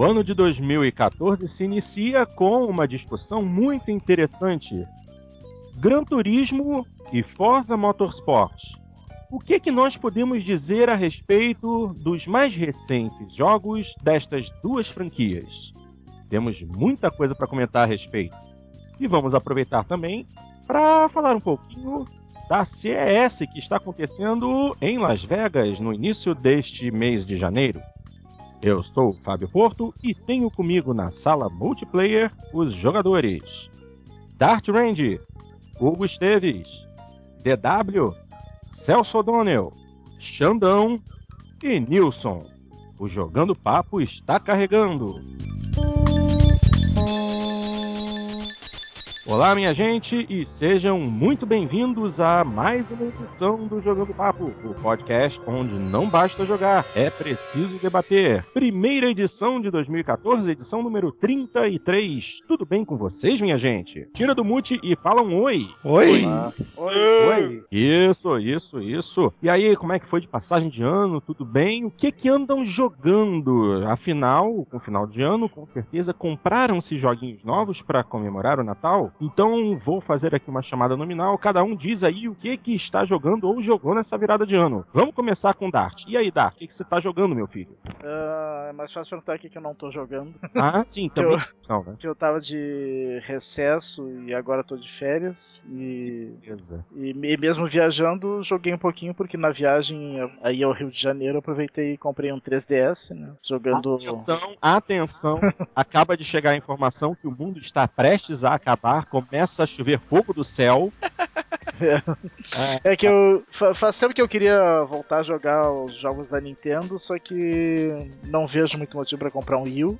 O ano de 2014 se inicia com uma discussão muito interessante. Gran Turismo e Forza Motorsport. O que, que nós podemos dizer a respeito dos mais recentes jogos destas duas franquias? Temos muita coisa para comentar a respeito. E vamos aproveitar também para falar um pouquinho da CES que está acontecendo em Las Vegas no início deste mês de janeiro. Eu sou o Fábio Porto e tenho comigo na sala multiplayer os jogadores Dart Range, Hugo Esteves, DW, Celso O'Donnell, Xandão e Nilson. O Jogando Papo está carregando. Olá, minha gente, e sejam muito bem-vindos a mais uma edição do Jogando Papo, o podcast onde não basta jogar, é preciso debater. Primeira edição de 2014, edição número 33. Tudo bem com vocês, minha gente? Tira do mute e fala um oi. Oi. Oi. Oi. Isso, isso, isso. E aí, como é que foi de passagem de ano? Tudo bem? O que que andam jogando? Afinal, com final de ano, com certeza compraram-se joguinhos novos para comemorar o Natal? Então vou fazer aqui uma chamada nominal. Cada um diz aí o que que está jogando ou jogou nessa virada de ano. Vamos começar com Dart. E aí, Dart, o que, que você está jogando, meu filho? Uh, é mais fácil perguntar aqui que eu não tô jogando. Ah, sim, também. eu, não, né? Que eu tava de recesso e agora tô de férias. E, e, e mesmo viajando, joguei um pouquinho, porque na viagem aí ao Rio de Janeiro aproveitei e comprei um 3DS, né? Jogando. Atenção, atenção. acaba de chegar a informação que o mundo está prestes a acabar começa a chover fogo do céu. É. é que eu. Faz tempo que eu queria voltar a jogar os jogos da Nintendo, só que não vejo muito motivo para comprar um Wii U.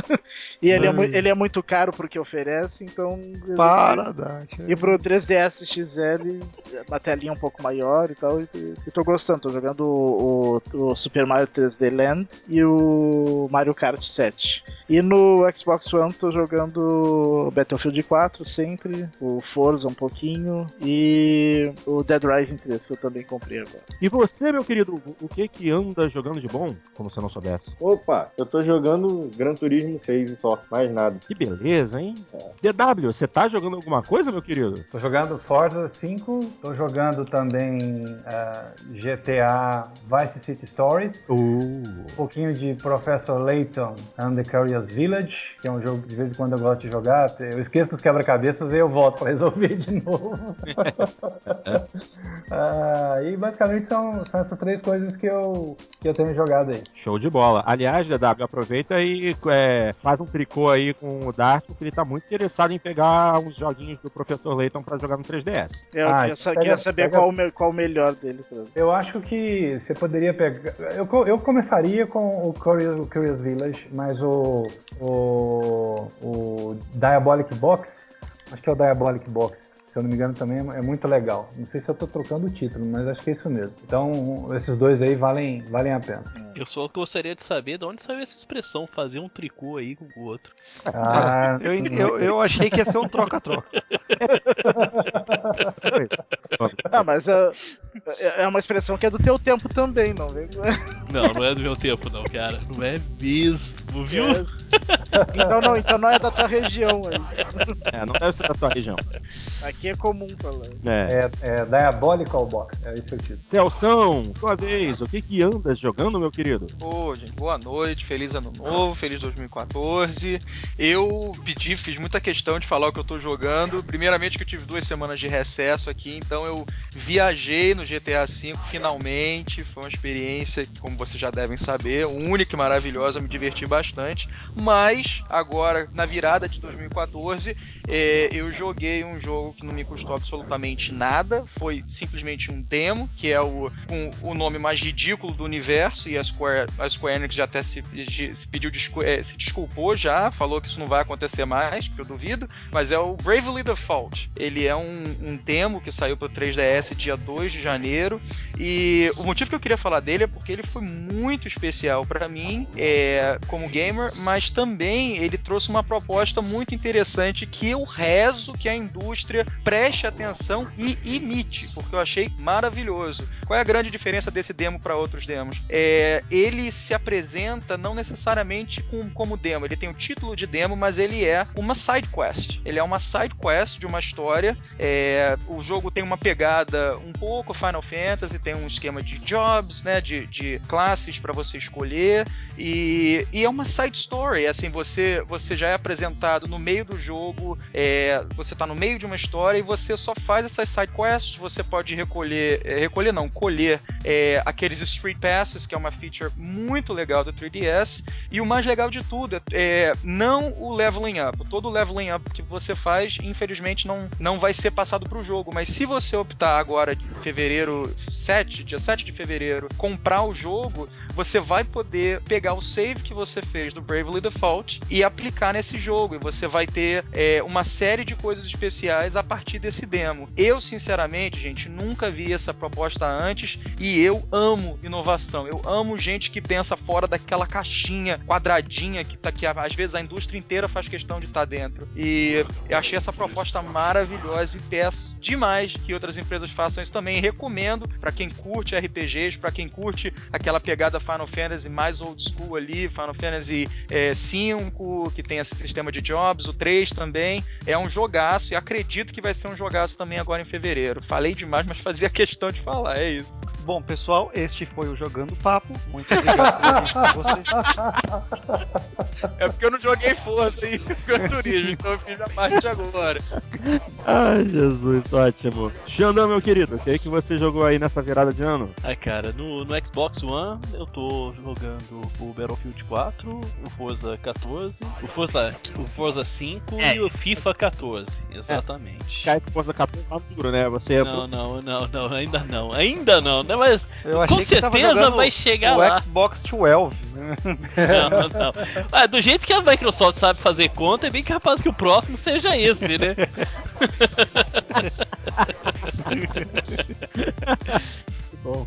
e ele é, ele é, muito caro pro que oferece, então. Para, Dart. E pro 3DS XL, uma telinha um pouco maior e tal. E, e tô gostando, tô jogando o, o, o, Super Mario 3D Land e o Mario Kart 7. E no Xbox One tô jogando Battlefield 4 sempre, o Forza um pouquinho e o Dead Rising 3, que eu também comprei agora. E você, meu querido, o que que anda jogando de bom, como se não soubesse? Opa, eu tô jogando Gran Turismo 6 e só, mais nada. Que beleza, hein? É. DW, você tá jogando alguma coisa, meu querido? Tô jogando Forza 5, tô jogando também uh, GTA Vice City Stories, uh. um pouquinho de Professor Layton and the Curious Village, que é um jogo que de vez em quando eu gosto de jogar. Eu esqueço dos quebra-cabeças e eu volto pra resolver de novo. ah, e basicamente são, são essas três coisas que eu, que eu tenho jogado aí. Show de bola. Aliás, DW, aproveita e é, faz um tricô aí com o Dart, porque ele tá muito interessado em pegar uns joguinhos do Professor Layton para jogar no 3DS. Eu ah, queria, pega, queria, saber pega... qual, o, qual o melhor deles. Eu acho que você poderia pegar. Eu, eu começaria com o Curious, o Curious Village, mas o, o, o Diabolic Box. Acho que é o Diabolic Box se eu não me engano, também é muito legal. Não sei se eu estou trocando o título, mas acho que é isso mesmo. Então, esses dois aí valem, valem a pena. Eu só gostaria de saber de onde saiu essa expressão, fazer um tricô aí com o outro. Ah, eu, eu, eu achei que ia ser um troca-troca. ah, mas é, é uma expressão que é do teu tempo também, não vem? Não, não é do meu tempo, não, cara. Não é mesmo, viu? É. Então não, então não é da tua região aí. É, não deve ser da tua região. Aqui é comum falar. É, é, é Diabolical Box, é esse é o título. Celção, tua vez, o que que andas jogando, meu querido? Ô, gente, boa noite, feliz ano novo, feliz 2014. Eu pedi, fiz muita questão de falar o que eu tô jogando. Primeiramente que eu tive duas semanas de recesso aqui, então eu viajei no GTA V finalmente. Foi uma experiência, como vocês já devem saber, única e maravilhosa, me diverti bastante. Mas, agora, na virada de 2014, é, eu joguei um jogo que não me custou absolutamente nada, foi simplesmente um demo, que é o, o nome mais ridículo do universo, e a Square, a Square Enix já até se, se pediu, é, se desculpou já, falou que isso não vai acontecer mais, porque eu duvido, mas é o Bravely Default. Ele é um, um demo que saiu para 3DS dia 2 de janeiro, e o motivo que eu queria falar dele é porque ele foi muito especial para mim, é, como gamer, mas também ele trouxe uma proposta muito interessante que eu rezo que a indústria preste atenção e imite, porque eu achei maravilhoso. Qual é a grande diferença desse demo para outros demos? É, ele se apresenta não necessariamente com, como demo, ele tem o título de demo, mas ele é uma side quest. Ele é uma side quest de uma história. É, o jogo tem uma pegada um pouco Final Fantasy, tem um esquema de jobs, né, de, de classes para você escolher e, e, é uma side story. Assim, você você já é apresentado no meio do jogo, é, você tá no meio de uma história e você só faz essas side quests. Você pode recolher, é, recolher não, colher é, aqueles street passes, que é uma feature muito legal do 3DS. E o mais legal de tudo é, é não o leveling up. Todo o leveling up que você faz, infelizmente, não, não vai ser passado para o jogo. Mas se você optar agora, fevereiro 7, dia 7 de fevereiro, comprar o jogo, você vai poder pegar o save que você fez do Bravely Default e aplicar nesse jogo. E você vai ter é, uma série de coisas especiais a partir desse demo. Eu, sinceramente, gente, nunca vi essa proposta antes e eu amo inovação. Eu amo gente que pensa fora daquela caixinha quadradinha que, tá, que às vezes a indústria inteira faz questão de estar tá dentro. E eu achei essa proposta maravilhosa e peço demais que outras empresas façam isso também. Recomendo para quem curte RPGs, para quem curte aquela pegada Final Fantasy mais old school ali, Final Fantasy é, 5, que tem esse sistema de jobs, o 3 também. É um jogaço e acredito que vai ser um jogaço também agora em fevereiro. Falei demais, mas fazia questão de falar, é isso. Bom, pessoal, este foi o Jogando Papo. Muito obrigado por vocês. É porque eu não joguei Força em Gran Turismo, então eu fiz a parte agora. Ai, Jesus, ótimo. Xandão, meu querido, o que, é que você jogou aí nessa virada de ano? Ai, cara, no, no Xbox One eu tô jogando o Battlefield 4, o Forza 14, o Forza, o Forza 5 é. e o FIFA 14. Exatamente. Cai com o Forza 14 tá duro, né? Você é não, não, não, não, ainda não. Ainda não, né? Mas com certeza vai chegar o lá. Xbox 12. Né? Não, não. Ah, do jeito que a Microsoft sabe fazer conta, é bem capaz que o próximo seja esse, né? Bom.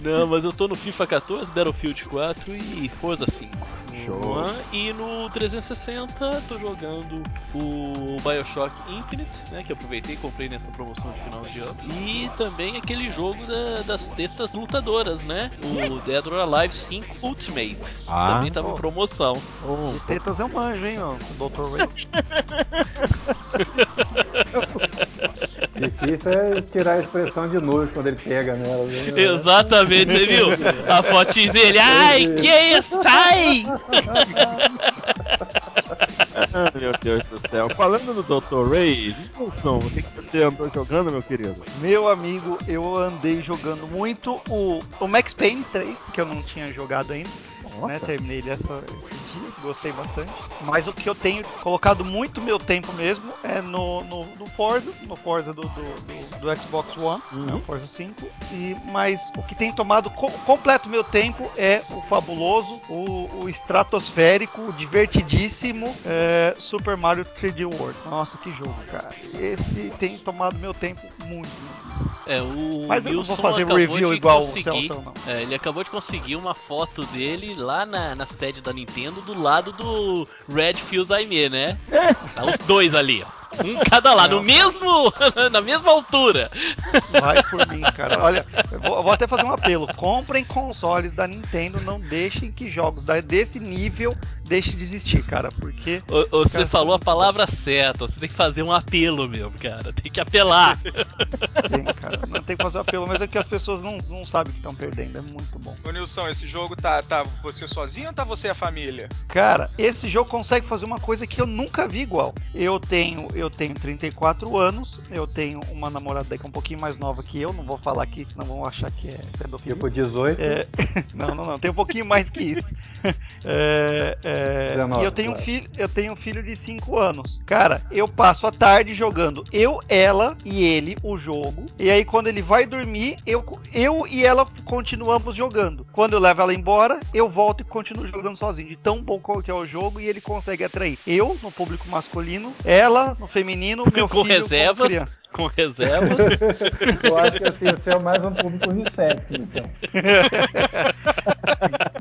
Não, mas eu tô no FIFA 14, Battlefield 4 e Forza 5. Show. E no 360 tô jogando o Bioshock Infinite, né? Que eu aproveitei e comprei nessa promoção de final de ano. E também aquele jogo da, das tetas lutadoras, né? O Dead or Alive 5 Ultimate. Ah, também tava em promoção. Oh, tetas eu manjo, hein, ó, Dr. Ray. Difícil é tirar a expressão de nojo quando ele pega nela. Né? Exatamente, você viu? A fotinha dele. Ai, que isso? Sai! Meu Deus do céu. Falando do Dr. Ray, Wilson, o que, que você andou jogando, meu querido? Meu amigo, eu andei jogando muito o, o Max Payne 3, que eu não tinha jogado ainda. Né, terminei ele essa, esses dias, gostei bastante. Mas o que eu tenho colocado muito meu tempo mesmo é no, no, no Forza, no Forza do, do, do, do Xbox One, Uhum. né, Forza 5. E, mas o que tem tomado co- completo meu tempo é o fabuloso, o, o estratosférico, o divertidíssimo é, Super Mario 3D World. Nossa, que jogo, cara. Esse tem tomado meu tempo muito. É, o Mas eu não Wilson vou fazer review igual o Celso, não. É, ele acabou de conseguir uma foto dele lá na, na sede da Nintendo, do lado do Red Fuse Aimee, né? Tá os dois ali, ó. Um cada lado, no mesmo, na mesma altura. Vai por mim, cara. Olha, eu vou, vou até fazer um apelo. Comprem consoles da Nintendo, não deixem que jogos desse nível deixem de existir, cara. Porque ô, Você Cara, falou a palavra certa, você tem que fazer um apelo mesmo, cara. Tem que apelar. tem, cara. Não tem que fazer um apelo, mas é que as pessoas não, não sabem que estão perdendo. É muito bom. Ô Nilson, esse jogo tá, tá você sozinho ou tá você e a família? Cara, esse jogo consegue fazer uma coisa que eu nunca vi igual. Eu tenho, eu tenho 34 anos, eu tenho uma namorada que é um pouquinho mais nova que eu, não vou falar aqui, não vão achar que é pedofilia. Tipo 18. É, não, não, não, tem um pouquinho mais que isso. É, é, 19, e eu tenho um filho, eu tenho um filho de 5 anos. Cara, eu passo a tarde jogando eu, ela e ele o jogo. E aí quando ele vai dormir, eu, eu e ela continuamos jogando. Quando eu levo ela embora, eu volto e continuo jogando sozinho. De tão bom qual que é o jogo e ele consegue atrair eu no público masculino, ela no feminino, meu Com filho reservas. criança. Com reservas. Eu acho que assim, você é mais um público unissex, Luciano.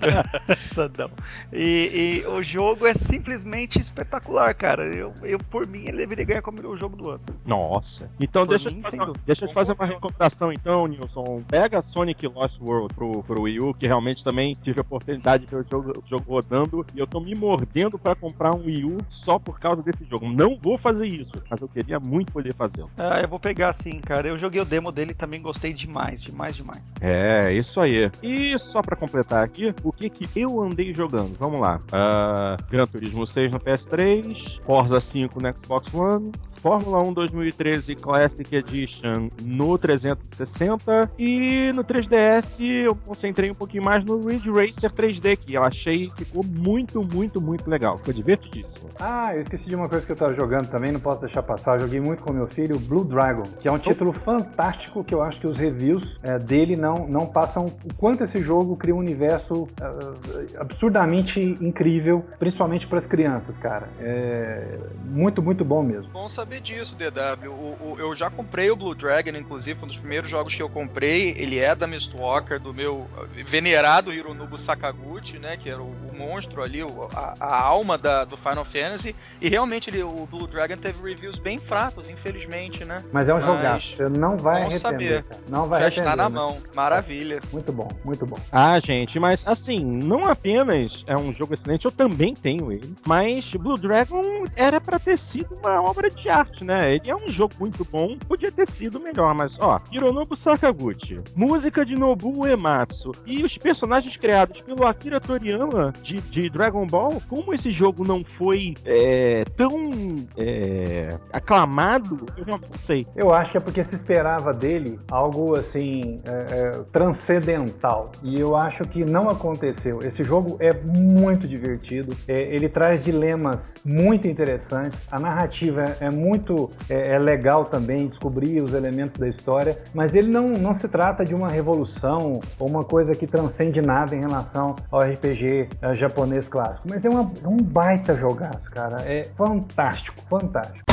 Nossa, não. E, e o jogo é simplesmente espetacular, cara. Eu, eu, por mim, ele deveria ganhar como o jogo do ano. Nossa. Então Por deixa, mim, eu fazer, deixa eu te fazer uma recomendação então, Nilson. Pega Sonic Lost World pro, pro Wii U, que realmente também tive a oportunidade de ver o jogo, o jogo rodando. E eu tô me mordendo pra comprar um Wii U só por causa desse jogo. Não vou fazer isso, mas eu queria muito poder fazê-lo. Ah, eu vou pegar sim, cara. Eu joguei o demo dele e também gostei demais, demais, demais. É, isso aí. E só pra completar aqui, o que que eu andei jogando? Vamos lá. Ah, Gran Turismo 6 no PS3, Forza 5 no Xbox One, Fórmula 1 2013 Classic Edition no 360 e no 3DS eu concentrei um pouquinho mais no Ridge Racer 3D, que eu achei que ficou muito, muito, muito legal. Ficou divertidíssimo. Ah, eu esqueci de uma coisa que eu tava jogando também, não posso deixar passar. Eu joguei muito com meu filho, Blue Dragon, que é um título fantástico que eu acho que os reviews eh, dele não, não passam o quanto esse jogo cria um universo ah, absurdamente incrível, principalmente para as crianças, cara. É muito, muito bom mesmo. Bom saber disso, DW. O, o- eu já comprei o Blue Dragon, inclusive, foi um dos primeiros jogos que eu comprei. Ele é da Mistwalker, do meu venerado Hironobu Sakaguchi, né? Que era o, o monstro ali, o- a, a alma da- do Final Fantasy. E realmente ele- o Blue Dragon teve reviews bem fracos, infelizmente, né? Mas é um jogaço, você não vai arrepender, saber. cara. Não vai Já arrepender. está na né? mão. Maravilha. Muito bom, muito bom. Ah, gente, mas assim, não apenas é um jogo excelente, eu também tenho ele, mas Blue Dragon era pra ter sido uma obra de né? Ele é um jogo muito bom, podia ter sido melhor, mas ó, Hironobu Sakaguchi, música de Nobuo Uematsu e os personagens criados pelo Akira Toriyama de, de Dragon Ball, como esse jogo não foi é, tão é, aclamado, eu não sei. Eu acho que é porque se esperava dele algo assim é, é, transcendental e eu acho que não aconteceu. Esse jogo é muito divertido, é, ele traz dilemas muito interessantes, a narrativa é, é muito é, é legal também descobrir os elementos da história, mas ele não, não se trata de uma revolução ou uma coisa que transcende nada em relação ao RPG eh, japonês clássico, mas é, uma- é um baita jogaço, cara, é fantástico, fantástico.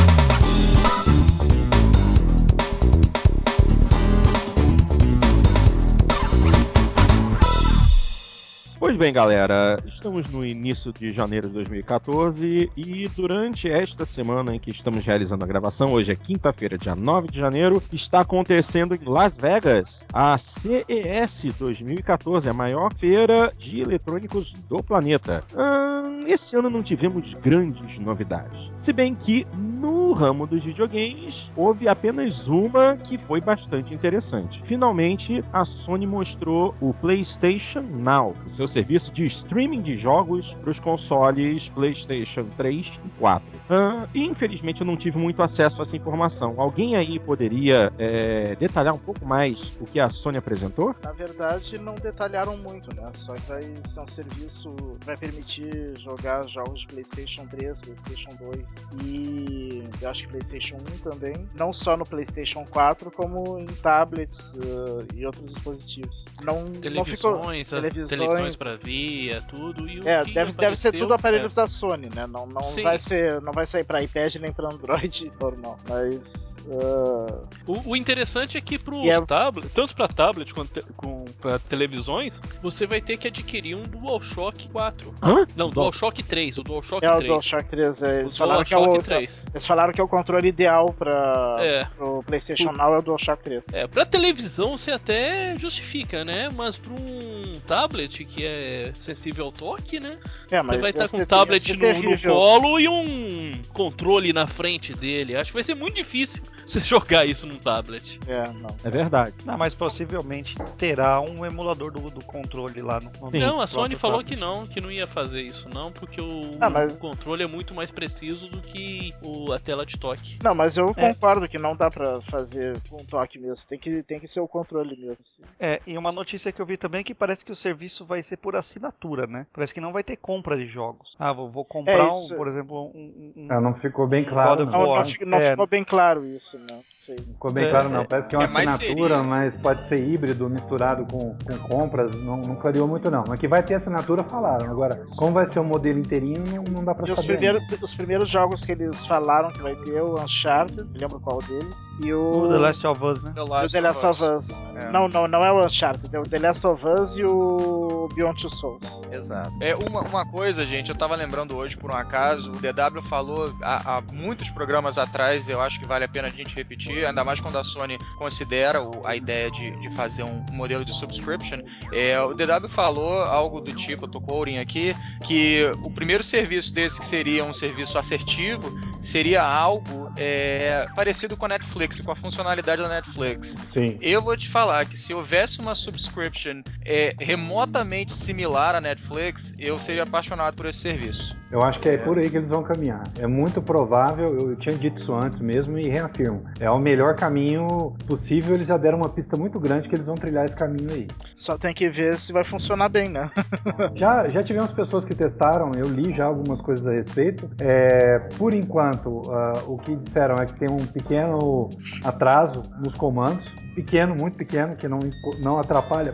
Pois bem, galera, estamos no início de janeiro de 2014 e durante esta semana em que estamos realizando a gravação, hoje é quinta-feira, dia 9 de janeiro, está acontecendo em Las Vegas a CES 2014, a maior feira de eletrônicos do planeta. Ahn, esse ano não tivemos grandes novidades, se bem que no ramo dos videogames houve apenas uma que foi bastante interessante. Finalmente, a Sony mostrou o PlayStation Now, o seu serviço de streaming de jogos para os consoles PlayStation 3 e 4. Ah, infelizmente, eu não tive muito acesso a essa informação. Alguém aí poderia é, detalhar um pouco mais o que a Sony apresentou? Na verdade, não detalharam muito, né? Só que vai ser um serviço que vai permitir jogar jogos de PlayStation 3, PlayStation 2 e eu acho que PlayStation 1 também. Não só no PlayStation 4, como em tablets eh, e outros dispositivos. Não, não ficou. Televisões, televisões. Para via, tudo. E o É, deve, deve ser tudo aparelhos é. da Sony, né? Não, não, Sim. vai ser, não vai sair pra iPad nem pra Android normal. Mas. ah, O, o interessante é que pros E é- tablet, tanto para tablet quanto te- com, para televisões, você vai ter que adquirir um DualShock 4. Hã? Não, DualShock 3, o DualShock é o 3. DualShock 3. é, O Eles falaram, que é o, DualShock 3. eles falaram que é o controle ideal pra, É. pro PlayStation Now é o DualShock 3. É, pra televisão você até justifica, né? Mas pra um tablet que é sensível ao toque, né? É, Você vai estar com um tablet no, no colo e um controle na frente dele. Acho que vai ser muito difícil você jogar isso num tablet. É, não. É verdade. Não, mas possivelmente terá um emulador do, do controle lá no. no Sim. não, a Sony falou tablet. que não, que não ia fazer isso não, porque o, Ah, mas- o controle é muito mais preciso do que o, a tela de toque. Não, mas eu É. concordo que não dá pra fazer com toque mesmo. Tem que, tem que ser o controle mesmo. sim. É, e uma notícia que eu vi também é que parece que o serviço vai ser por assinatura, né? Parece que não vai ter compra de jogos. Ah, vou, vou comprar, É, um, por exemplo, um. um- Ah, não ficou bem um claro. Não. Não, não, não É. ficou bem claro isso. né? Sei. Não ficou bem É, claro, não. é- Parece que é uma é, assinatura, seria. mas pode ser híbrido, misturado com, com compras. Não, não clareou muito, não. Mas que vai ter assinatura, falaram. Agora, como vai ser o modelo inteirinho, não, não dá pra E os saber. primeiros, os primeiros jogos que eles falaram que vai ter é o Uncharted, não lembro qual deles, e o, O The Last of Us, né? The o Last, The Last of Us. É. Não, não, não é o Uncharted, é o The Last of Us e o Beyond Two Souls. Exato. É uma, uma coisa, gente, eu tava lembrando hoje por um acaso, o DW falou há, há muitos programas atrás, eu acho que vale a pena a gente repetir, ainda mais quando a Sony considera o- a ideia de, de fazer um modelo de subscription. É, o DW falou algo do tipo, eu tô quoting aqui, que o primeiro serviço desse que seria um serviço assertivo seria algo é, parecido com a Netflix, com a funcionalidade da Netflix. Sim. Eu vou te falar que se houvesse uma subscription é, remotamente similar à Netflix, eu seria apaixonado por esse serviço. Eu acho que é por aí que eles vão caminhar. É muito provável, eu tinha dito isso antes mesmo e reafirmo. É o melhor caminho possível, eles já deram uma pista muito grande que eles vão trilhar esse caminho aí. Só tem que ver se vai funcionar bem, né? Já, já tivemos pessoas que testaram, eu li já algumas coisas a respeito. É, por enquanto, ah, o que disseram é que tem um pequeno atraso nos comandos, pequeno, muito pequeno, que não, não atrapalha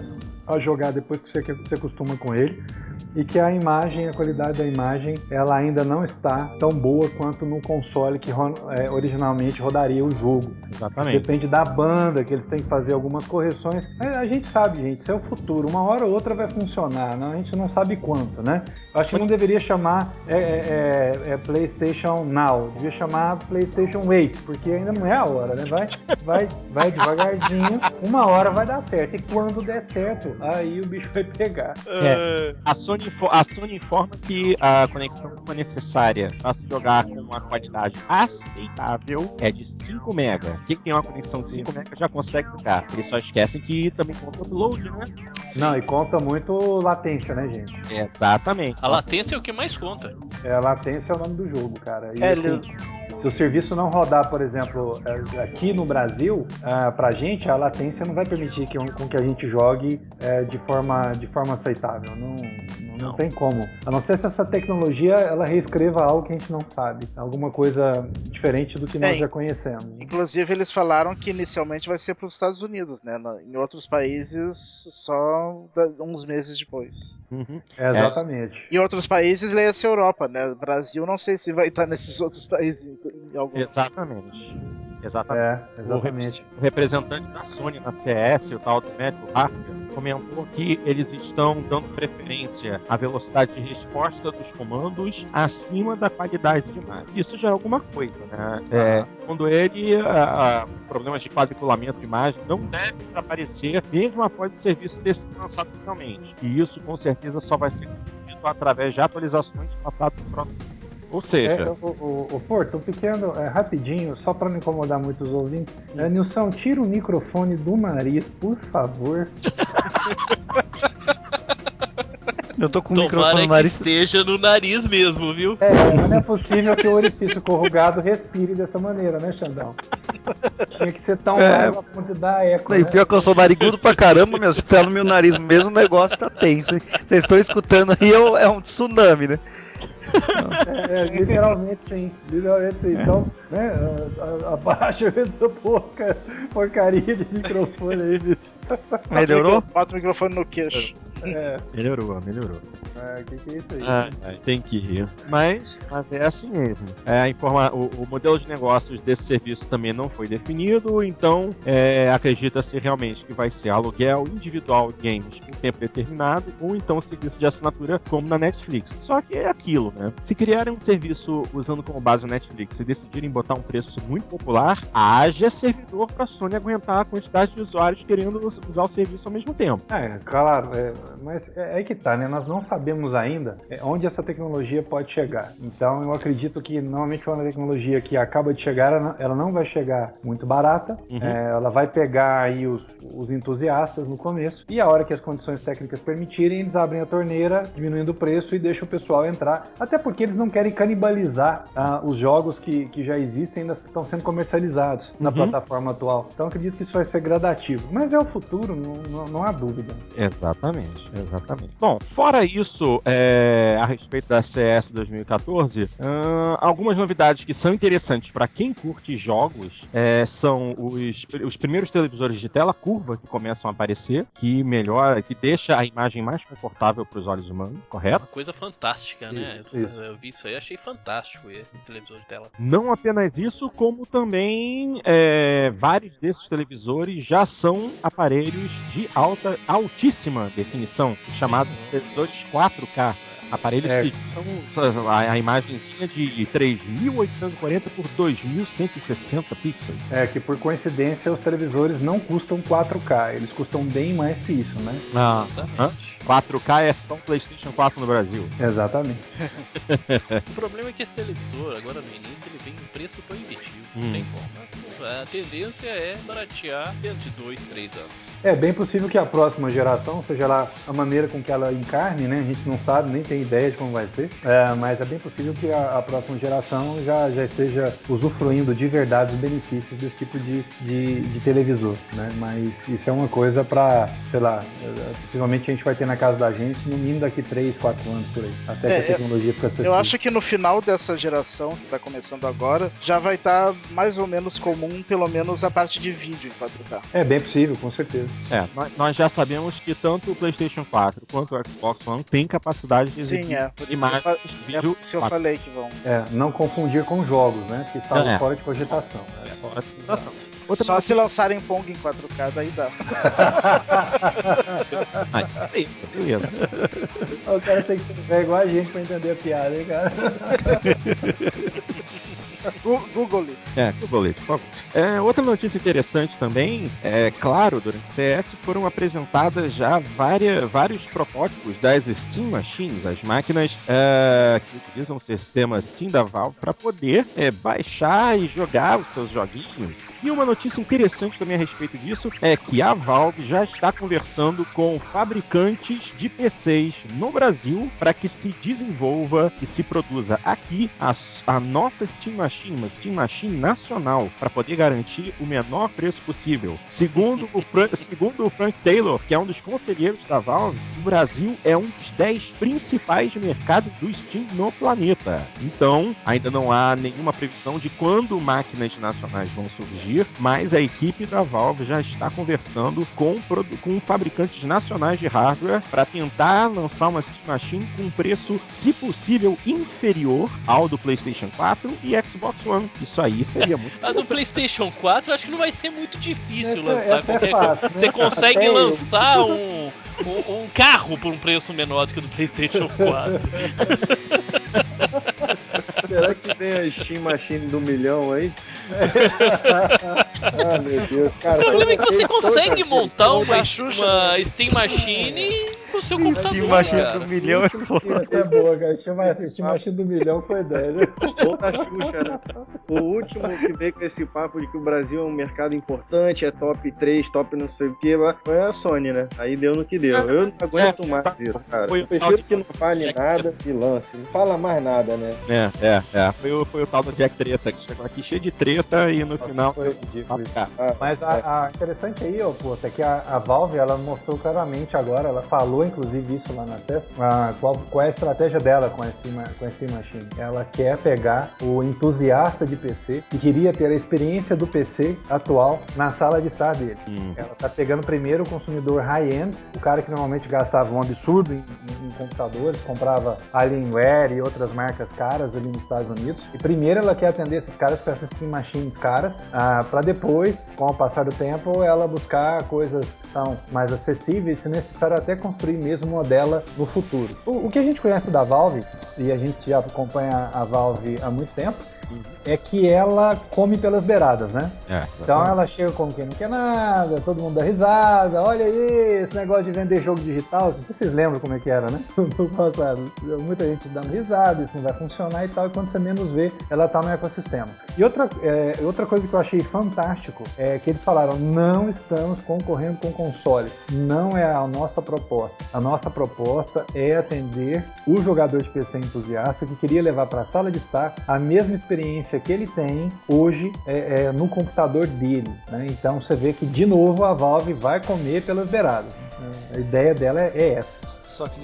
a jogar depois que você, você acostuma com ele. E que a imagem, a qualidade da imagem, ela ainda não está tão boa quanto no console que é, originalmente rodaria o jogo. Exatamente. depende da banda, que eles têm que fazer algumas correções. Mas a gente sabe, gente, isso é o futuro. Uma hora ou outra vai funcionar, né? a gente não sabe quanto, né? Eu acho que não deveria chamar é, é, é, é PlayStation Now, devia chamar PlayStation Wait, porque ainda não é a hora, né? Vai, vai, vai devagarzinho, uma hora vai dar certo. E quando der certo, aí o bicho vai pegar. É, a, Sony, a Sony informa que a conexão que for necessária para se jogar com uma qualidade aceitável é de 5 MB. Quem tem uma conexão de 5 MB já consegue jogar. Eles só esquecem que também conta upload, né? Não, e conta muito latência, né, gente? Exatamente. A latência é o que mais conta. É, a latência é o nome do jogo, cara. E, É, assim, se o serviço não rodar, por exemplo, é, aqui no Brasil, ah, pra gente, a latência não vai permitir que, com que a gente jogue é, de, forma, de forma aceitável. Não, não, tem como. A não ser se essa tecnologia ela reescreva algo que a gente não sabe. Alguma coisa diferente do que nós É, já conhecemos. Inclusive, eles falaram que inicialmente vai ser para os Estados Unidos, né? Em outros países, só uns meses depois. Uhum. É, exatamente. Em outros países, leia-se Europa, né? Brasil, não sei se vai estar nesses outros países em, em alguns. Exatamente. Exatamente. É, O, exatamente. o representante da Sony na CS, o tal do Matthew Parker, comentou que eles estão dando preferência à velocidade de resposta dos comandos acima da qualidade de imagem. Isso já é alguma coisa, né? É, segundo ele, a, a, problemas de quadriculamento de imagem não devem desaparecer mesmo após o serviço ter sido lançado oficialmente. E isso, com certeza, só vai ser conseguido através de atualizações passadas nos próximos Ou É, seja, o, o, o Porto, um pequeno, é, rapidinho, só para não incomodar muito os ouvintes. É, Nilson, tira o microfone do nariz, por favor. Eu tô com o Tomara microfone que no nariz. esteja no nariz mesmo, viu? É, mas não é possível que o orifício corrugado respire dessa maneira, né, Xandão? Tinha que ser tão É. largo a ponto de dar eco. E né? pior que eu sou narigudo pra caramba, meu. Se tá no meu nariz mesmo, o negócio tá tenso. hein? Vocês estão escutando aí, é um- é um tsunami, né? É, literalmente sim, literalmente sim. Então, né, abaixa essa porca, porcaria de microfone aí, bicho. Melhorou? Bota o microfone no queixo. É, melhorou, melhorou. é, que que é isso aí? Ah, tem que rir. Mas, mas é assim mesmo. É, a informa o, o modelo de negócios desse serviço também não foi definido, então é, acredita-se realmente que vai ser aluguel individual de games por tempo determinado, ou então serviço de assinatura como na Netflix. Só que é aquilo, né? Se criarem um serviço usando como base o Netflix e decidirem botar um preço muito popular, haja servidor para a Sony aguentar a quantidade de usuários querendo us- usar o serviço ao mesmo tempo. É, claro, é, mas é aí que tá, né? Nós não sabemos ainda é, onde essa tecnologia pode chegar. Então eu acredito que normalmente uma tecnologia que acaba de chegar, ela não- vai chegar muito barata, Uhum. é, ela vai pegar aí os, os entusiastas no começo, e a hora que as condições técnicas permitirem, eles abrem a torneira, diminuindo o preço e deixam o pessoal entrar. Até porque eles não querem canibalizar ah, os jogos que, que já existem e ainda estão sendo comercializados na Uhum. plataforma atual. Então eu acredito que isso vai ser gradativo. Mas é o futuro, não, não- não há dúvida. Exatamente. Exatamente. Bom, fora isso, é, a respeito da CS 2014, ahn, algumas novidades que são interessantes para quem curte jogos é, são os, os primeiros televisores de tela curva que começam a aparecer, que melhora, que deixa a imagem mais confortável para os olhos humanos, correto? Uma coisa fantástica, né? Isso, isso. Eu vi isso aí, achei fantástico esse televisor de tela. Não apenas isso, como também é, vários desses televisores já são aparelhos de alta, altíssima definição, chamados televisores 4K. Aparelhos É. que são a, a imagenzinha de 3.840 por 2.160 pixels. É que por coincidência os televisores não custam 4K, eles custam bem mais que isso, né? Ah, Exatamente. 4K é só um PlayStation 4 no Brasil. Exatamente. O problema é que esse televisor, agora no início, ele vem em preço proibitivo. Hum. Não tem como. Mas a tendência é baratear dentro de dois, três anos. É bem possível que a próxima geração, seja lá a maneira com que ela encarne, né? A gente não sabe, nem tem ideia de como vai ser. É, mas é bem possível que a, a próxima geração já, já esteja usufruindo de verdade os benefícios desse tipo de, de, de televisor, né? Mas isso é uma coisa para, sei lá, é, possivelmente a gente vai ter na casa da gente no mínimo daqui 3, 4 anos por aí. Até É, que a tecnologia fique acessível. Eu acho que no final dessa geração que tá começando agora, já vai estar mais ou menos comum, pelo menos a parte de vídeo em 4K. É bem possível, com certeza. É, nós, nós já sabemos que tanto o PlayStation 4 quanto o Xbox One tem capacidade de exibir Sim, é. Por isso, que eu, imagens é vídeo por isso que eu 4K. falei que vão. É, não confundir com jogos, né? Que estavam É. fora de cogitação. É, fora de situação. Outra Só se lançarem Pong em 4K, daí dá. Ah, isso, beleza. O cara tem que ser igual a gente pra entender a piada, hein, cara? Google it. É, o boleto, por favor. É, outra notícia interessante também, é claro, durante o CS foram apresentadas já várias, vários protótipos das Steam Machines, as máquinas é, que utilizam o sistema Steam da Valve para poder é, baixar e jogar os seus joguinhos. E uma notícia interessante também a respeito disso é que a Valve já está conversando com fabricantes de PCs no Brasil para que se desenvolva e se produza aqui a, a nossa Steam Machine, uma Steam Machine nacional, para poder garantir o menor preço possível. Segundo o, segundo o Frank Taylor, que é um dos conselheiros da Valve, o Brasil é um dos 10 principais mercados do Steam no planeta. Então, ainda não há nenhuma previsão de quando máquinas nacionais vão surgir, mas a equipe da Valve já está conversando com, com fabricantes nacionais de hardware para tentar lançar uma Steam Machine com preço, se possível, inferior ao do PlayStation 4 e Xbox One. Isso aí seria muito A do PlayStation 4 eu acho que não vai ser muito difícil Essa- lançar essa é qualquer fácil, coisa. né? Você consegue Até eu. lançar um, um, um carro por um preço menor do que o do PlayStation 4. Será que vem a Steam Machine do milhão aí? Ah, meu Deus. Cara, O problema é que você consegue montar uma, uma Steam Machine pro seu computador, Steam Machine cara. do milhão é foda. Essa é boa, cara. Estima- Estimativa do milhão foi 10. né? Ou da Xuxa, né? O último que veio com esse papo de que o Brasil é um mercado importante, é top 3, top não sei o que, foi a Sony, né? Aí deu no que deu. Eu não aguento mais isso, cara. Foi o Eu prefiro que não fale nada e lance. Não fala mais nada, né? É, é, é. Foi o, foi o tal do Jack Treta, que chegou aqui cheio de treta e no final foi ridículo. Ah, Ah, Mas a, a interessante aí, ó, pô, é que a, a Valve ela mostrou claramente agora, ela falou inclusive isso lá na CES, a- qual, qual é a estratégia dela com a, Steam, com a Steam Machine. Ela quer pegar o entusiasta de PC que queria ter a experiência do PC atual na sala de estar dele. hum. Ela tá pegando primeiro o consumidor high-end, o cara que normalmente gastava um absurdo em, em- em computadores, comprava Alienware e outras marcas caras ali nos Estados Unidos. E primeiro ela quer atender esses caras com essas Steam Machines caras, para depois, com o passar do tempo, ela buscar coisas que são mais acessíveis, se necessário até construir mesmo uma dela no futuro. O, o que a gente conhece da Valve, e a gente já acompanha a Valve há muito tempo, é que ela come pelas beiradas, né? É, Então ela chega como quem não quer nada, todo mundo dá risada, olha aí, esse negócio de vender jogo digital, não sei se vocês lembram como é que era, né? No passado. Muita gente dando risada, isso não vai funcionar e tal, e quando você menos vê, ela tá no ecossistema. E outra, é, outra coisa que eu achei fantástico é que eles falaram, não estamos concorrendo com consoles, não é a nossa proposta. A nossa proposta é atender o jogador de PC entusiasta que queria levar para a sala de estar a mesma experiência que ele tem hoje é, é, no computador dele. né? Então você vê que de novo a Valve vai comer pelas beiradas. A ideia dela é, é essa. Só que,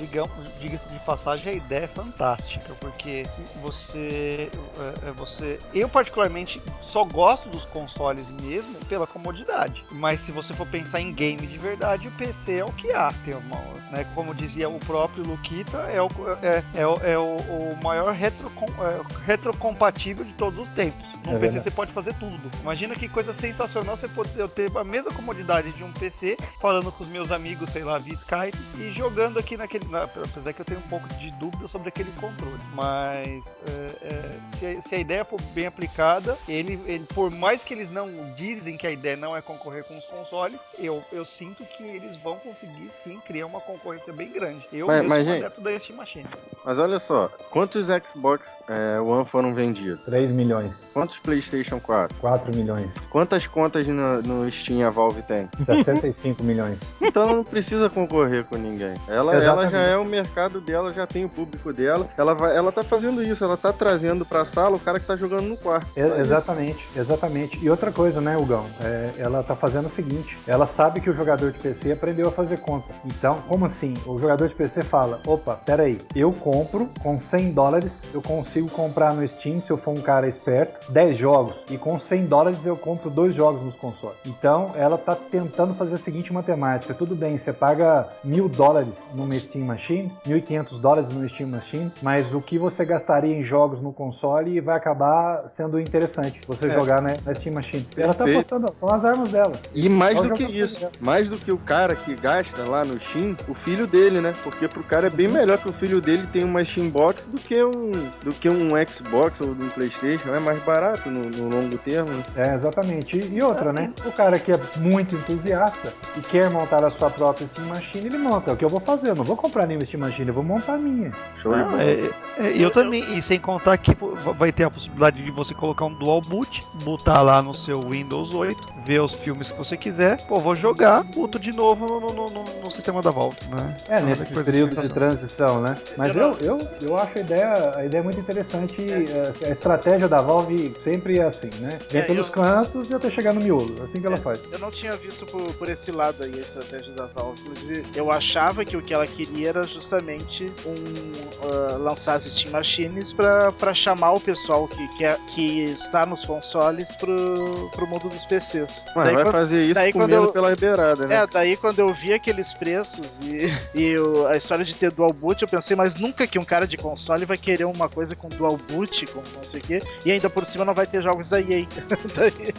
diga-se de passagem, a ideia é fantástica, porque você, é, é, você. Eu, particularmente, só gosto dos consoles mesmo pela comodidade. Mas se você for pensar em game de verdade, o PC é o que há. Tem uma, né, como dizia o próprio Luquita, é o, é, é, o, é o, o maior retrocom, é, retrocompatível de todos os tempos. Num É PC você pode fazer tudo. Imagina que coisa sensacional você poder eu ter a mesma comodidade de um PC, falando com os meus amigos, sei lá, via Skype, e jogando aqui naquele. na- apesar que eu tenho um pouco de dúvida sobre aquele controle. Mas é, é, se, a- se a ideia for bem aplicada, ele, ele, por mais que eles não dizem que a ideia não é concorrer com os consoles, eu, eu sinto que eles vão conseguir sim criar uma concorrência bem grande. Eu Mas- mesmo mas, sou gente- adepto da Steam Machine. Mas olha só, quantos Xbox é, One foram vendidos? 3 milhões, Quantos PlayStation 4? 4 milhões, Quantas contas no, no Steam a Valve tem? 65 milhões. Então ela não precisa concorrer com ninguém. Ela, ela Exatamente. já é o mercado dela, já tem o público dela. Ela, vai, ela tá fazendo isso, ela tá trazendo pra sala o cara que tá jogando no quarto. É, exatamente, exatamente. E outra coisa, né, Hugão? É, ela tá fazendo o seguinte: ela sabe que o jogador de PC aprendeu a fazer conta. Então, como assim? O jogador de PC fala: opa, peraí, eu compro com 100 dólares, eu consigo comprar no Steam, se eu for um cara esperto, 10 jogos. E com 100 dólares eu compro dois jogos nos consoles. Então, ela tá tentando fazer a seguinte matemática: tudo bem, você paga mil dólares numa Steam Machine, 1.500 dólares numa Steam Machine, mas o que você gastaria em jogos no console vai acabar sendo interessante você É. jogar na, na Steam Machine. E ela tá Perfeito. apostando, são as armas dela. E mais É do que que isso, eu mais do que o cara que gasta lá no Steam, o filho dele, né? Porque pro cara é bem melhor que o filho dele tenha uma Steam Box do que um, do que um Xbox ou um Playstation. É mais barato no, no longo termo. É, exatamente. E, e outra, né? O cara que é muito entusiasta e quer montar a sua própria Steam Machine, ele monta. É o que eu vou fazer. Eu não vou comprar nenhuma Steam Machine, eu vou montar a minha. Show de Não, bola. é, é, eu também, e sem contar que vai ter a possibilidade de você colocar um dual boot, botar lá no seu Windows 8, ver os filmes que você quiser, pô, vou jogar, boto de novo no, no- no- no sistema da Valve, né? É, Olha nesse período de sensacional. transição, né? Mas Eu eu, eu, acho a ideia, a ideia muito interessante. eh, A estratégia da Valve sempre é assim, né? Vem É, pelos eu- cantos e até chegar no miolo. É assim que ela É. faz. Eu não tinha visto por, por esse lado aí a estratégia da Valve. Inclusive, eu achava que o que ela queria era justamente um, ah, lançar as Steam Machines pra, pra chamar o pessoal que, que, é- que está nos consoles pro, pro mundo dos PCs. Mas Daí vai quando- fazer isso daí comendo eu- pela beirada, né? É, daí quando eu vi aqueles preços e, e a história de ter dual boot, eu pensei, mas nunca que um cara de console vai querer uma coisa com dual boot, com não sei o quê, e ainda por cima não vai ter jogos da EA. daí,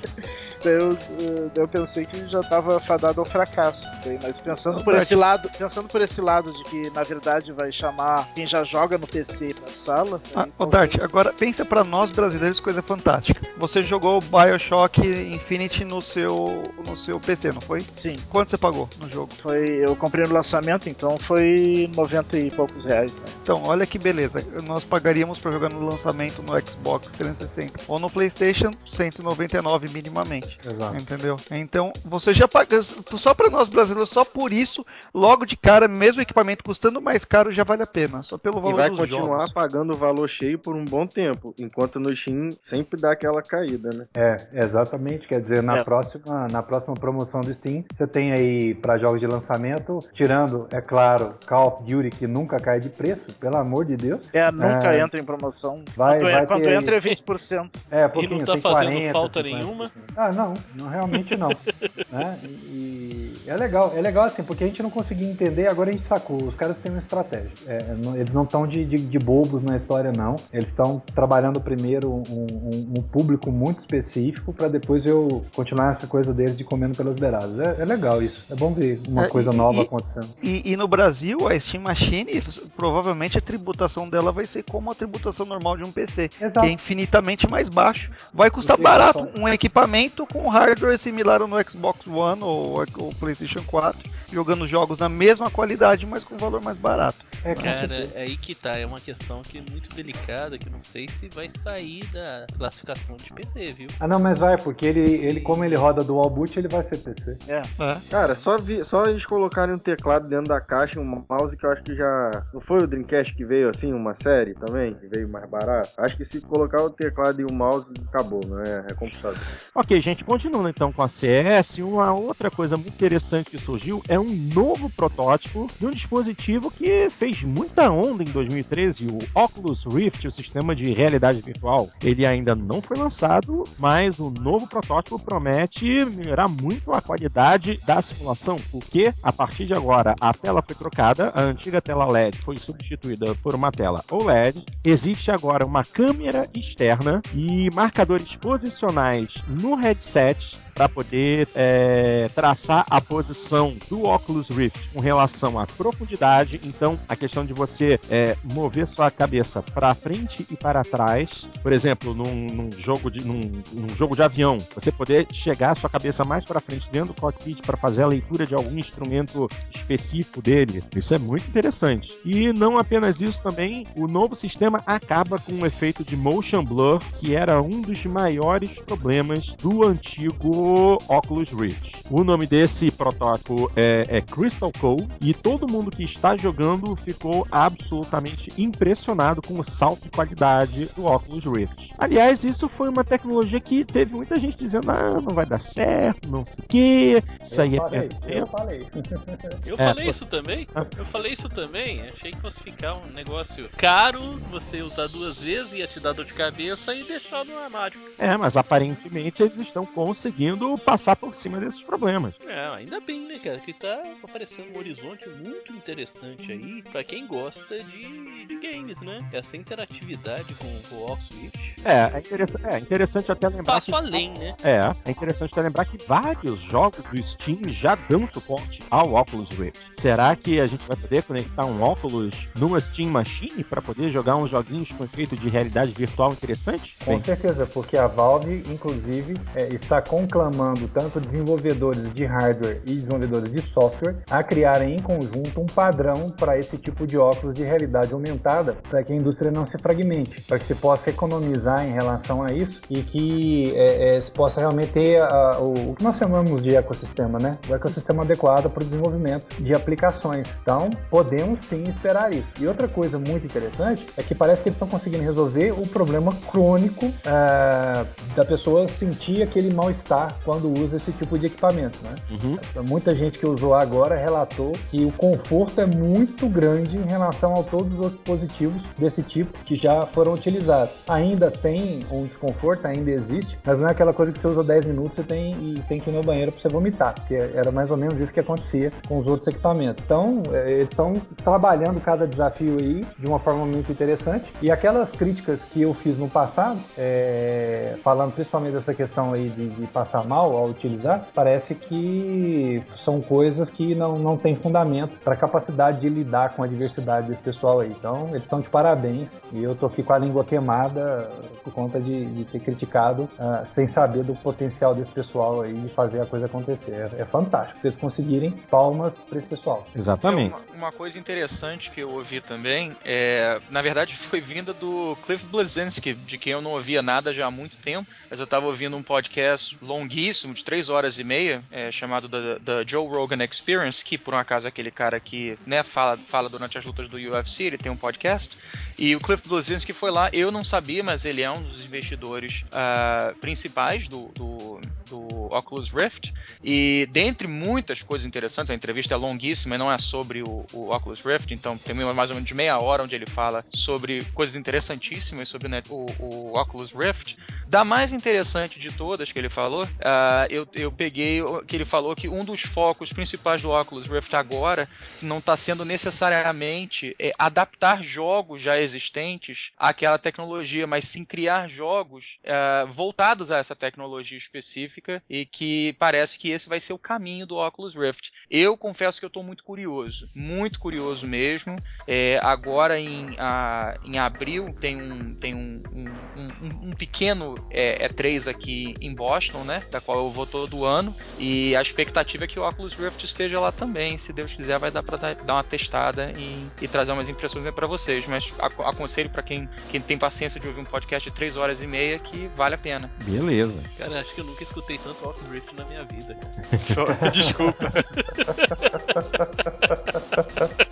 daí eu, eh, eu pensei que já tava fadado ao fracasso. daí, mas pensando Não, por esse lado, pensando por esse lado de que na verdade vai chamar quem já joga no PC pra sala. Ah, ô Dart, agora pensa pra nós brasileiros coisa fantástica. Você jogou Bioshock Infinite no seu, no seu PC, não foi? Sim, Quanto você pagou no jogo? foi. Eu comprei no lançamento, então foi 90 e poucos reais, né? Então, olha que beleza. Nós pagaríamos pra jogar no lançamento no Xbox 360 ou no PlayStation 199 minimamente. Exato. Entendeu? Então, você já paga só pra nós brasileiros, só por isso, logo de cara, mesmo o equipamento custando mais caro já vale a pena, só pelo E valor vai dos continuar jogos. pagando o valor cheio por um bom tempo, enquanto no Steam sempre dá aquela caída, né? É, exatamente. Quer dizer, na, É. próxima, na próxima promoção do Steam, você tem aí para jogos de lançamento, tirando, é claro, Call of Duty, que nunca cai de preço, pelo amor de Deus. É, nunca É. entra em promoção. Vai- quando é- vai quando ter aí. entra é 20%. É, pouquinho, tá tem fazendo 40, falta 50%. nenhuma? Ah, não, não realmente não. né? E é legal, é legal assim, porque a gente não conseguia entender, agora a gente sacou. Os caras têm uma estratégia. É, não- eles não estão de, de, de bobos na história, não. Eles estão trabalhando primeiro um, um- um público muito específico para depois eu continuar essa coisa deles de comendo pelas beiradas. É, é legal isso. É bom ver uma É, coisa e- nova e- acontecendo. E, e no Brasil, a Steam Machine, provavelmente a tributação dela vai ser como a tributação normal de um PC, Exato. que é infinitamente mais baixo. Vai custar barato um equipamento com hardware similar ao no Xbox One ou o PlayStation 4, jogando jogos na mesma qualidade, mas com valor mais barato. É, Cara, é aí que tá. É uma questão que é muito delicada, que eu não sei se vai sair da classificação de PC, viu? Ah, não, mas vai, porque ele, ele como ele roda dual boot, ele vai ser PC. É. Cara, só, vi, só eles colocarem um teclado dentro da caixa e um mouse que eu acho que já. Não foi o Dreamcast que veio assim, uma série também? Que veio mais barato? Acho que se colocar o teclado e o mouse, acabou, não é? É computador. Ok, gente, continuando então com a CS, uma outra coisa muito interessante que surgiu é é um novo protótipo de um dispositivo que fez muita onda em 2013, o Oculus Rift, o sistema de realidade virtual. Ele ainda não foi lançado, mas o novo protótipo promete melhorar muito a qualidade da simulação, porque a partir de agora a tela foi trocada, a antiga tela LED foi substituída por uma tela OLED. Existe agora uma câmera externa e marcadores posicionais no headset para poder é, traçar a posição do Oculus Rift com relação à profundidade. Então, a questão de você é, mover sua cabeça para frente e para trás, por exemplo, num, num jogo de num, num, jogo de avião, você poder chegar sua cabeça mais para frente dentro do cockpit para fazer a leitura de algum instrumento específico dele. Isso é muito interessante. E não apenas isso também, o novo sistema acaba com um efeito de motion blur que era um dos maiores problemas do antigo Oculus Rift. O nome desse protótipo é, é Crystal Cove e todo mundo que está jogando ficou absolutamente impressionado com o salto de qualidade do Oculus Rift. Aliás, isso foi uma tecnologia que teve muita gente dizendo: ah, não vai dar certo, não sei o quê, isso eu aí falei, é Eu falei. Eu É, falei pô- isso também? Eu falei isso também. Achei que fosse ficar um negócio caro, você usar duas vezes, ia te dar dor de cabeça e deixar no armário. É, mas aparentemente eles estão conseguindo passar por cima desses problemas. É, ainda bem, né, cara? Que tá aparecendo um horizonte muito interessante aí pra quem gosta de, de games, né? Essa interatividade com o Oculus Rift. É, é, interessa- é interessante até lembrar Passo que. além, né? É, é interessante até lembrar que vários jogos do Steam já dão suporte ao Oculus Rift. Será que a gente vai poder conectar um Oculus numa Steam Machine para poder jogar uns joguinhos com efeito de realidade virtual interessante? Com certeza, porque a Valve, inclusive, é, está conclamando tanto desenvolvedores de hardware e desenvolvedores de software a criarem em conjunto um padrão para esse tipo de óculos de realidade aumentada, para que a indústria não se fragmente, para que se possa economizar em relação a isso e que é, é, se possa realmente ter a- o, o que nós chamamos de ecossistema, né? O ecossistema adequado para o desenvolvimento de aplicações. Então, podemos sim esperar isso. E outra coisa muito interessante é que parece que eles estão conseguindo resolver o problema crônico ah, da pessoa sentir aquele mal-estar quando usa esse tipo de equipamento, né? Uhum. Muita gente que usou agora relatou que o conforto é muito grande em relação a todos os outros dispositivos desse tipo que já foram utilizados. Ainda tem um desconforto, ainda existe, mas não é aquela coisa que você usa 10 minutos tem, e tem que ir no banheiro para você vomitar, porque era mais ou menos isso que acontecia com os outros equipamentos. Então, eh, eles estão trabalhando cada desafio aí de uma forma muito interessante. E aquelas críticas que eu fiz no passado, eh, falando principalmente dessa questão aí de, de passar mal ao utilizar, parece que são coisas que não, não têm fundamento para a capacidade de lidar com a diversidade desse pessoal aí. Então, eles estão de parabéns e eu tô aqui com a língua queimada por conta de, de ter criticado ah, sem saber do potencial desse pessoal aí de fazer a coisa acontecer. É, é fantástico. Se eles conseguirem, palmas para esse pessoal. Exatamente. É, uma, uma coisa interessante que eu ouvi também, é, na verdade foi vinda do Cliff Blazinski, de quem eu não ouvia nada já há muito tempo, mas eu estava ouvindo um podcast longuíssimo, de três horas e meia, é, chamado da, da Joe Rogan Experience, que por um acaso é aquele cara que né, fala, fala durante as lutas do UFC, ele tem um podcast, e o Cliff Blazinski foi lá, eu não sabia, mas ele é um dos investidores ah, principais do, do, do Oculus Rift, e dentre muitas coisas interessantes, a entrevista é longuíssima e não é sobre o, o Oculus Rift, então tem mais ou menos meia hora onde ele fala sobre coisas interessantíssimas sobre né, o, o Oculus Rift. Da mais interessante de todas que ele falou, ah, eu, eu peguei que ele falou que um dos focos principais do Oculus Rift agora não está sendo necessariamente é, adaptar jogos já existentes àquela tecnologia, mas sim criar jogos ah, voltados a essa tecnologia específica e que parece que esse vai ser o caminho do Oculus Rift. Eu confesso que eu estou muito curioso, muito curioso mesmo. É, agora em, a- em abril tem um, tem um, um, um- um pequeno é, E3 aqui em Boston, né? Da qual eu vou todo ano. E a expectativa é que o Oculus Rift esteja lá também. Se Deus quiser, vai dar para dar, dar uma testada e, e trazer umas impressões para vocês. Mas aco- aconselho para quem, quem tem paciência de ouvir um podcast de 3 horas e meia que vale a pena. Beleza. Cara, acho que eu nunca escutei tanto Rift na minha vida. cara. Desculpa.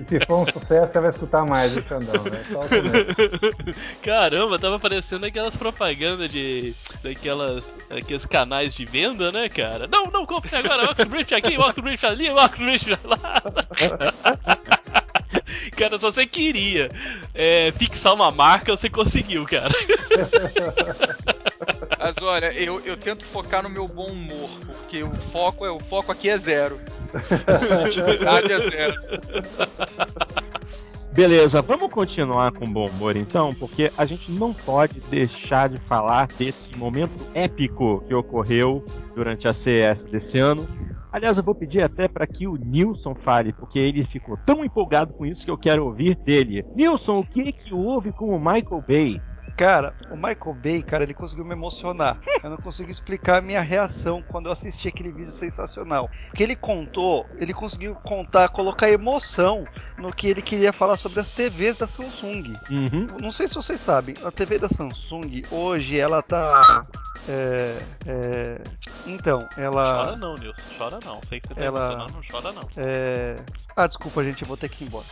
se for um sucesso, você vai escutar mais o Xandão, né? O. Caramba, tava aparecendo aquelas propagandas de. daquelas. aqueles canais de venda, né, cara? Não, não, compre agora, Oxbridge aqui, Oxbridge ali, Oxbridge lá. Cara, só você queria é, fixar uma marca, você conseguiu, cara. Mas olha, eu, eu tento focar no meu bom humor, porque o foco é o foco aqui é zero. A atividade é zero. Beleza, vamos continuar com bom humor então, porque a gente não pode deixar de falar desse momento épico que ocorreu durante a CES desse ano. Aliás, eu vou pedir até para que o Nilson fale, porque ele ficou tão empolgado com isso que eu quero ouvir dele. Nilson, o que que houve com o Michael Bay? Cara, o Michael Bay, cara, ele conseguiu me emocionar. Eu não consigo explicar a minha reação quando eu assisti aquele vídeo sensacional. O que ele contou, ele conseguiu contar, colocar emoção no que ele queria falar sobre as TVs da Samsung. Uhum. Não sei se vocês sabem, a TV da Samsung hoje ela tá. É, é, então, ela. Chora não, Nilson, chora não. Sei que você tá Ela- emocionado, não chora não. É... Ah, desculpa, gente, eu vou ter que ir embora.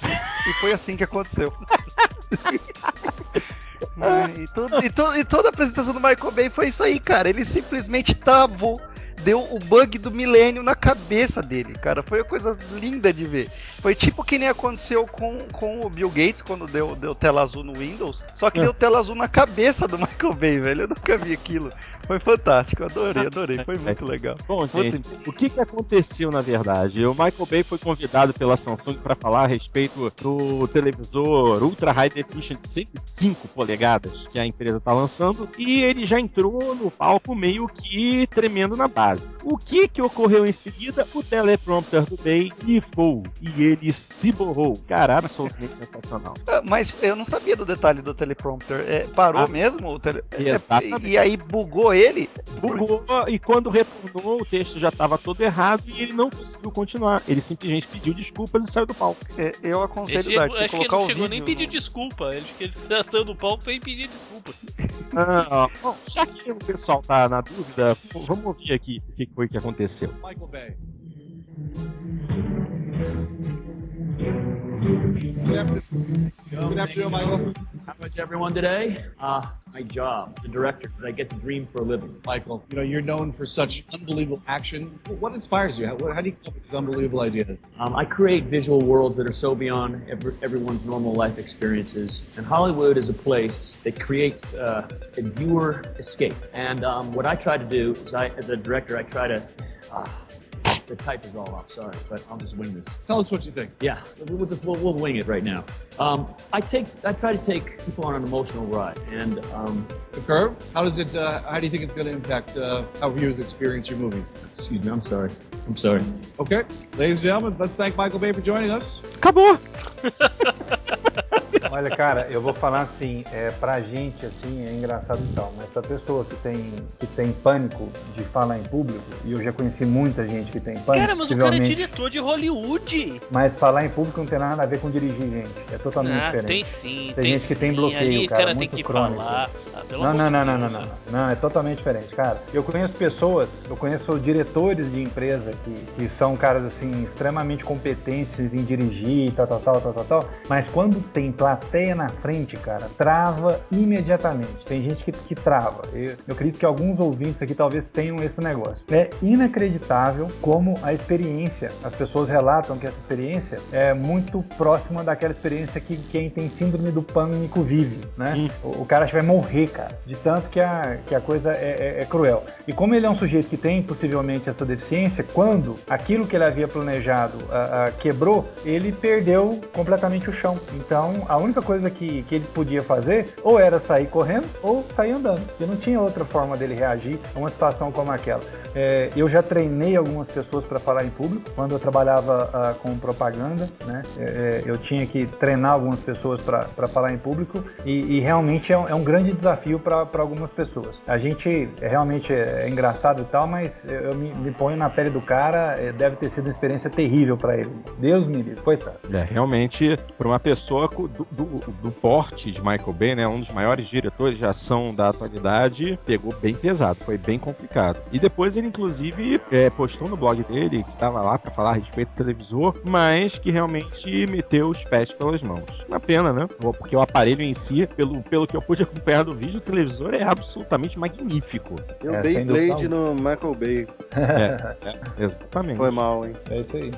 E foi assim que aconteceu. É, e, tudo- e e toda a apresentação do Michael Bay foi isso aí, cara. Ele simplesmente travou, deu o bug do milênio na cabeça dele, cara. Foi uma coisa linda de ver. Foi tipo que nem aconteceu com, com o Bill Gates quando deu, deu tela azul no Windows. Só que deu tela azul na cabeça do Michael Bay, velho. Eu nunca vi aquilo. Foi fantástico, adorei, adorei. Foi muito legal. Bom, gente, o que, que aconteceu na verdade? O Michael Bay foi convidado pela Samsung para falar a respeito do televisor Ultra High Definition de 105 polegadas que a empresa está lançando e ele já entrou no palco meio que tremendo na base. O que que ocorreu em seguida? O teleprompter do Bay grifou e ele se borrou. Cara, absolutamente sensacional. Ah, Mas eu não sabia do detalhe do teleprompter. É, parou Ah, mesmo o tele... é, exatamente. e aí bugou ele? Bugou e quando retornou o texto já estava todo errado e ele não conseguiu continuar. Ele simplesmente pediu desculpas e saiu do palco. É, eu aconselho Ele o chegou, Dart, você acho que ele colocar não o chegou vídeo. nem pedir no- desculpa. Ele, ele saiu do palco sem pedir desculpa. Ah, bom, já que o pessoal tá na dúvida, vamos ouvir aqui o que foi que aconteceu. Michael Bay. Good afternoon, Michael. How is everyone today? Uh, my job as a director, because I get to dream for a living. Michael, you know you're known for such unbelievable action. What inspires you? How, how do you come up with these unbelievable ideas? Um, I create visual worlds that are so beyond every, everyone's normal life experiences. And Hollywood is a place that creates uh, a viewer escape. And um, what I try to do is, I, as a director, I try to. Uh, the type is all off, sorry, but I'll just wing this. Tell us what you think. Yeah, we'll just we'll, we'll wing it right now. Um, I take I try to take people on an emotional ride, and um, The curve. How does it? Uh, how do you think it's going to impact uh, how viewers experience your movies? excuse me, I'm sorry, I'm sorry. Okay, ladies and gentlemen, let's thank Michael Bay for joining us. Acabou! Olha, cara, eu vou falar assim, é, pra gente, assim, é engraçado e tal, mas pra pessoa que tem, que tem pânico de falar em público, e eu já conheci muita gente que tem pânico, Cara, mas o cara é diretor de Hollywood. mas falar em público não tem nada a ver com dirigir, gente, é totalmente Ah, diferente. tem sim, Tem tem, gente que tem sim. bloqueio, Ali, cara, cara tem muito que crônico. falar. Ah, Não, não, não, não, não, Deus, não, né? não, é totalmente diferente, cara. Eu conheço pessoas, eu conheço diretores de empresa que, que são caras assim extremamente competentes em dirigir, tal, tal, tal, tal, tal, tal, mas quando tem plateia na frente, cara, trava imediatamente. Tem gente que, que trava. Eu, eu acredito que alguns ouvintes aqui talvez tenham esse negócio. É inacreditável como a experiência, as pessoas relatam que essa experiência é muito próxima daquela experiência que quem tem síndrome do pânico vive, né? O, o cara vai morrer, cara, de tanto que a, que a coisa é, é- é cruel. E como ele é um sujeito que tem possivelmente essa deficiência, quando aquilo que ele havia planejado ah, ah, quebrou, ele perdeu completamente o chão. Então, a única coisa que, que ele podia fazer ou era sair correndo ou sair andando. E não tinha outra forma dele reagir a uma situação como aquela. É, eu já treinei algumas pessoas para falar em público. Quando eu trabalhava ah, com propaganda, né, é, eu tinha que treinar algumas pessoas para falar em público e, e realmente é um, é um grande desafio para algumas pessoas. A gente é, realmente é, é engraçado e tal, mas eu me, me ponho na pele do cara, é, deve ter sido uma experiência terrível para ele. Deus me livre, coitado. É, realmente, para uma pessoa do, do, do porte de Michael Bay, né, um dos maiores diretores de ação da atualidade, pegou bem pesado, foi bem complicado. E depois ele, inclusive, é, postou no blog dele, que estava lá para falar a respeito do televisor, mas que realmente meteu os pés pelas mãos. Uma pena, né? Porque o aparelho em si, pelo, pelo que eu pude acompanhar do vídeo, o televisor é absolutamente magnífico. E o É, Beyblade dúvida. no Michael Bay. É, é, exatamente. Foi mal, hein? É isso aí.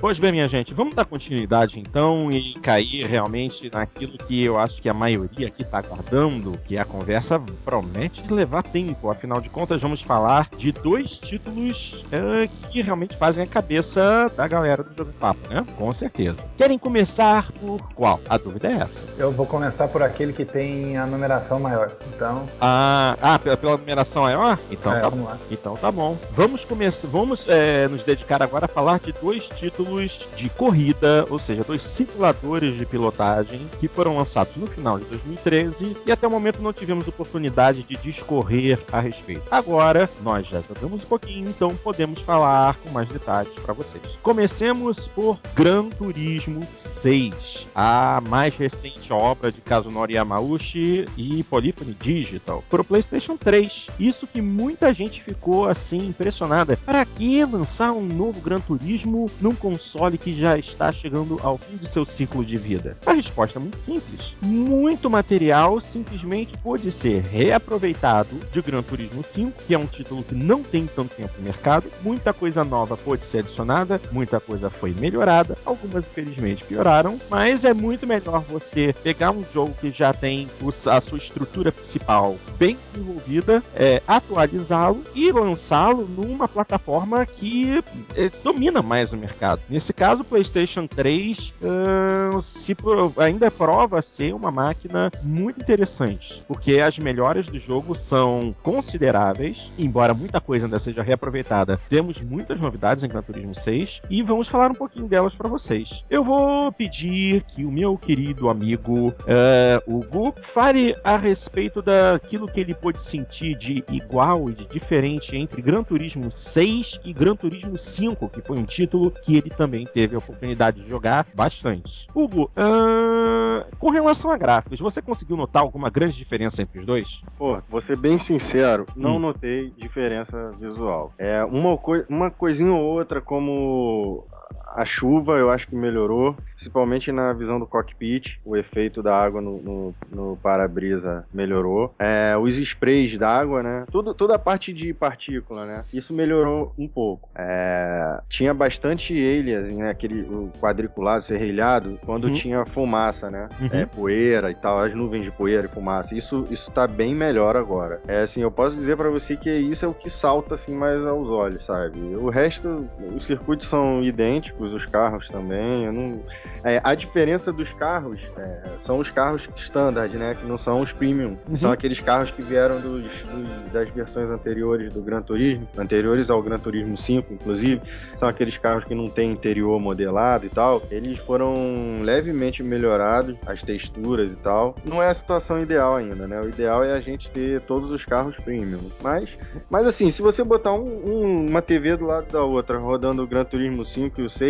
Pois bem, minha gente, vamos dar continuidade então e cair realmente naquilo que eu acho que a maioria aqui está aguardando, que a conversa promete levar tempo. Afinal de contas, vamos falar de dois títulos eh, que realmente fazem a cabeça da galera do Jogo Papo, né? Com certeza. Querem começar por qual? A dúvida é essa. Eu vou começar por aquele que tem a numeração maior. Então, Ah, ah pela, pela numeração maior? Então é, tá vamos lá. Então tá bom. Vamos começar. Vamos é, nos dedicar agora a falar de dois títulos de corrida, ou seja, dois simuladores de pilotagem que foram lançados no final de 2013 e até o momento não tivemos oportunidade de discorrer a respeito. Agora nós já jogamos um pouquinho, então podemos falar com mais detalhes para vocês. Comecemos por Gran Turismo 6, a mais recente obra de Kazunori Yamauchi e Polyphony Digital para o PlayStation 3. Isso que muita gente ficou assim impressionada. Para que lançar um novo Gran Turismo num console que já está chegando ao fim do seu ciclo de vida? A resposta é muito simples. Muito material simplesmente pôde ser reaproveitado de Gran Turismo 5, que é um título que não tem tanto tempo no mercado. Muita coisa nova pôde ser adicionada, muita coisa foi melhorada, algumas infelizmente pioraram, mas é muito melhor você pegar um jogo que já tem a sua estrutura principal bem desenvolvida, é, atualizá-lo e lançá-lo numa plataforma que é, domina mais o mercado. Nesse caso, o PlayStation 3 ah, se ainda prova ser uma máquina muito interessante, porque as melhores do jogo são consideráveis, embora muita coisa ainda seja reaproveitada. Temos muitas novidades em Gran Turismo 6 e vamos falar um pouquinho delas para vocês. Eu vou pedir que o meu querido amigo eh, Hugo fale a respeito daquilo que ele pôde sentir de igual e de diferente entre Gran Turismo 6 e Gran Turismo 5, que foi um título que ele também teve a oportunidade de jogar bastante. Hugo, ah, com relação a gráficos, você conseguiu notar alguma grande diferença entre os dois? Pô, vou ser bem sincero, não Hum. notei diferença visual. É uma, coi uma coisinha ou outra, como a chuva, eu acho que melhorou, principalmente na visão do cockpit. O efeito da água no, no- no para-brisa melhorou. É, os sprays d'água, né? Tudo, toda a parte de partícula, né? Isso melhorou um pouco. É, tinha bastante aliasing, né? Aquele quadriculado, serrilhado, quando Uhum. tinha fumaça, né? Uhum. É, poeira e tal, as nuvens de poeira e fumaça. Isso, isso tá bem melhor agora. É assim, eu posso dizer pra você que isso é o que salta assim mais aos olhos, sabe? O resto, os circuitos são idênticos, os carros também. Eu não... É, a diferença dos carros é, são os carros standard, né? Que não são os premium. Uhum. São aqueles carros que vieram dos, dos- das versões anteriores do Gran Turismo, anteriores ao Gran Turismo 5, inclusive. São aqueles carros que não tem interior modelado e tal. Eles foram levemente melhorados, as texturas e tal. Não é a situação ideal ainda, né? O ideal é a gente ter todos os carros premium. Mas, mas assim, se você botar um- um- uma TV do lado da outra, rodando o Gran Turismo 5 e o 6,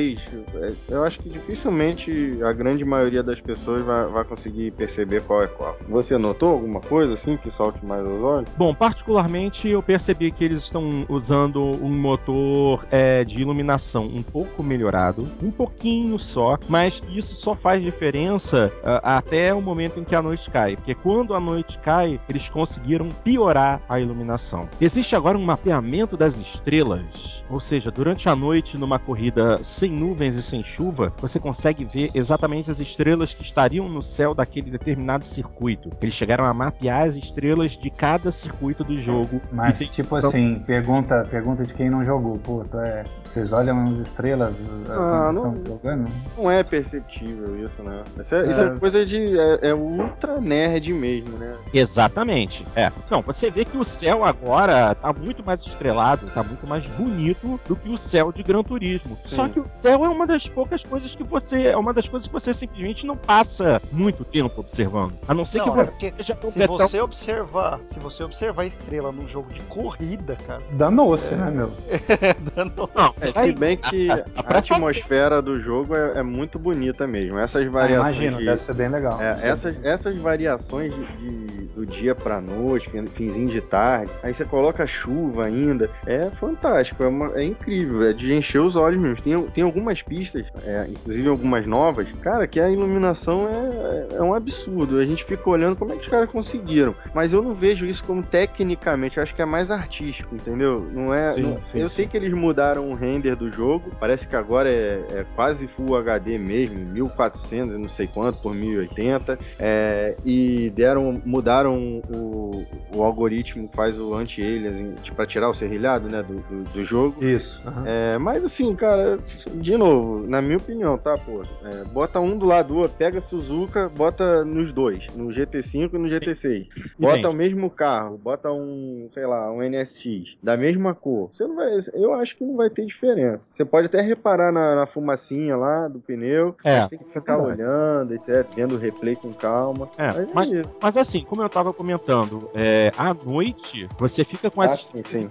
é, eu acho que dificilmente a grande maioria das pessoas vai, vai conseguir perceber qual é qual. Você notou alguma coisa assim que salte mais aos olhos? Bom, particularmente eu percebi que eles estão usando um motor é, de iluminação um pouco melhorado, um pouquinho só, mas isso só faz diferença ah, até o momento em que a noite cai, porque quando a noite cai, eles conseguiram piorar a iluminação. Existe agora um mapeamento das estrelas, ou seja, durante a noite numa corrida sem nuvens e sem chuva, você consegue ver exatamente as estrelas que estariam no céu daquele determinado circuito. Eles chegaram a mapear as estrelas de cada circuito do jogo. Mas, tem- tipo assim, pergunta, pergunta de quem não jogou. Pô, tu é, vocês olham as estrelas uh, Ah, quando não- estão jogando? Não é perceptível isso, né? Isso é, isso é É. coisa de. É, é ultra nerd mesmo, né? Exatamente. É. Não, você vê que o céu agora tá muito mais estrelado, tá muito mais bonito do que o céu de Gran Turismo. Sim. Só que o céu é uma das poucas coisas que você. É uma das coisas que você simplesmente não passa muito tempo observando. A não ser Não, que é você seja se completão- você observar, se você observar a estrela num jogo de corrida, cara, Danou-se, né, meu? dando Não, É, se bem que dá a pra atmosfera do jogo é, é muito bonita mesmo. Essas Ah, variações imagino, de, deve ser bem legal. É, essas, essas variações de, de- do dia pra noite, fin- finzinho de tarde, aí você coloca chuva ainda, é fantástico, é, uma- é incrível, é de encher os olhos mesmo. Tem, tem algumas pistas, é, inclusive algumas novas, cara, que a iluminação é, é um absurdo. A gente fica olhando como é que os caras conseguiram. Mas eu não vejo isso como tecnicamente, eu acho que é mais artístico, entendeu? Não é. Sim, não- sim, eu sim. sei que eles mudaram o render do jogo, parece que agora é, é quase Full HD mesmo, 1400 e não sei quanto por 1080. É, e deram, mudaram o, o algoritmo que faz o anti-aliasing pra tirar o serrilhado né, do, do, do jogo. Isso. aham. É, mas assim, cara, de novo, na minha opinião, tá, pô? é, bota um do lado do outro, pega Suzuka, bota nos dois, no GT5 e no GT6. Bota o mesmo carro, bota um, sei lá, um NSX, da mesma cor. Você não vai, eu acho que não vai ter diferença. Você pode até reparar na, na fumacinha lá do pneu, É, mas tem que é ficar verdade. olhando, etc, vendo o replay com calma. É, mas é mas, isso. mas assim, como eu tava comentando, é, à noite você fica com as Ah, sim, sim.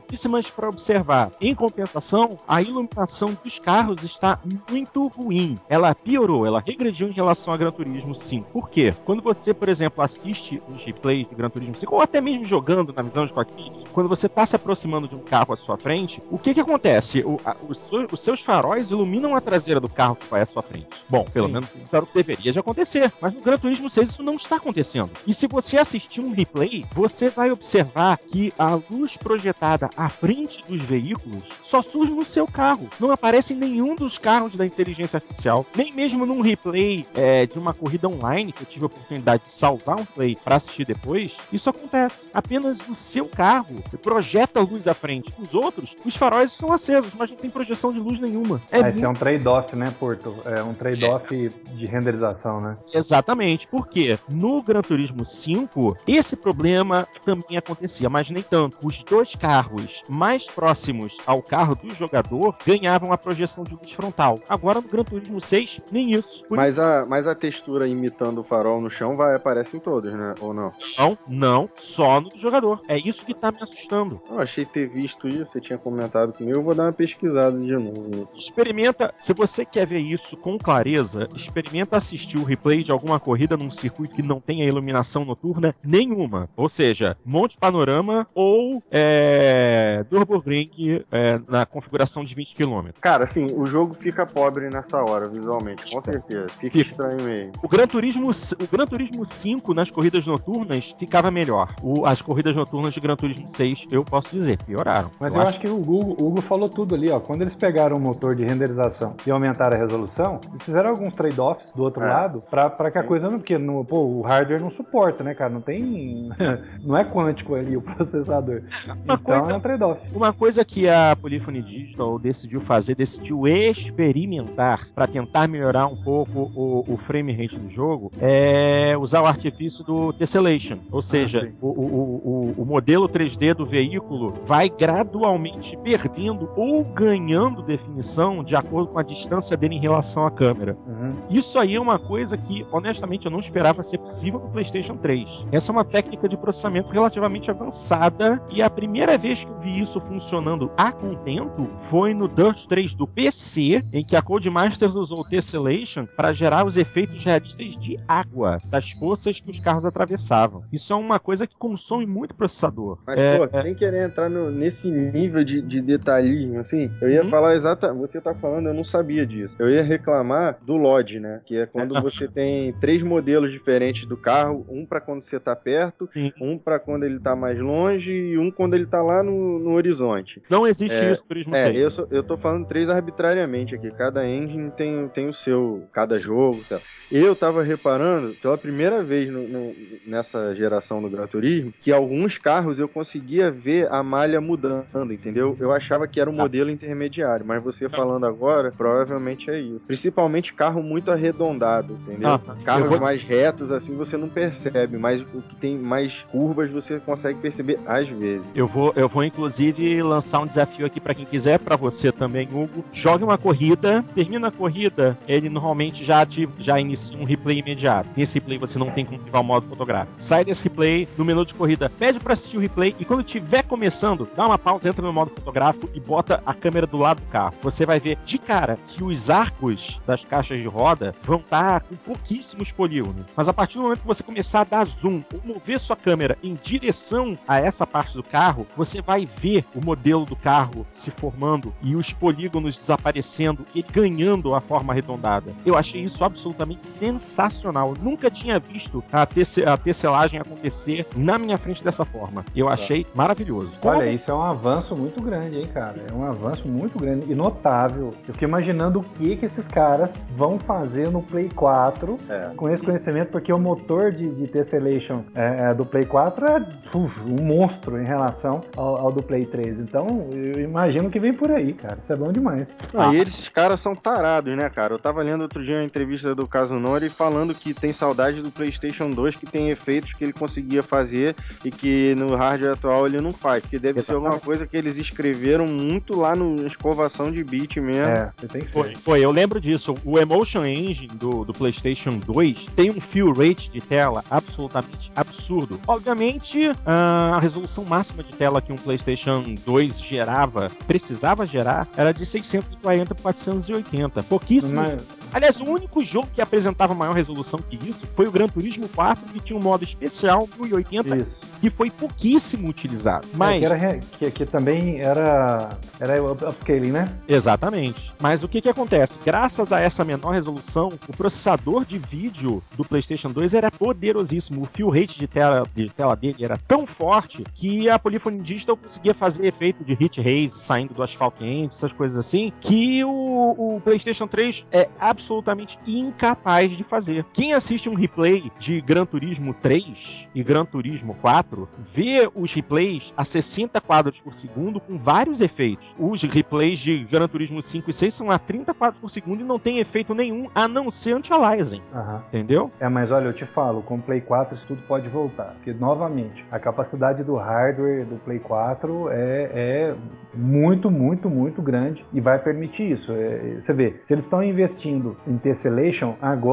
para observar. Em compensação, a iluminação dos carros está muito ruim. Ela piorou, ela regrediu em relação a Gran Turismo 5. Por quê? Quando você, por exemplo, assiste os replays do Gran Turismo 5, ou até mesmo jogando na visão de cockpit, quando você está se aproximando de um carro à sua frente, o que que acontece? O- a- os, os seus faróis iluminam a traseira do carro que vai à sua frente. Bom, pelo Sim. menos isso era o que deveria de acontecer. Mas no Gran Turismo 6 isso não está acontecendo. E se você assistir um replay, você vai observar que a luz projetada à frente dos veículos só surge no seu carro. Não aparece em nenhum dos carros da inteligência artificial. Nem mesmo num replay é, de uma corrida online, que eu tive a oportunidade de salvar um play para assistir depois, isso acontece. Apenas no seu carro projeta luz à frente. Os outros, os faróis estão acesos, mas não tem projeção de luz nenhuma. É esse é muito um trade-off, né, Porto? É um trade-off de renderização, né? Exatamente, porque no Gran Turismo 5 esse problema também acontecia, mas nem tanto. Os dois carros mais próximos ao carro do jogador ganhavam a projeção de luz frontal. Agora no Gran Turismo 6, nem isso. Mas a, mas a textura imitando o farol no chão vai aparece em todos, né? Ou não? Não, não, só no do jogador. É isso que tá me assustando. Eu achei ter visto isso, você tinha comentado comigo, eu vou dar uma pesquisada de novo. Experimenta, se você quer ver isso com clareza, experimenta assistir o replay de alguma corrida num circuito que não tenha iluminação noturna nenhuma. Ou seja, Monte Panorama ou é, Nürburgring é, na configuração de 20 km. Cara, assim, o jogo fica pobre nessa hora, visualmente, com certeza. Fica Fica. estranho mesmo. O Gran Turismo, o Gran Turismo 5 nas corridas noturnas ficava melhor. O- as corridas noturnas de Gran Turismo 6, eu posso dizer, pioraram. Mas eu, acho que o Hugo, o Hugo falou tudo ali, ó. Quando eles pegaram o motor de renderização e aumentaram a resolução, eles fizeram alguns trade-offs do outro É. lado pra, pra que a coisa não. Porque no, pô, o hardware não suporta, né, cara? Não tem. não é quântico ali o processador. Uma então coisa- é um trade-off. Uma coisa que a Polyphony Digital decidiu fazer, decidiu experimentar para tentar melhorar um pouco o, o frame rate do jogo, é usar o artifício do tessellation. Ou seja, sim. o, o, o, o modelo 3D do veículo vai gradualmente perdendo ou ganhando definição de acordo com a distância dele em relação à câmera. Uhum. Isso aí é uma coisa que, honestamente, eu não esperava ser possível no PlayStation 3. Essa é uma técnica de processamento relativamente avançada e a primeira vez que eu vi isso funcionando a contento foi no Dirt 3 do PC, em que a Codemasters usou o Tessellation para gerar os efeitos realistas de água das poças que os carros atravessavam. Isso é uma coisa que consome muito processador. Mas, É, pô, sem querer entrar no- nesse nível de, de detalhismo, assim, eu ia Uhum. falar exatamente. Você tá falando, eu não sabia disso. Eu ia reclamar do LOD, né? Que é quando você tem três modelos diferentes do carro: um pra quando você tá perto, Sim. um pra quando ele tá mais longe e um quando ele tá lá no, no horizonte. Não existe É, isso no Turismo É, 6. eu, sou- eu tô falando três arbitrariamente aqui. Cada engine tem, tem o seu, cada jogo tal. Eu tava reparando, pela primeira vez no- no- nessa geração do Gran Turismo, que alguns carros eu conseguia ver a malha mudando, entendeu? Eu achava que era um Tá. modelo intermediário, mas você falando agora, provavelmente é isso. Principalmente carro muito arredondado, entendeu? Ah, eu Carros vou- mais retos, assim, você não percebe, mas o que tem mais curvas, você consegue perceber às vezes. Eu vou, eu vou inclusive lançar um desafio aqui pra quem quiser, pra você também, Hugo. Jogue uma corrida, termina a corrida, ele normalmente já ativa, já inicia um replay imediato. Nesse replay você não tem como ativar o modo fotográfico. Sai desse replay, no menu de corrida, pede pra assistir o replay e quando estiver começando, dá uma pausa, entra no modo fotográfico e bota a câmera do lado do carro. Você vai ver de cara que os arcos das caixas de roda vão estar com pouquíssimos polígonos. Mas a partir do momento que você começar a dar zoom ou mover sua câmera em direção a essa parte do carro, você vai ver o modelo do carro se formando e os polígonos desaparecendo e ganhando a forma arredondada. Eu achei isso absolutamente sensacional. Nunca tinha visto a, tece a tecelagem acontecer na minha frente dessa forma. Eu achei maravilhoso. Olha, Como- isso é um avanço muito grande, hein, cara? É um avanço muito grande e notável. Eu fico imaginando o que que esses caras vão fazer no Play 4 É. com esse conhecimento, porque o motor de, de Tessellation é, é, do Play 4 é uf, um monstro em relação ao, ao do Play 3. Então, eu imagino que vem por aí, cara. Isso é bom demais. Não, e eles, esses caras são tarados, né, cara? Eu tava lendo outro dia uma entrevista do Kazunori falando que tem saudade do PlayStation 2, que tem efeitos que ele conseguia fazer e que no hardware atual ele não faz. Porque deve ser alguma coisa que eles escreveram muito lá no escovação de beat mesmo. É, você tem que Foi, ser. foi, eu lembro disso. O Emotion Engine do, do PlayStation 2 tem um fill rate de tela absolutamente absurdo. Obviamente, ah, a resolução máxima de tela que um PlayStation 2 gerava, precisava gerar, era de 640 por 480. Pouquíssimo. Mas- Aliás, o único jogo que apresentava maior resolução que isso foi o Gran Turismo 4, que tinha um modo especial 1080, Isso. que foi pouquíssimo utilizado. É, Mas que, era que, que também era, era up- upscaling, né? Exatamente. Mas o que que acontece? Graças a essa menor resolução, o processador de vídeo do PlayStation 2 era poderosíssimo. O fill rate de tela, de tela dele era tão forte que a Polyphony Digital conseguia fazer efeito de hit haze saindo do asfalto quente, essas coisas assim, que o, o PlayStation 3 é absolutamente incapaz de fazer. Quem assiste um replay de Gran Turismo 3 e Gran Turismo 4 vê os replays a 60 quadros por segundo com vários efeitos. Os replays de Gran Turismo 5 e 6 são a 30 quadros por segundo e não tem efeito nenhum a não ser anti-aliasing, Aham. entendeu? É, mas olha, eu te falo, com o Play 4 isso tudo pode voltar. Porque, novamente, a capacidade do hardware do Play 4 é, é muito, muito, muito grande e vai permitir isso. É, você vê, se eles estão investindo em Tessellation agora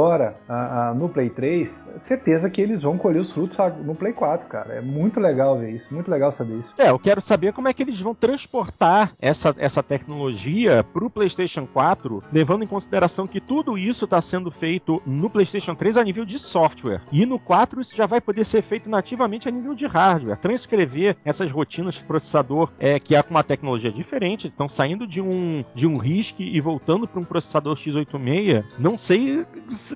a- a- no Play 3, certeza que eles vão colher os frutos no Play 4, cara. É muito legal ver isso, muito legal saber isso. É, eu quero saber como é que eles vão transportar essa, essa tecnologia pro PlayStation 4, levando em consideração que tudo isso está sendo feito no PlayStation 3 a nível de software. E no 4 isso já vai poder ser feito nativamente a nível de hardware. Transcrever essas rotinas de processador é, que é com uma tecnologia diferente, estão saindo de um, de um RISC e voltando para um processador x86. Não sei.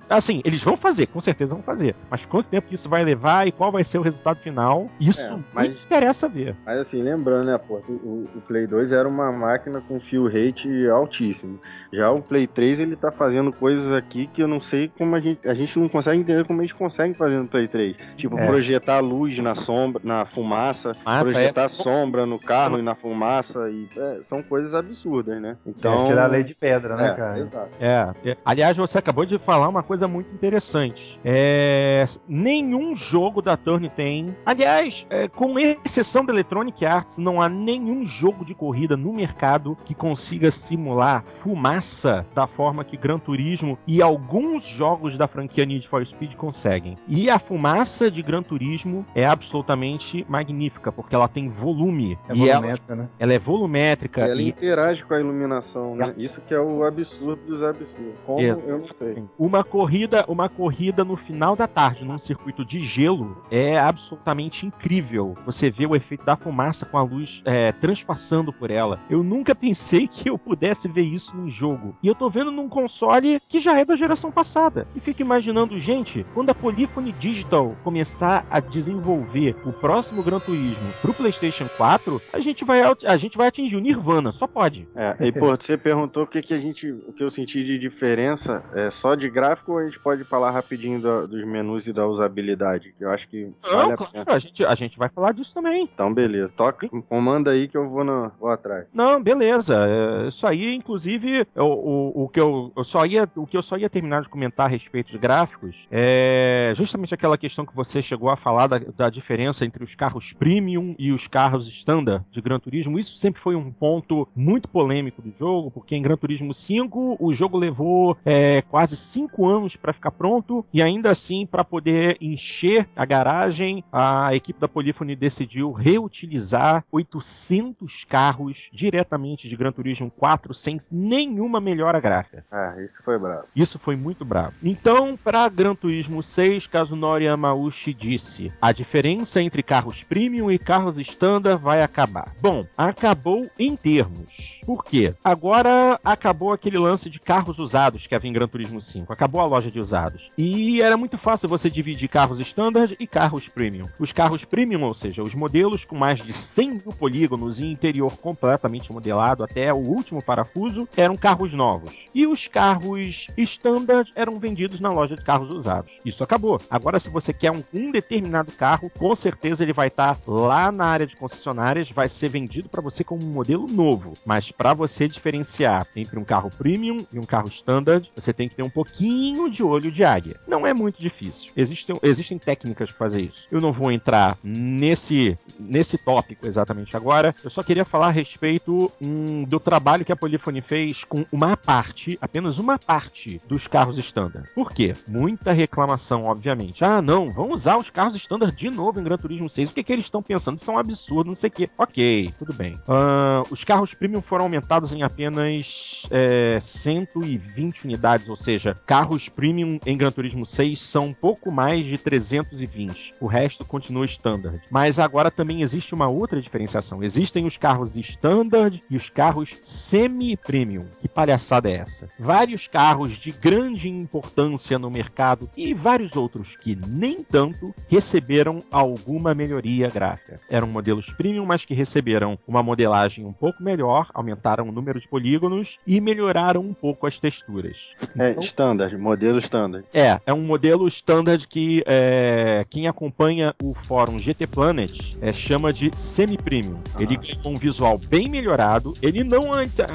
Assim, eles vão fazer, com certeza vão fazer. Mas quanto tempo isso vai levar e qual vai ser o resultado final, isso É, me mas- interessa ver. Mas assim, lembrando, né, pô, o, o Play 2 era uma máquina com fill rate altíssimo. Já o Play 3, ele tá fazendo coisas aqui que eu não sei como a gente. A gente não consegue entender como eles conseguem fazer no Play 3. Tipo, É. projetar luz na sombra, na fumaça, Massa, projetar é. sombra no carro e na fumaça. E, é, são coisas absurdas, né? Então. É, tirar a lei de pedra, né, é, cara? Exato. É, é. aliás, você acabou de falar uma coisa muito interessante. É, nenhum jogo da Turn tem. Aliás, é, com exceção da Electronic Arts, não há nenhum jogo de corrida no mercado que consiga simular fumaça da forma que Gran Turismo e alguns jogos da franquia Need for Speed conseguem. E a fumaça de Gran Turismo é absolutamente magnífica, porque ela tem volume. É e ela, volumétrica, né? ela é volumétrica. Ela e interage com a iluminação, né? Isso que é o absurdo dos absurdos. Como eu não sei. Uma corrida, uma corrida no final da tarde num circuito de gelo é absolutamente incrível. Você vê o efeito da fumaça com a luz é, transpassando por ela. Eu nunca pensei que eu pudesse ver isso num jogo. E eu tô vendo num console que já é da geração passada. E fico imaginando, gente, quando a Polyphony Digital começar a desenvolver o próximo Gran Turismo pro PlayStation 4, a gente vai a gente vai atingir o Nirvana, só pode. É, e pô, você perguntou o que, que a gente, o que eu senti de diferença é só de gráfico ou a gente pode falar rapidinho do- dos menus e da usabilidade? Que eu acho que Não, vale a claro, pena. a gente, a gente vai falar disso também. Então, beleza. Toca, comanda aí que eu vou, no, vou atrás. Não, beleza. É, Isso aí, inclusive, o, o, o que eu, eu só ia, o que eu só ia terminar de comentar a respeito de gráficos é justamente aquela questão que você chegou a falar da, da diferença entre os carros premium e os carros standard de Gran Turismo. Isso sempre foi um ponto muito polêmico do jogo, porque em Gran Turismo 5 o jogo levou é, quase 5 anos para ficar pronto e ainda assim para poder encher a garagem, a equipe da Polyphony decidiu reutilizar 800 carros diretamente de Gran Turismo 4 sem nenhuma melhora gráfica. Ah, isso foi bravo. Isso foi muito bravo. Então, para Gran Turismo 6, Kazunori Yamauchi disse: a diferença entre carros premium e carros standard vai acabar. Bom, acabou em termos. Por quê? Agora acabou aquele lance de carros usados que havia em Gran Turismo 5. Acabou a loja de usados. E era muito fácil você dividir carros standard e carros premium. Os carros premium, ou seja, os modelos com mais de 100 mil polígonos e interior completamente modelado até o último parafuso, eram carros novos. E os carros standard eram vendidos na loja de carros usados. Isso acabou. Agora, se você quer um, um determinado carro, com certeza ele vai estar lá na área de concessionárias, vai ser vendido para você como um modelo novo. Mas para você diferenciar entre um carro premium e um carro standard, você tem que ter um pouquinho de olho de águia. Não é muito difícil. Existem, existem técnicas para fazer isso. Eu não vou entrar nesse, nesse tópico exatamente agora. Eu só queria falar a respeito hum, do trabalho que a Polyphony fez com uma parte, apenas uma parte dos carros standard. Por quê? Muita reclamação, obviamente. Ah, não, vão usar os carros standard de novo em Gran Turismo 6. O que, que eles estão pensando? Isso é um absurdo, não sei o quê. Ok, tudo bem. Ah, os carros premium foram aumentados em apenas é, 120 unidades, ou seja, carros premium em Gran Turismo 6 são pouco mais de 320. O resto continua standard. Mas agora também existe uma outra diferenciação. Existem os carros standard e os carros semi-premium. Que palhaçada é essa? Vários carros de grande importância no mercado e vários outros que nem tanto receberam alguma melhoria gráfica. Eram modelos premium, mas que receberam uma modelagem um pouco melhor, aumentaram o número de polígonos e melhoraram um pouco as texturas. É, standard, modelo standard. É, é um modelo standard que é, quem acompanha o fórum GT Planet é, chama de semi-premium. Ele ganhou um visual bem melhorado. Ele não,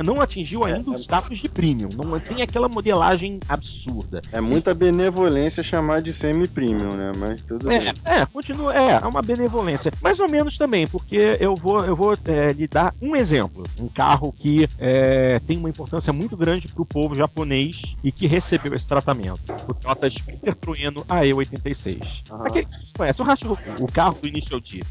não atingiu ainda o status de premium. Não tem aquela modelagem absurda. É muita benevolência chamar de semi-premium, né? Mas tudo bem. É, é, continua. É, é uma benevolência. Mais ou menos também, porque eu vou, eu vou é, lhe dar um exemplo. Um carro que é, tem uma importância muito grande para o povo japonês e que recebeu esse tratamento. O Toyota Sprinter Trueno AE86. Aquele que a gente conhece, o Hachiroku, o carro do Initial D.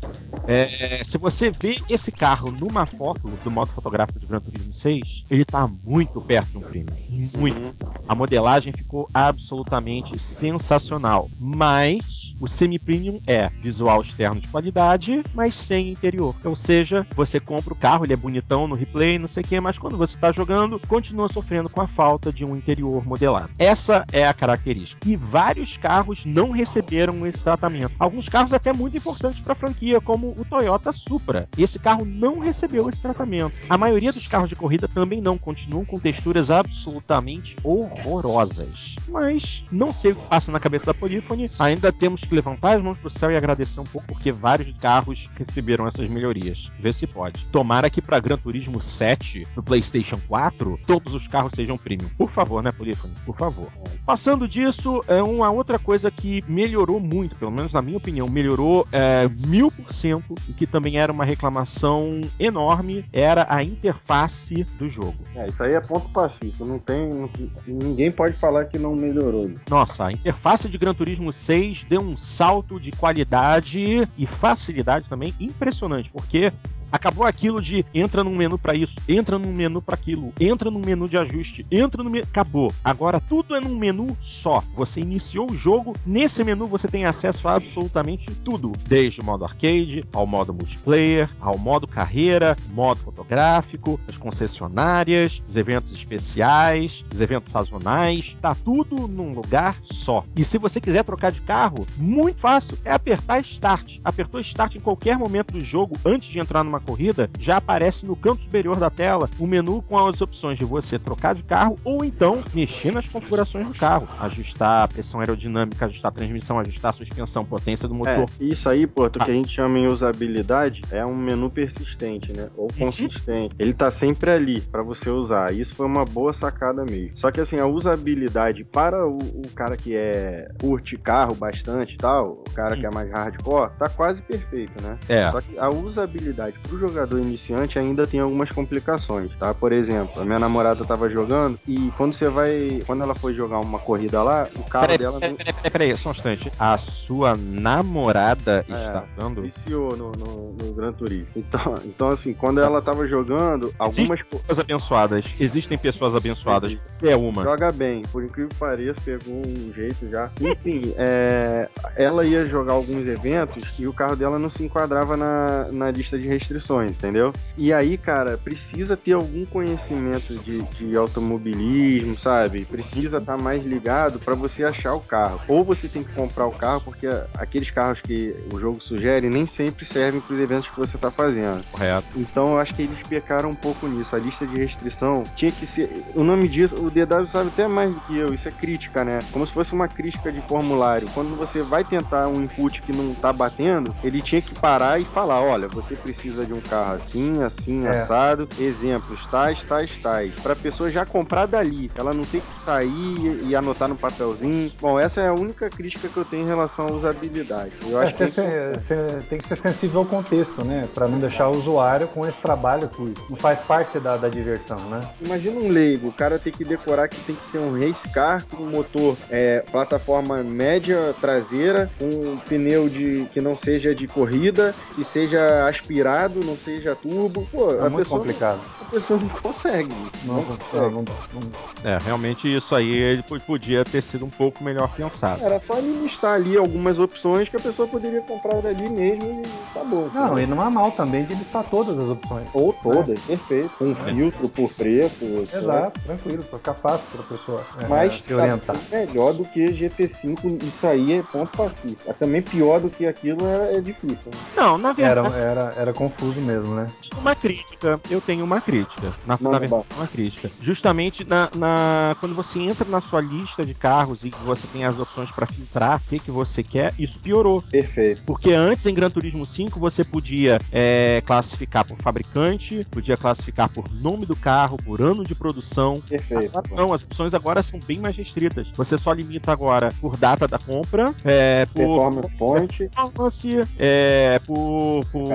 É, se você vê esse carro numa foto do modo fotográfico de Gran Turismo 6, ele tá muito perto de um premium. Muito. A modelagem ficou absolutamente sensacional. Mas o semi-premium é visual externo de qualidade, mas sem interior. Ou seja, você compra o carro, ele é bonitão no replay, não sei o que, mas quando você está jogando, continua sofrendo com a falta de um interior modelado. Essa é a característica. E vários carros não receberam esse tratamento. Alguns carros até muito importantes para a franquia, como o Toyota Supra. Esse carro não recebeu esse tratamento. A maioria dos carros de corrida também não, continuam com texturas absolutamente horrorosas. Mas não sei o que passa na cabeça da Polyphony. Ainda temos que levantar as mãos pro céu e agradecer um pouco, porque vários carros receberam essas melhorias. Vê se pode. Tomara que para Gran Turismo 7 no PlayStation 4 todos os carros sejam premium. Por favor, né, Polyphony? Por favor. Passando disso, é uma outra coisa que melhorou muito, pelo menos na minha opinião, melhorou é, mil por cento e que também era uma reclamação enorme, era a interface do jogo. É, isso aí é ponto pacífico. Não tem. não- ninguém pode falar que não melhorou. Nossa, a interface de Gran Turismo 6 deu um salto de qualidade e facilidade também impressionante, porque acabou aquilo de entra num menu pra isso, entra num menu pra aquilo, entra num menu de ajuste, entra no menu, acabou. Agora tudo é num menu só. Você iniciou o jogo, nesse menu você tem acesso a absolutamente tudo, desde o modo arcade, ao modo multiplayer, ao modo carreira, modo fotográfico, as concessionárias, os eventos especiais, os eventos sazonais, tá tudo num lugar só. E se você quiser trocar de carro, muito fácil, é apertar Start. Apertou Start em qualquer momento do jogo, antes de entrar numa corrida, já aparece no canto superior da tela o menu com as opções de você trocar de carro ou então mexer nas configurações do carro, ajustar a pressão aerodinâmica, ajustar a transmissão, ajustar a suspensão, potência do motor. É, isso aí, pô, o que a gente chama em usabilidade é um menu persistente, né? Ou consistente. Ele tá sempre ali pra você usar. Isso foi uma boa sacada mesmo. Só que assim, a usabilidade para o, o cara que é curte carro bastante e tal, o cara que é mais hardcore, tá quase perfeito, né? É. Só que a usabilidade pro jogador iniciante ainda tem algumas complicações, tá? Por exemplo, a minha namorada tava jogando e quando você vai. Quando ela foi jogar uma corrida lá, o carro Peraí, dela. peraí, peraí, peraí, peraí, só um instante. A sua namorada está dando. Viciou no, no, no Gran Turismo. Então, então, assim, quando ela tava jogando, algumas Existem pessoas abençoadas. Existem pessoas abençoadas. Você é uma. Joga bem, por incrível que pareça, pegou um jeito já. Enfim, é, ela ia jogar alguns eventos e o carro dela não se enquadrava na, na lista de restrições, entendeu? E aí, cara, precisa ter algum conhecimento de, de automobilismo, sabe? Precisa estar mais ligado para você achar o carro. Ou você tem que comprar o carro, porque aqueles carros que o jogo sugere nem sempre servem para os eventos que você tá fazendo. Correto. Então eu acho que eles pecaram um pouco nisso. A lista de restrição tinha que ser. O nome disso, o DW sabe até mais do que eu. Isso é crítica, né? Como se fosse uma crítica de formulário. Quando você vai tentar um input que não tá batendo, ele tinha que parar e falar: olha, você precisa de um carro assim, assim, É. assado. Exemplos, tais, tais, tais. Pra pessoa já comprar dali. Ela não ter que sair e anotar no papelzinho. Bom, essa é a única crítica que eu tenho em relação à usabilidade. Eu É, acho você, que. você- tem que ser sensível ao contexto, né? Pra não deixar o usuário com esse trabalho que não faz parte da, da diversão, né? Imagina um leigo, o cara tem que decorar que tem que ser um race car com um motor é, plataforma média traseira, um pneu de que não seja de corrida, que seja aspirado, não seja turbo. Pô, É a muito pessoa, complicado. a pessoa não consegue. Não, Não não, consegue. não- não- É, realmente isso aí ele po- podia ter sido um pouco melhor pensado. Era só ele listar ali algumas opções que a pessoa poderia comprar dali mesmo e acabou. não, entendeu? e não há mal também de listar todas as opções. Ou todas, perfeito. Com um filtro por preço. etc. Exato, tranquilo, pra ficar fácil pra pessoa é, Mas se tá orientar. melhor do que GT5, isso aí é ponto pacífico. É também pior do que aquilo é, é difícil. né? Não, na Era, verdade, era, era confuso mesmo, né? uma crítica. Eu tenho uma crítica. Na, Manda na verdade, uma crítica. Justamente na, na- quando você entra na sua lista de carros e você tem as opções para filtrar o que, que você quer, isso piorou. Perfeito. Porque antes, em Gran Turismo 5, você podia é, classificar por fabricante, podia classificar por nome do carro, por ano de produção. Perfeito. Agora não, as opções agora são bem mais restritas. Você só limita agora por data da compra, é, por Performance point, performance, é, por, por-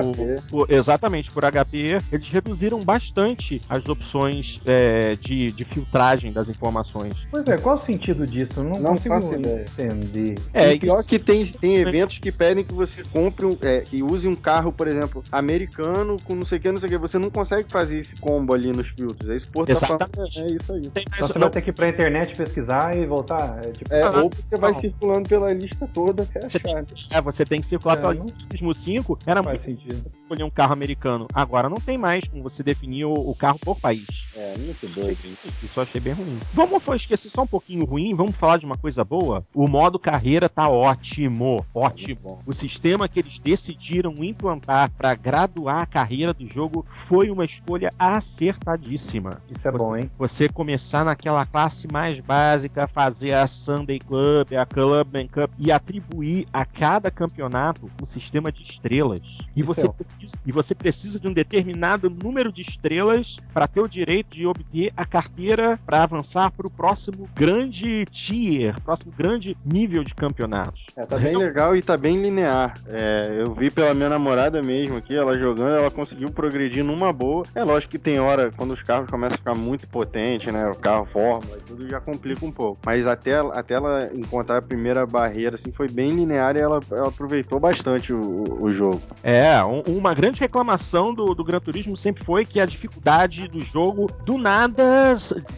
por- exatamente por HP. Eles reduziram bastante as opções é, de, de filtragem das informações. Pois é, qual o sentido disso? Eu não, Não consigo faço ideia. entender. É, e pior que tem, tem eventos que pedem que você compre um, é, que use um carro, por exemplo, americano com não sei o que, não sei o que. Você não consegue fazer esse combo ali nos filtros. É isso, pô, tá falando- Exatamente. É isso aí. Tem Então você não, vai ter que ir pra internet pesquisar e voltar. É, tipo, É, ou você vai não. circulando pela lista toda até você, tem, achar. que- é, você tem que circular É, pela lista Turismo 5. Era faz muito sentido. escolher um carro americano. Agora não tem mais como você definir o, o carro por país. É, muito doido. Isso eu achei bem ruim. Vamos esquecer só um pouquinho ruim, vamos falar de uma coisa boa. O modo carreira tá ótimo, ótimo. O sistema que eles decidiram implantar para graduar a carreira do jogo foi uma escolha acertadíssima. Isso é Você- bom, hein? Você começar naquela classe mais básica, fazer a Sunday Club, a Clubman Cup e atribuir a cada campeonato um sistema de estrelas. E você, Então. precisa, e você precisa de um determinado número de estrelas para ter o direito de obter a carteira para avançar para o próximo grande tier, próximo grande nível de campeonatos. É, tá bem legal e tá bem linear. É, eu vi pela minha namorada mesmo aqui, ela jogando, ela conseguiu progredir numa boa. É lógico que tem hora, quando os carros começam a ficar muito potentes, né? O carro fórmula e tudo já complica um pouco. Mas até, até ela encontrar a primeira barreira, assim, foi bem linear e ela, ela aproveitou bastante o, o- o jogo. É, um- uma grande reclamação do, do Gran Turismo sempre foi que a dificuldade do jogo do nada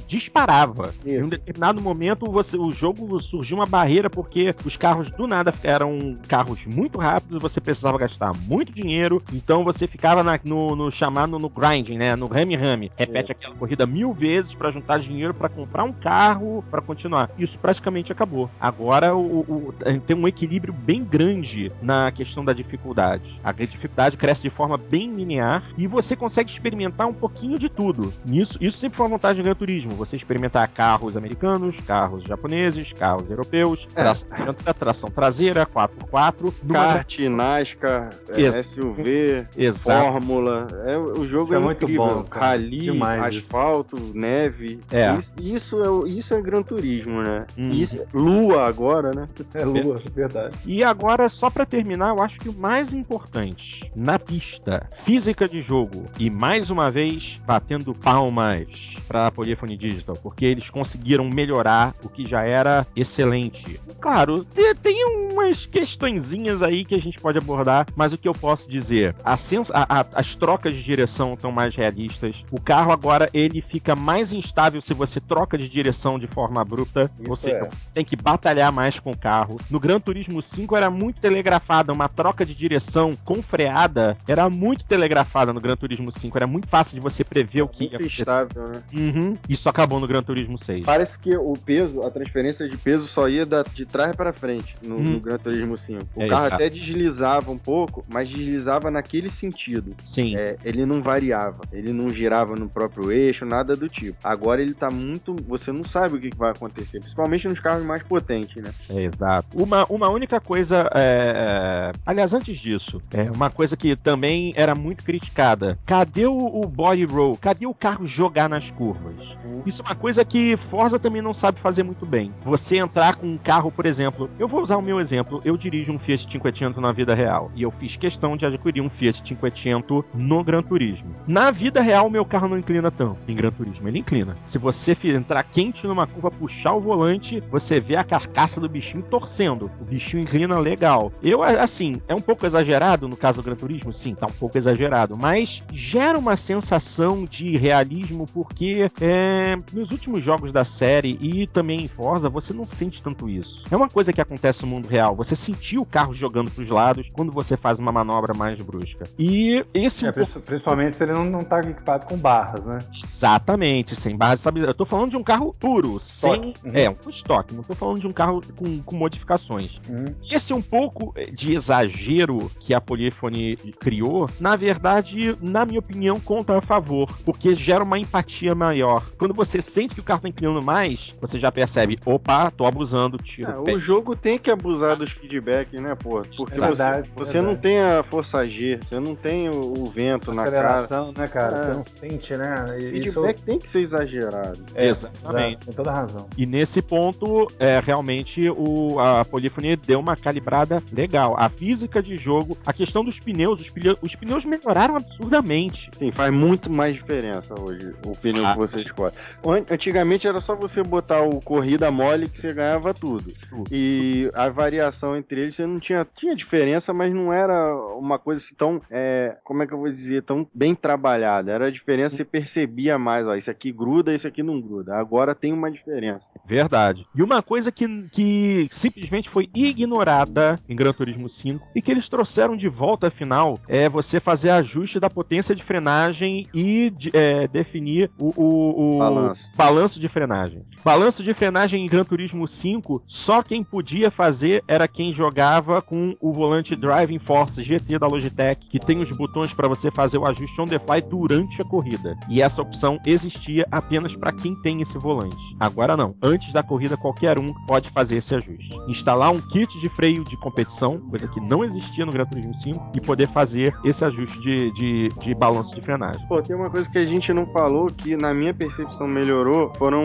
disparava. Em um Isso. determinado momento, você, o jogo surgiu uma barreira porque os carros do nada eram carros muito rápidos, você precisava gastar muito dinheiro, então você ficava na- no, no chamado no grinding, né? No rame-rame. Repete aquela corrida mil vezes para juntar dinheiro para comprar um carro para continuar. Isso praticamente acabou. Agora o, o- tem um equilíbrio bem grande na questão da dificuldade. A dificuldade cresce de forma forma bem linear e você consegue experimentar um pouquinho de tudo. Isso, isso sempre foi uma vantagem do Gran Turismo. Você experimentar carros americanos, carros japoneses, carros europeus, É. tração, tração traseira, 4x4. numa- Kart, NASCAR, Ex- SUV, Exato. Fórmula. É, o jogo Isso é, é muito incrível. bom, cara. Rally, Demais isso. asfalto, neve. É. Isso, isso é, o- isso é Gran Turismo, né? Uhum. Isso, Lua agora, né? É lua, verdade. E agora, só pra terminar, eu acho que o mais importante na pista, física de jogo e mais uma vez batendo palmas pra Polyphony Digital, porque eles conseguiram melhorar o que já era excelente. Claro, te- tem umas questõezinhas aí que a gente pode abordar, mas o que eu posso dizer, a a- a- as trocas de direção estão mais realistas. O carro agora ele fica mais instável se você troca de direção de forma abrupta, Isso seja, é. você tem que batalhar mais com o carro. No Gran Turismo 5 era muito telegrafada, uma troca de direção com freada era muito telegrafada no Gran Turismo 5, era muito fácil de você prever o que ia Muito acontecer. estável, né? Uhum. Isso acabou no Gran Turismo 6. Parece que o peso, a transferência de peso só ia da- de trás para frente no, Hum. no Gran Turismo 5. O É, carro até deslizava um pouco, mas deslizava naquele sentido. Sim. É, ele não variava, ele não girava no próprio eixo, nada do tipo. Agora ele tá muito. Você não sabe o que que vai acontecer, principalmente nos carros mais potentes, né? É, exato. Uma, uma única coisa, é, é, aliás, antes disso, é uma coisa que também era muito criticada. Cadê o, o body roll? Cadê o carro jogar nas curvas? Isso é uma coisa que Forza também não sabe fazer muito bem. Você entrar com um carro, por exemplo, eu vou usar o meu exemplo. Eu dirijo um Fiat 500 na vida real e eu fiz questão de adquirir um Fiat 500 no Gran Turismo. Na vida real, meu carro não inclina tanto. Em Gran Turismo, ele inclina. Se você entrar quente numa curva, puxar o volante, você vê a carcaça do bichinho torcendo. O bichinho inclina legal. Eu, assim, é um pouco exagerado no caso do Gran Turismo? Sim, tá um pouco exagerado. Mas gera uma sensação de realismo porque é, nos últimos jogos da série e também em Forza, você não sente tanto isso. É uma coisa que acontece no mundo real. Você sentiu o carro jogando pros lados quando você faz uma manobra mais brusca. E esse É, um principalmente se ele não, não tá equipado com barras, né? Exatamente, sem barra de estabilidade. Eu tô falando de um carro puro, sem. Uhum. É, um estoque. Não tô falando de um carro com, com modificações. Uhum. Esse é um pouco de exagero que a Polyphony criou, na verdade, na minha opinião, conta a favor, porque gera uma empatia maior. Quando você sente que o carro tá inclinando mais, você já percebe, opa, tô abusando, tiro É, o pé. o jogo tem que abusar dos feedbacks, né, pô? Porque É você, verdade, você verdade. não tem a força G, você não tem o, o vento na cara. Aceleração, né, cara? É. Você não sente, né? E Isso Feedback tem que ser exagerado. é, Exatamente. exato, Tem toda a razão. E nesse ponto, é, realmente, o, a Polyphony deu uma calibrada legal. A física de jogo, a questão dos pneus, os, pneu- os pneus melhoraram absurdamente. Sim, faz muito mais diferença hoje o pneu Ah. que você escolhe. An- Antigamente era só você botar o corrida mole que você ganhava tudo. Tudo. E a variação entre eles você não tinha, tinha diferença, mas não era uma coisa assim tão, é, como é que eu vou dizer, tão bem trabalhada. Era a diferença, você percebia mais, ó, isso aqui gruda, isso aqui não gruda. Agora tem uma diferença. Verdade. E uma coisa que, que simplesmente foi ignorada em Gran Turismo 5 e que eles trouxeram de volta, afinal, é você fazer ajuste da potência de frenagem e de- é, definir o, o- o Balanço. balanço de frenagem. Balanço de frenagem em Gran Turismo 5, só quem podia fazer era quem jogava com o volante Driving Force GT da Logitech, que tem os botões para você fazer o ajuste on the fly durante a corrida. E essa opção existia apenas para quem tem esse volante. Agora não. Antes da corrida, qualquer um pode fazer esse ajuste. Instalar um kit de freio de competição, coisa que não existia no Gran Turismo 5, e poder fazer esse ajuste de, de, de balanço de frenagem. Pô, tem uma coisa que a gente não falou que na minha percepção melhorou, foram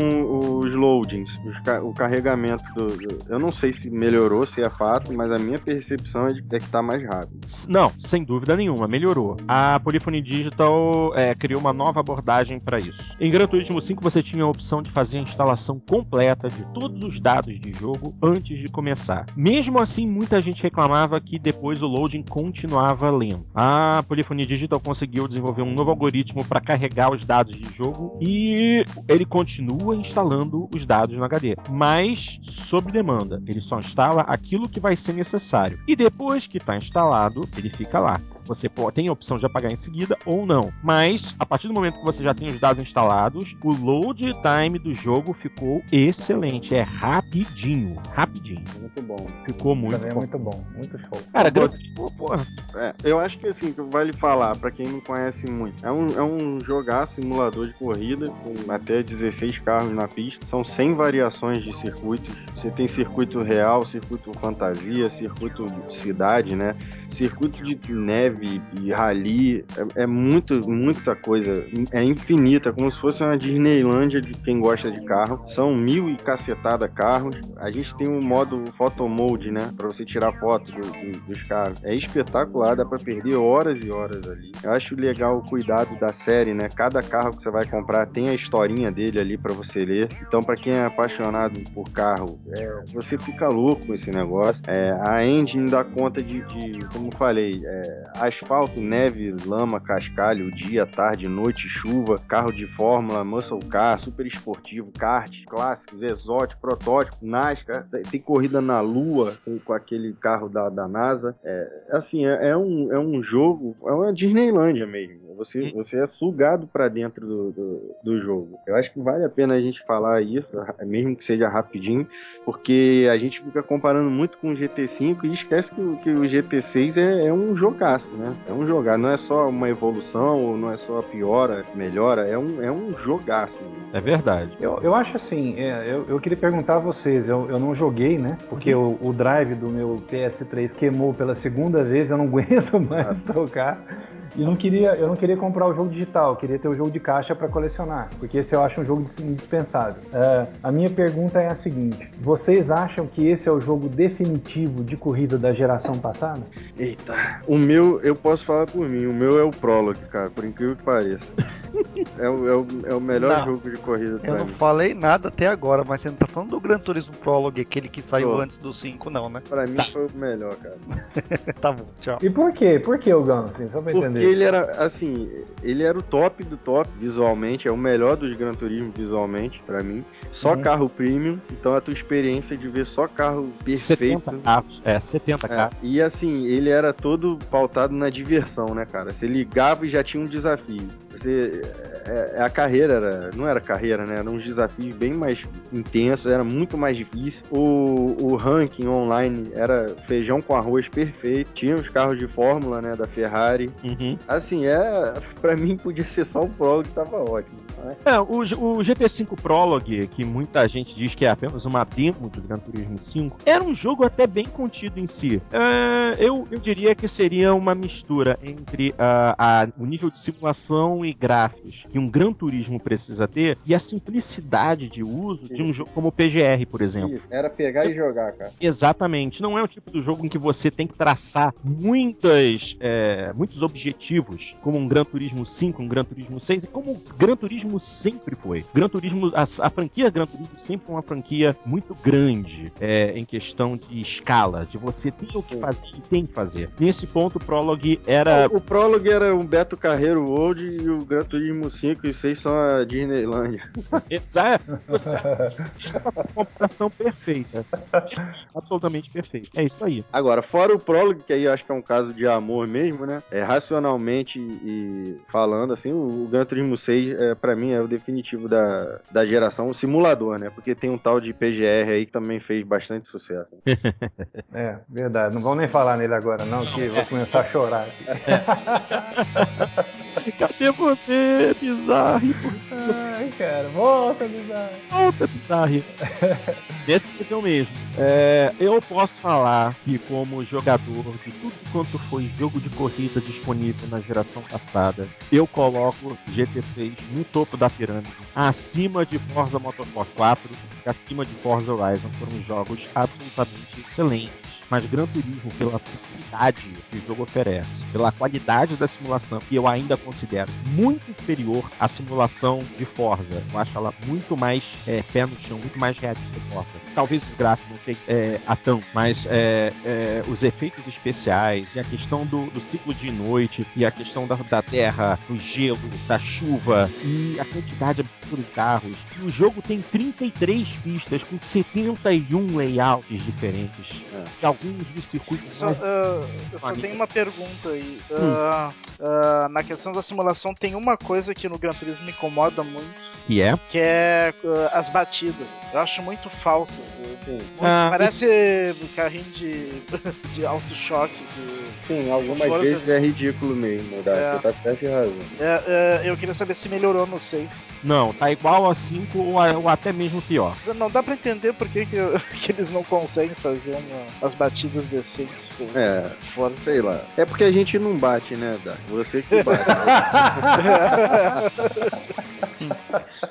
os loadings, os ca- o carregamento do, do- Eu não sei se melhorou, se é fato, mas a minha percepção é, de, é que tá mais rápido. Não, sem dúvida nenhuma, melhorou. A Polyphony Digital é, criou uma nova abordagem para isso. Em Gran Turismo 5 você tinha a opção de fazer a instalação completa de todos os dados de jogo antes de começar. Mesmo assim, muita gente reclamava que depois o loading continuava lento. A Polyphony Digital conseguiu desenvolver um novo algoritmo para carregar os dados de jogo e ele continua instalando os dados no HD, mas sob demanda. Ele só instala aquilo que vai ser necessário. E depois que está instalado, ele fica lá. Você pô- tem a opção de apagar em seguida ou não. Mas, a partir do momento que você já tem os dados instalados, o load time do jogo ficou excelente. É rapidinho. Rapidinho. Muito bom. Ficou muito Também é bom. muito bom, muito show. Cara, Gran Turismo, porra. É, eu acho que assim, que vale falar, pra quem não conhece muito, é um, é um jogar simulador de corrida, com até 16 carros na pista, são 100 variações de circuitos, você tem circuito real, circuito fantasia, circuito de cidade, né, circuito de neve e rally, é, é muito, muita coisa, é infinita, como se fosse uma Disneylândia de quem gosta de carro, são mil e cacetada carros, a gente tem um modo photo mode, né, pra você tirar foto do- do- dos carros, é espetacular, dá pra perder horas e horas ali. Eu acho legal o cuidado da série, né? Cada carro que você vai comprar tem a historinha dele ali pra você ler. Então, pra quem é apaixonado por carro, é, você fica louco com esse negócio. É, a engine dá conta de, de, como falei, é, asfalto, neve, lama, cascalho, dia, tarde, noite, chuva, carro de fórmula, muscle car, super esportivo, kart, clássicos, exótico, protótipo, NASCAR, tem- corrida na lua com, com aquele carro da, da NASA. É, assim, é, é um, é um jogo, é uma Disneylândia mesmo. Você, você é sugado pra dentro do, do, do jogo. Eu acho que vale a pena a gente falar isso, mesmo que seja rapidinho, porque a gente fica comparando muito com o GT5 e esquece que, o- que o GT6 é, é um jogaço, né? É um jogar, não é só uma evolução, ou não é só piora, melhora, é um, é um jogaço. né? É verdade. Eu, eu acho assim, é, eu, eu queria perguntar a vocês, eu, eu não joguei, né? Porque o, o drive do meu PS3 queimou pela segunda vez, eu não aguento mais tocar. E não queria, eu não queria comprar o jogo digital, eu queria ter o jogo de caixa para colecionar, porque esse eu acho um jogo dis- indispensável. É, a minha pergunta é a seguinte: vocês acham que esse é o jogo definitivo de corrida da geração passada? Eita, o meu, eu posso falar por mim, o meu é o Prologue, cara, por incrível que pareça. é, o, é, o, é o melhor Não, jogo de corrida Eu não mim. falei nada até agora, mas você não tá falando do Gran Turismo Prologue, aquele que saiu Tô. antes do 5, não, né? Pra mim foi o melhor, cara. tá bom, tchau. E por quê? Por que o Gão, assim, só pra Porque entender? Ele era, assim, ele era o top do top visualmente, é o melhor dos Gran Turismo visualmente, pra mim. Só Uhum. carro premium, então a tua experiência de ver só carro perfeito. 70 carros. É, 70 É, carros. e assim, ele era todo pautado na diversão, né, cara? Você ligava e já tinha um desafio. Você. é- é- a carreira era. Não era carreira, né? Eram uns desafios bem mais intensos, era muito mais difícil. O, o ranking online era feijão com arroz perfeito. Tinha os carros de Fórmula, né? Da Ferrari. Uhum. Assim, é. Pra mim podia ser só o Prologue, tava ótimo. né? É, o, o GT5 Prologue, que muita gente diz que é apenas uma demo do Gran Turismo 5, era um jogo até bem contido em si. É, eu, eu diria que seria uma mistura entre a- o nível de simulação e gráficos que um Gran Turismo precisa ter e a simplicidade de uso de um jogo como o PGR, por exemplo. Isso, era pegar Cê- e jogar, cara. Exatamente. Não é o tipo do jogo em que você tem que traçar muitas, é, muitos objetivos, como um Gran Turismo 5, um Gran Turismo 6, e como o Gran Turismo sempre foi. Gran Turismo, a, a franquia Gran Turismo sempre foi uma franquia muito grande é, em questão de escala, de você ter o que Sim. fazer e tem que fazer. Nesse ponto, o Prologue era. O Prologue era um Beto Carreiro World e o Gran Turismo 5 e 6 são a Disneylândia. Exa- você- essa comparação perfeita. Absolutamente perfeita. É isso aí. Agora, fora o prólogo, que aí eu acho que é um caso de amor mesmo, né? É, racionalmente e falando, assim, o, o Gran Turismo 6, é, pra mim, é o definitivo da, da geração, o simulador, né? Porque tem um tal de PGR aí que também fez bastante sucesso. É, verdade. Não vamos nem falar nele agora, não, que eu vou começar a chorar. aqui. Cadê você, Bizarre? Ai, cara, volta, bizarro. Volta, Bizarre. Desse nível mesmo. É, eu posso falar que, como jogador de tudo quanto foi jogo de corrida disponível na geração passada, eu coloco GT6 no topo da pirâmide, acima de Forza Motorsport 4 e acima de Forza Horizon. Foram jogos absolutamente excelentes. Mas Gran Turismo, pela qualidade que o jogo oferece, pela qualidade da simulação, que eu ainda considero muito inferior à simulação de Forza. Eu acho ela muito mais é, pé no chão, muito mais realista que Forza. Talvez o gráfico não chegue é, a tão, mas é, é, os efeitos especiais e a questão do, do ciclo de noite e a questão da, da terra, do gelo, da chuva e a quantidade absurda de carros. E o jogo tem 33 pistas com 71 layouts diferentes. É. Alguns dos circuitos Só, mais. ah, eu só tenho uma pergunta aí. Hum. Ah, ah, na questão da simulação, tem uma coisa que no Gran Turismo me incomoda muito, Que é. que é ah, as batidas. Eu acho muito falsas. Muito- Ah, parece carrinho de, de auto-choque. Sim, algumas Forza- vezes é ridículo mesmo, Dá, É. você tá certo de razão. É, é, eu queria saber se melhorou no 6. Não, tá igual ao 5 ou, a- ou até mesmo pior. Não dá pra entender por que, que, que eles não conseguem fazer uma- as batidas decentes com É, Forza. sei lá. É porque a gente não bate, né, Dá? Você que bate.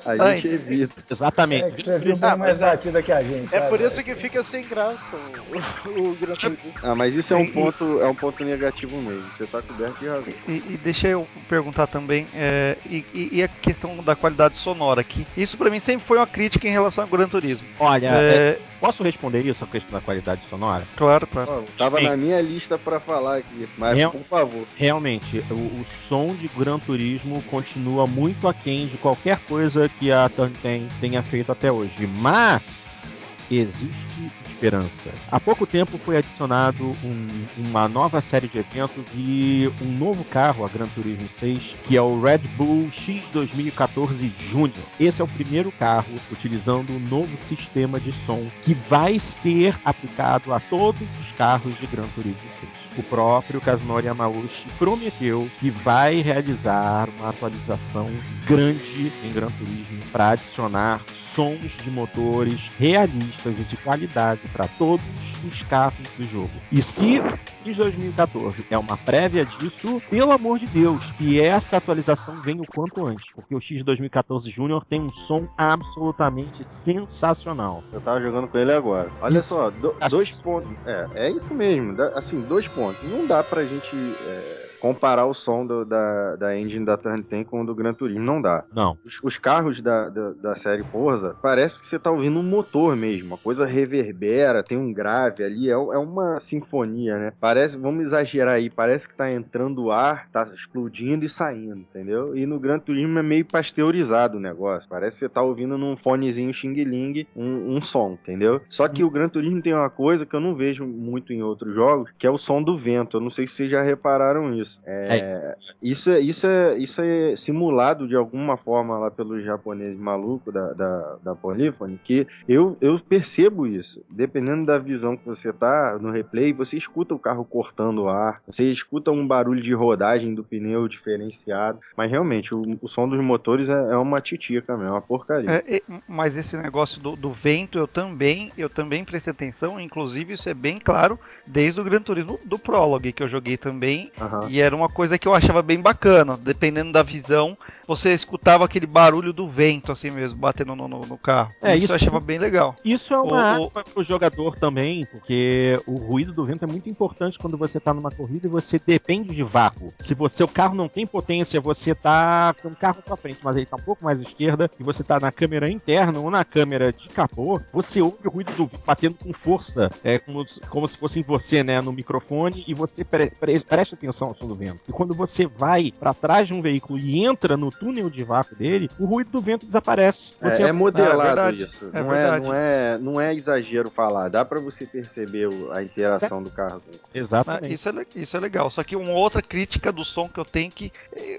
a gente evita. Exatamente. É que você viu bem Ah, mais é- batida que a gente. É sabe? por isso que fica sem graça o, o, o Gran Turismo. Ah, mas isso é um E- ponto, é um ponto negativo mesmo. Você tá coberto de razão. E, e deixa eu perguntar também, é, e, e- a questão da qualidade sonora aqui. Isso pra mim sempre foi uma crítica em relação ao Gran Turismo. Olha, é, É, posso responder isso, a questão da qualidade sonora? claro, claro. Ó, tava Bem. na minha lista pra falar aqui, mas Real- por favor. Realmente, o, o som de Gran Turismo continua muito aquém de qualquer coisa que a Turn-10 tenha feito até hoje. Mas existe esperança. Há pouco tempo foi adicionado um- uma nova série de eventos e um novo carro, a Gran Turismo 6, que é o Red Bull X 2014 Junior. Esse é o primeiro carro utilizando um novo sistema de som que vai ser aplicado a todos os carros de Gran Turismo 6. O próprio Kazunori Yamauchi prometeu que vai realizar uma atualização grande em Gran Turismo para adicionar sons de motores realistas e de qualidade para todos os carros do jogo. E se o X 2014 é uma prévia disso, pelo amor de Deus, que essa atualização venha o quanto antes, porque o X 2014 Junior tem um som absolutamente sensacional. Eu tava jogando com ele agora. Olha só, do- dois pontos. É, é isso mesmo. Assim, dois pontos. Não dá pra gente é, comparar o som do- da, da engine da Turn 10 com o do Gran Turismo. Não dá. Não. Os, os carros da, da, da série Forza, parece que você tá ouvindo um motor mesmo. A coisa reverbera, tem um grave ali. É, é uma sinfonia, né? Parece, vamos exagerar aí, parece que tá entrando ar, tá explodindo e saindo, entendeu? E no Gran Turismo é meio pasteurizado o negócio. Parece que você tá ouvindo num fonezinho Xing Ling um, um som, entendeu? Só que o Gran Turismo tem uma coisa que eu não vejo muito em outros jogos, que é o som do vento. Eu não sei se vocês já repararam isso. É, isso, é, isso, é, isso é simulado de alguma forma lá pelos japoneses malucos da, da, da Polyphony, que eu, eu percebo isso. Dependendo da visão que você tá no replay, você escuta o carro cortando o ar, você escuta um barulho de rodagem do pneu diferenciado, mas realmente o, o som dos motores é, é uma titica mesmo, é uma porcaria. É, é, mas esse negócio do, do vento eu também eu também prestei atenção, inclusive isso é bem claro desde o Gran Turismo do Prologue que eu joguei também Aham. e era uma coisa que eu achava bem bacana, dependendo da visão, você escutava aquele barulho do vento assim mesmo batendo no, no- no carro. É, isso, isso- eu achava bem legal. Isso é uma O- o- arma para o jogador também, porque o ruído do vento é muito importante quando você está numa corrida e você depende de vácuo. Se você o carro não tem potência, você tá com o carro para frente, mas ele tá um pouco mais à esquerda e você tá na câmera interna ou na câmera de capô, você ouve o ruído do vento batendo com força, é como, como se fosse em você, né, no microfone e você pre, pre, presta atenção ao do vento. E quando você vai para trás de um veículo e entra no túnel de vácuo dele, o ruído do vento desaparece. Você É, é modelado Ah, é verdade. isso. É não, é, não, é, não é exagero falar. Dá pra você perceber a interação do carro. Ah, Exatamente. isso, é, isso é legal. Só que uma outra crítica do som que eu tenho que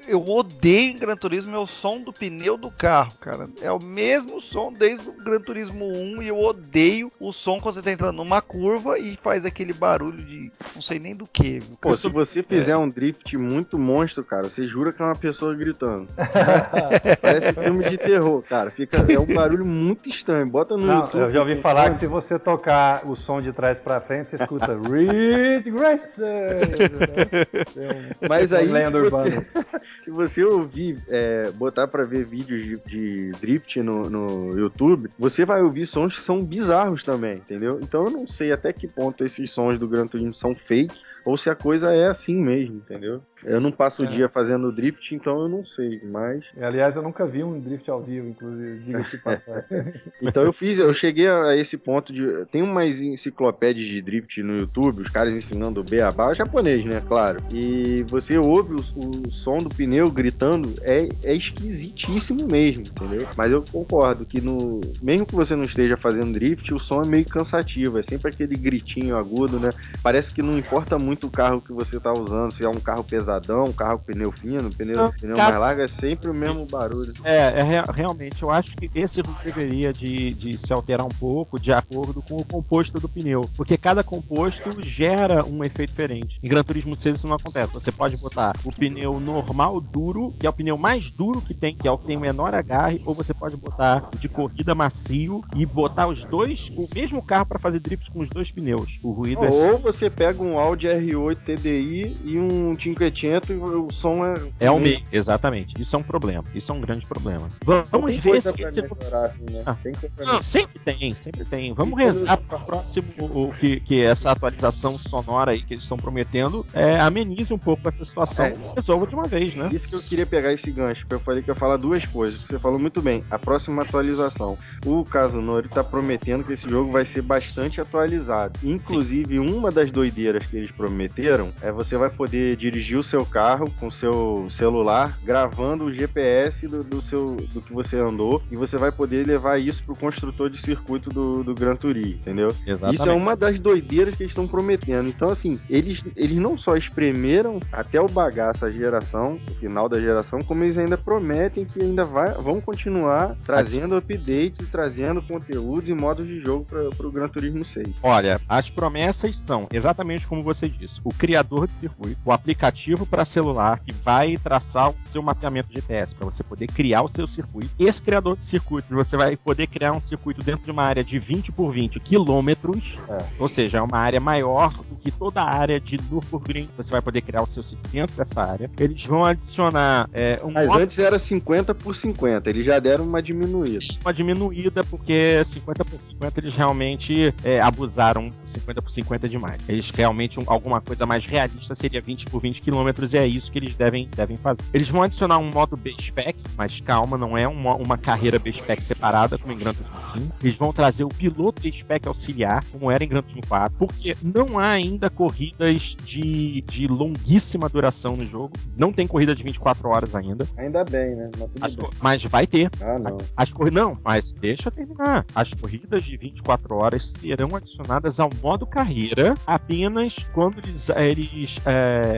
eu odeio em Gran Turismo é o som do pneu do carro, cara. É o mesmo som desde o Gran Turismo 1 e eu odeio o som quando você tá entrando numa curva e faz aquele barulho de não sei nem do que. Pô, se você fizer um drift muito monstro, cara, você jura que é uma pessoa gritando. Parece filme de terror, cara. Fica, é um barulho muito estranho. Bota no Não, YouTube. eu já ouvi tem falar que se você tocar o som de trás pra frente, você escuta Reed Grace. Mas aí, se você, se você ouvir, é, botar pra ver vídeos de, de drift no, no YouTube, você vai ouvir sons que são bizarros também, entendeu? Então eu não sei até que ponto esses sons do Gran Turismo são fakes ou se a coisa é assim mesmo. Entendeu? Eu não passo o É. dia fazendo drift, então eu não sei, mas. E, Aliás, eu nunca vi um drift ao vivo, inclusive, diga-se. Então eu fiz, eu cheguei a esse ponto de. Tem umas enciclopédias de drift no YouTube, os caras ensinando o beabá, japonês, né? Claro. E você ouve o, o som do pneu gritando, é, é esquisitíssimo mesmo, entendeu? Mas eu concordo que no. Mesmo que você não esteja fazendo drift, o som é meio cansativo. É sempre aquele gritinho agudo, né? Parece que não importa muito o carro que você tá usando, se é um carro pesadão, um carro com pneu fino, pneu, Não, pneu cara- mais largo, é sempre o mesmo barulho. É, é rea- realmente, eu acho que esse deveria de, de se alterar um pouco de acordo com o composto do pneu. Porque cada composto gera um efeito diferente. Em Gran Turismo 6 isso não acontece. Você pode botar o pneu normal duro, que é o pneu mais duro que tem, que é o que tem o menor agarre, ou você pode botar de corrida macio e botar os dois, o mesmo carro para fazer drift com os dois pneus. O ruído é Ou você pega um Audi R8 TDI e um 500 e o som é. É o mesmo, exatamente. Isso é um problema. Isso é um grande problema. Vamos Tem ver se esse melhorar, assim, né? Ah. Tem Não, sempre tem, sempre tem. Vamos E rezar para o próximo o que, que essa atualização sonora aí que eles estão prometendo é, amenize um pouco essa situação É. e resolva de uma vez, né? Isso que eu queria pegar esse gancho, porque eu falei que eu ia falar duas coisas. que Você falou muito bem. A próxima atualização. O Kazunori tá prometendo que esse jogo vai ser bastante atualizado. Inclusive, uma das doideiras que eles prometeram é você vai poder dirigir o seu carro com seu celular, gravando o GPS do, do seu do que você andou, e você vai poder levar isso pro construtor de circuito do, do Gran Turismo, entendeu? Exatamente. Isso é uma das doideiras que eles estão prometendo. Então, assim, eles, eles não só espremeram até o bagaço a geração, o final da geração, como eles ainda prometem que ainda vai, vão continuar trazendo updates trazendo conteúdos e modos de jogo para o Gran Turismo 6. Olha, as promessas são exatamente como você disse: o criador de circuito, o aplicativo para celular que vai traçar o seu mapeamento GPS para você poder criar o seu circuito. Esse criador de circuito, você vai poder criar um circuito dentro de uma área de 20 por 20 quilômetros, É. ou seja, é uma área maior do que toda a área de Nürburgring. Você vai poder criar o seu circuito dentro dessa área. Eles vão adicionar é, um Mas modo- antes era 50 por 50, eles já deram uma diminuída. uma diminuída, porque 50 por 50 eles realmente é, abusaram 50 por 50 é demais. Eles realmente, um- alguma coisa mais realista seria 20 por 20 quilômetros e é isso que eles devem, devem fazer. Eles vão adicionar um modo B-Spec, mas calma, não é uma, uma carreira B-Spec separada, como em Gran Turismo 5. Eles vão trazer o piloto B-Spec auxiliar, como era em Gran Turismo 4, porque não há ainda corridas de, de longuíssima duração no jogo. Não tem corrida de 24 horas ainda. Ainda bem, né? Mas As bem. mas vai ter. Ah, não. As corridas. Não, mas deixa eu terminar. As corridas de 24 horas serão adicionadas ao modo carreira apenas quando eles, eles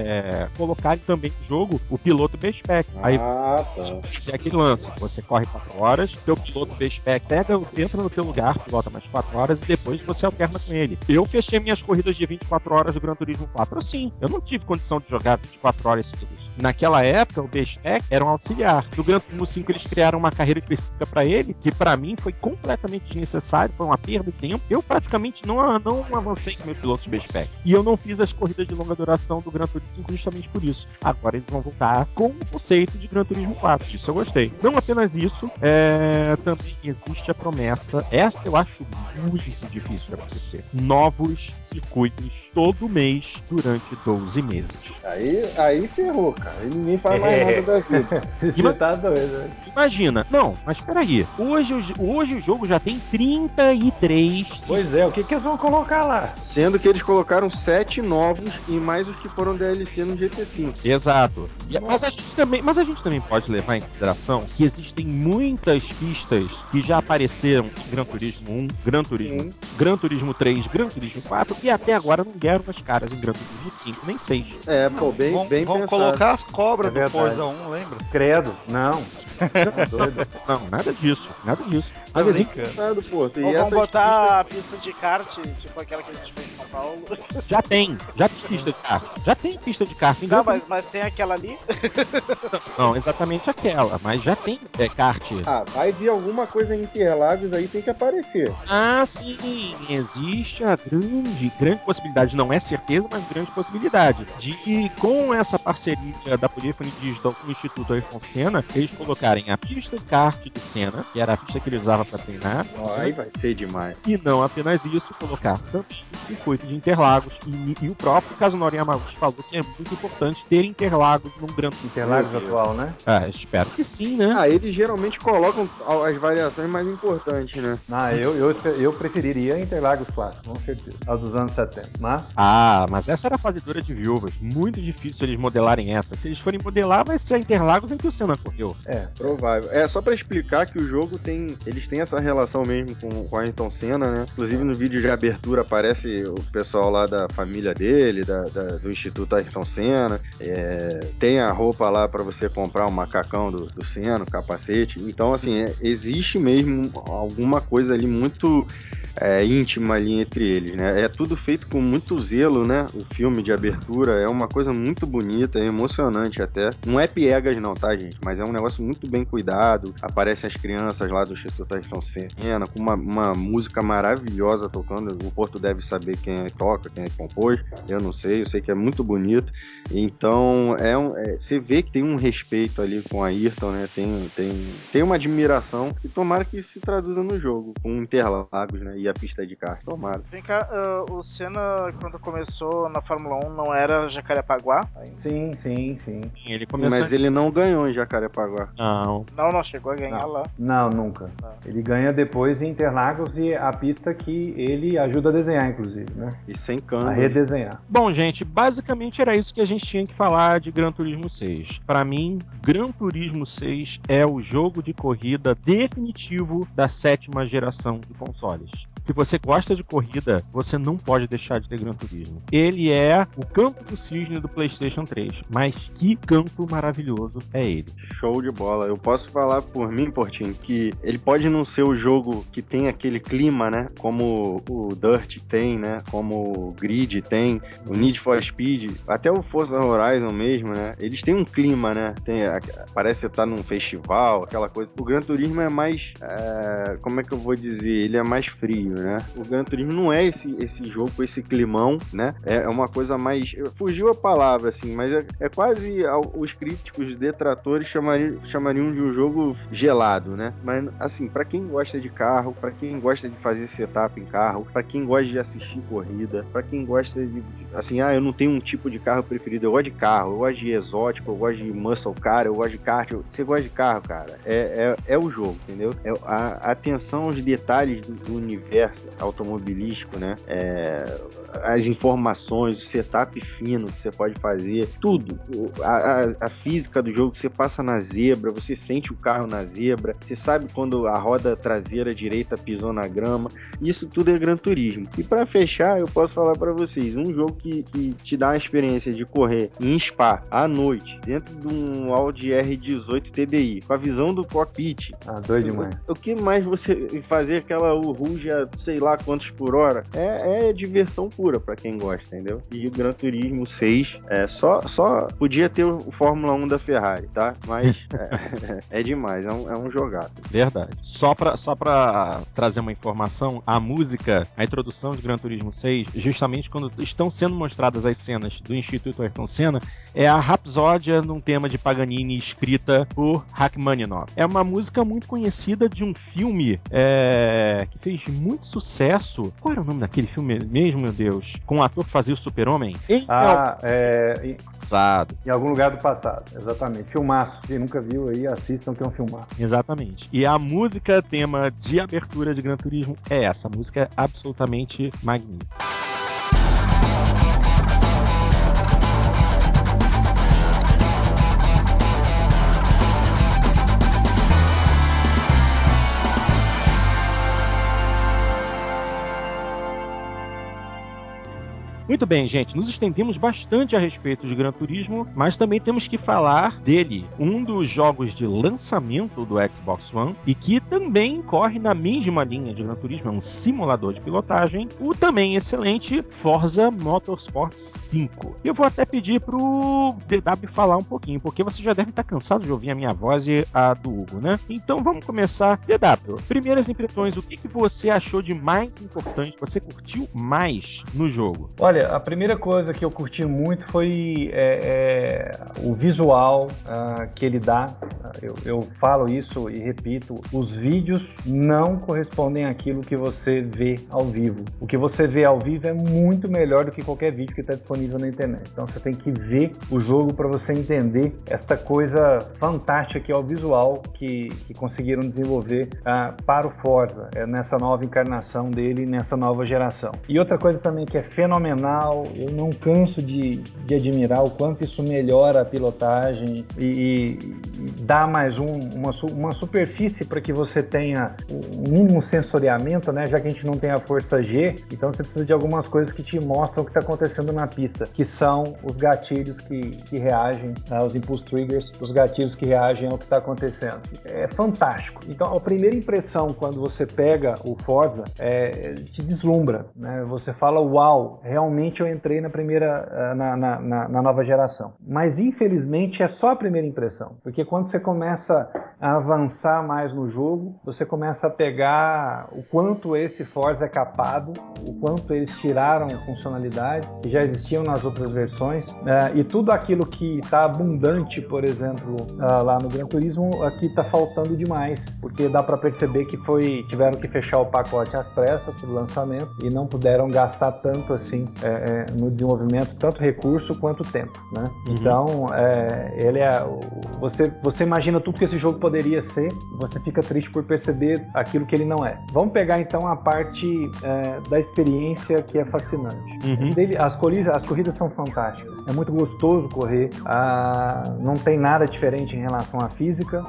eh, colocarem também no jogo o piloto B-Spec. Aí Ah, você tá. fizer aquele lance. Você corre 4 horas, teu piloto B-Spec pega, entra no teu lugar, pilota mais 4 horas e depois você alterna com ele. Eu fechei minhas corridas de 24 horas do Gran Turismo 4 assim. Eu não tive condição de jogar 24 horas seguidas. Naquela época, o B-Spec era um auxiliar. No Gran Turismo 5, eles criaram uma carreira específica pra ele, que pra mim foi completamente desnecessário, foi uma perda de tempo. Eu praticamente não, não avancei com meus pilotos B-Spec. E eu não fiz as corridas de longa duração do Gran Turismo 5 justamente por isso. Agora eles vão voltar com o conceito de Gran Turismo 4. Isso eu gostei. Não apenas isso, é, também existe a promessa. Essa eu acho muito difícil de acontecer. Novos circuitos todo mês durante 12 meses. Aí, aí ferrou, cara. Aí ninguém faz mais nada da vida. Você tá doido, né? Imagina. Não, mas peraí. Hoje, o- hoje o jogo já tem 33 Pois é, o que, que eles vão colocar lá? Sendo que eles colocaram sete novos e mais os que foram DLC no GT5. Exato. E- mas, a gente também, mas a gente também pode levar em consideração que existem muitas pistas que já apareceram em Gran Turismo 1, Gran Turismo, Sim. Gran Turismo 3, Gran Turismo 4 e até agora não deram as caras em Gran Turismo 5 nem 6. É, pô, bem, vão bem vão pensado. colocar as cobras É do. Forza 1, lembra? Credo, não. Doido. Não, nada disso, nada disso. Mas existe, brincando. Pô. E vão essas botar a pista de kart, tipo aquela que a gente fez em São Paulo. já tem, já tem pista de kart, já tem pista de kart. Em Não, mas, mas tem aquela ali. Não, exatamente aquela, mas já tem é, kart. Ah, vai vir alguma coisa em Interlagos aí, tem que aparecer. Ah, sim, existe a grande, grande possibilidade, não é certeza, mas grande possibilidade, de com essa parceria da Polyphony Digital com o Instituto Ayrton Senna, eles colocarem a pista de kart do Senna, que era a pista que ele para treinar, Aí vai ser demais. e não apenas isso, colocar também o circuito de Interlagos. E, e o próprio Kazunori Yamauchi falou que é muito importante ter Interlagos num Gran Turismo. Interlagos atual, né? Ah, espero que sim, né? Ah, eles geralmente colocam as variações mais importantes, né? Ah, eu, eu, eu preferiria Interlagos clássico, com certeza. A dos anos 70. Mas, Ah, mas essa era a fazedora de viúvas. Muito difícil eles modelarem essa. Se eles forem modelar, vai ser a Interlagos em que o Senna correu. é. Provável. É, só pra explicar que o jogo tem. Eles têm essa relação mesmo com, com Ayrton Senna, né? Inclusive no vídeo de abertura aparece o pessoal lá da família dele, da, da- do Instituto Ayrton Senna. É, tem a roupa lá pra você comprar o macacão do, do Senna, o capacete. Então, assim, é- existe mesmo alguma coisa ali muito. É, íntima ali entre eles, né? É tudo feito com muito zelo, né? O filme de abertura é uma coisa muito bonita, é emocionante até. Não é piegas não, tá, gente? Mas é um negócio muito bem cuidado. Aparecem as crianças lá do Instituto Ayrton Senna com uma, uma música maravilhosa tocando. O Porto deve saber quem é toca, quem é compôs. Eu não sei, eu sei que é muito bonito. Então, é um, é- você vê que tem um respeito ali com a Ayrton, né? Tem, tem, tem uma admiração e tomara que se traduza no jogo, com Interlagos, né? E a pista de kart, tomara. Vem cá, ah, o Senna, quando começou na Fórmula 1, não era Jacarepaguá? ainda? Sim, sim, sim. Sim, ele começou. Mas ele não ganhou em Jacarepaguá. Não. Não, não chegou a ganhar Não. lá. Não, nunca. Não. Ele ganha depois em Interlagos e a pista que ele ajuda a desenhar, inclusive, né? E sem A câmbio. redesenhar. Bom, gente, basicamente era isso que a gente tinha que falar de Gran Turismo 6. Pra mim, Gran Turismo 6 é o jogo de corrida definitivo da sétima geração de consoles. Se você gosta de corrida, você não pode deixar de ter Gran Turismo. Ele é o campo do cisne do PlayStation 3, mas que campo maravilhoso é ele. Show de bola. Eu posso falar por mim, Portinho, que ele pode não ser o jogo que tem aquele clima, né? Como o Dirt tem, né? Como o Grid tem, o Need for Speed, até o Forza Horizon mesmo, né? Eles têm um clima, né? Tem, parece você tá num festival, aquela coisa. O Gran Turismo é mais. é, como é que eu vou dizer? Ele é mais frio, né? O Gran Turismo não é esse, esse jogo com esse climão, né? É, é uma coisa mais. Fugiu a palavra, assim, mas é, é quase. Os críticos, os detratores chamariam, chamariam de um jogo gelado, né? Mas, assim, pra quem gosta de carro, pra quem gosta de fazer setup em carro, pra quem gosta de assistir corrida, pra quem gosta de. Assim, ah, eu não tenho um tipo de carro preferido, eu gosto de carro, eu gosto de exótico, eu gosto de muscle car, eu gosto de kart. Você gosta de carro, cara? É, é, é o jogo, entendeu? É a atenção aos detalhes do, do universo automobilístico, né? É, as informações, o setup fino que você pode fazer, tudo. O- A, a- a física do jogo, você passa na zebra, você sente o carro na zebra, você sabe quando a roda traseira direita pisou na grama. Isso tudo é Gran Turismo. E pra fechar, eu posso falar pra vocês, um jogo que, que te dá a experiência de correr em Spa à noite, dentro de um Audi R18 TDI, com a visão do cockpit, Ah, doido demais. o que mais você fazer aquela ruja, sei lá quantos por hora, é, é diversão pura pra quem gosta, entendeu? E o Gran Turismo 6 é só, só podia ter o Fórmula 1 da Ferrari, tá? Mas é, é demais, é um, é um jogado. Verdade. Só pra, só pra trazer uma informação, a música, a introdução de Gran Turismo 6, justamente quando estão sendo mostradas as cenas do Instituto Ayrton Senna, é a Rapsódia num tema de Paganini escrita por Rachmaninoff. É uma música muito conhecida de um filme é, que fez muito sucesso. Qual era o nome daquele filme mesmo, meu Deus? Com o ator que fazia o Super-Homem? Em Ah, é, em, Passado. em algum lugar do passado, exatamente. Filmaço. Quem nunca viu aí, assistam que é um filmaço. Exatamente. E a música tema de abertura de Gran Turismo é essa. A música é absolutamente magnífica. Muito bem, gente, nos estendemos bastante a respeito de Gran Turismo, mas também temos que falar dele, um dos jogos de lançamento do Xbox One e que também corre na mesma linha de Gran Turismo, é um simulador de pilotagem, o também excelente Forza Motorsport 5. Eu vou até pedir pro DW falar um pouquinho, porque você já deve estar cansado de ouvir a minha voz e a do Hugo, né? Então vamos começar. DW, primeiras impressões, o que, que você achou de mais importante, você curtiu mais no jogo? Olha, Olha, a primeira coisa que eu curti muito foi é, é, o visual ah, que ele dá. Eu, eu falo isso e repito: os vídeos não correspondem àquilo que você vê ao vivo. O que você vê ao vivo é muito melhor do que qualquer vídeo que está disponível na internet. Então você tem que ver o jogo para você entender esta coisa fantástica que é o visual que, que conseguiram desenvolver ah, para o Forza, é, nessa nova encarnação dele, nessa nova geração. E outra coisa também que é fenomenal, eu não canso de, de admirar o quanto isso melhora a pilotagem e, e- dá mais um- uma, uma superfície para que você tenha um mínimo sensoriamento, né? Já que a gente não tem a força G, então você precisa de algumas coisas que te mostram o que está acontecendo na pista, que são os gatilhos que, que reagem, né, os impulse triggers, os gatilhos que reagem ao que está acontecendo. É fantástico. Então, a primeira impressão quando você pega o Forza é, te deslumbra, né? Você fala, uau, realmente eu entrei na primeira, eh, na, na- na- nova geração. Mas infelizmente é só a primeira impressão, porque quando você começa a avançar mais no jogo, você começa a pegar o quanto esse Forza é capado, o quanto eles tiraram funcionalidades que já existiam nas outras versões, eh, e tudo aquilo que está abundante, por exemplo, ah, lá no Gran Turismo, aqui está faltando demais, porque dá para perceber que foi tiveram que fechar o pacote às pressas para o lançamento e não puderam gastar tanto assim eh, eh, no desenvolvimento, tanto recurso quanto tempo, né? Então, é, ele é você você imagina tudo que esse jogo poderia ser, você fica triste por perceber aquilo que ele não é. Vamos pegar então a parte é, da experiência que é fascinante. Uhum. Dele- as, corridas, as corridas são fantásticas. É muito gostoso correr. Ah, não tem nada diferente em relação à física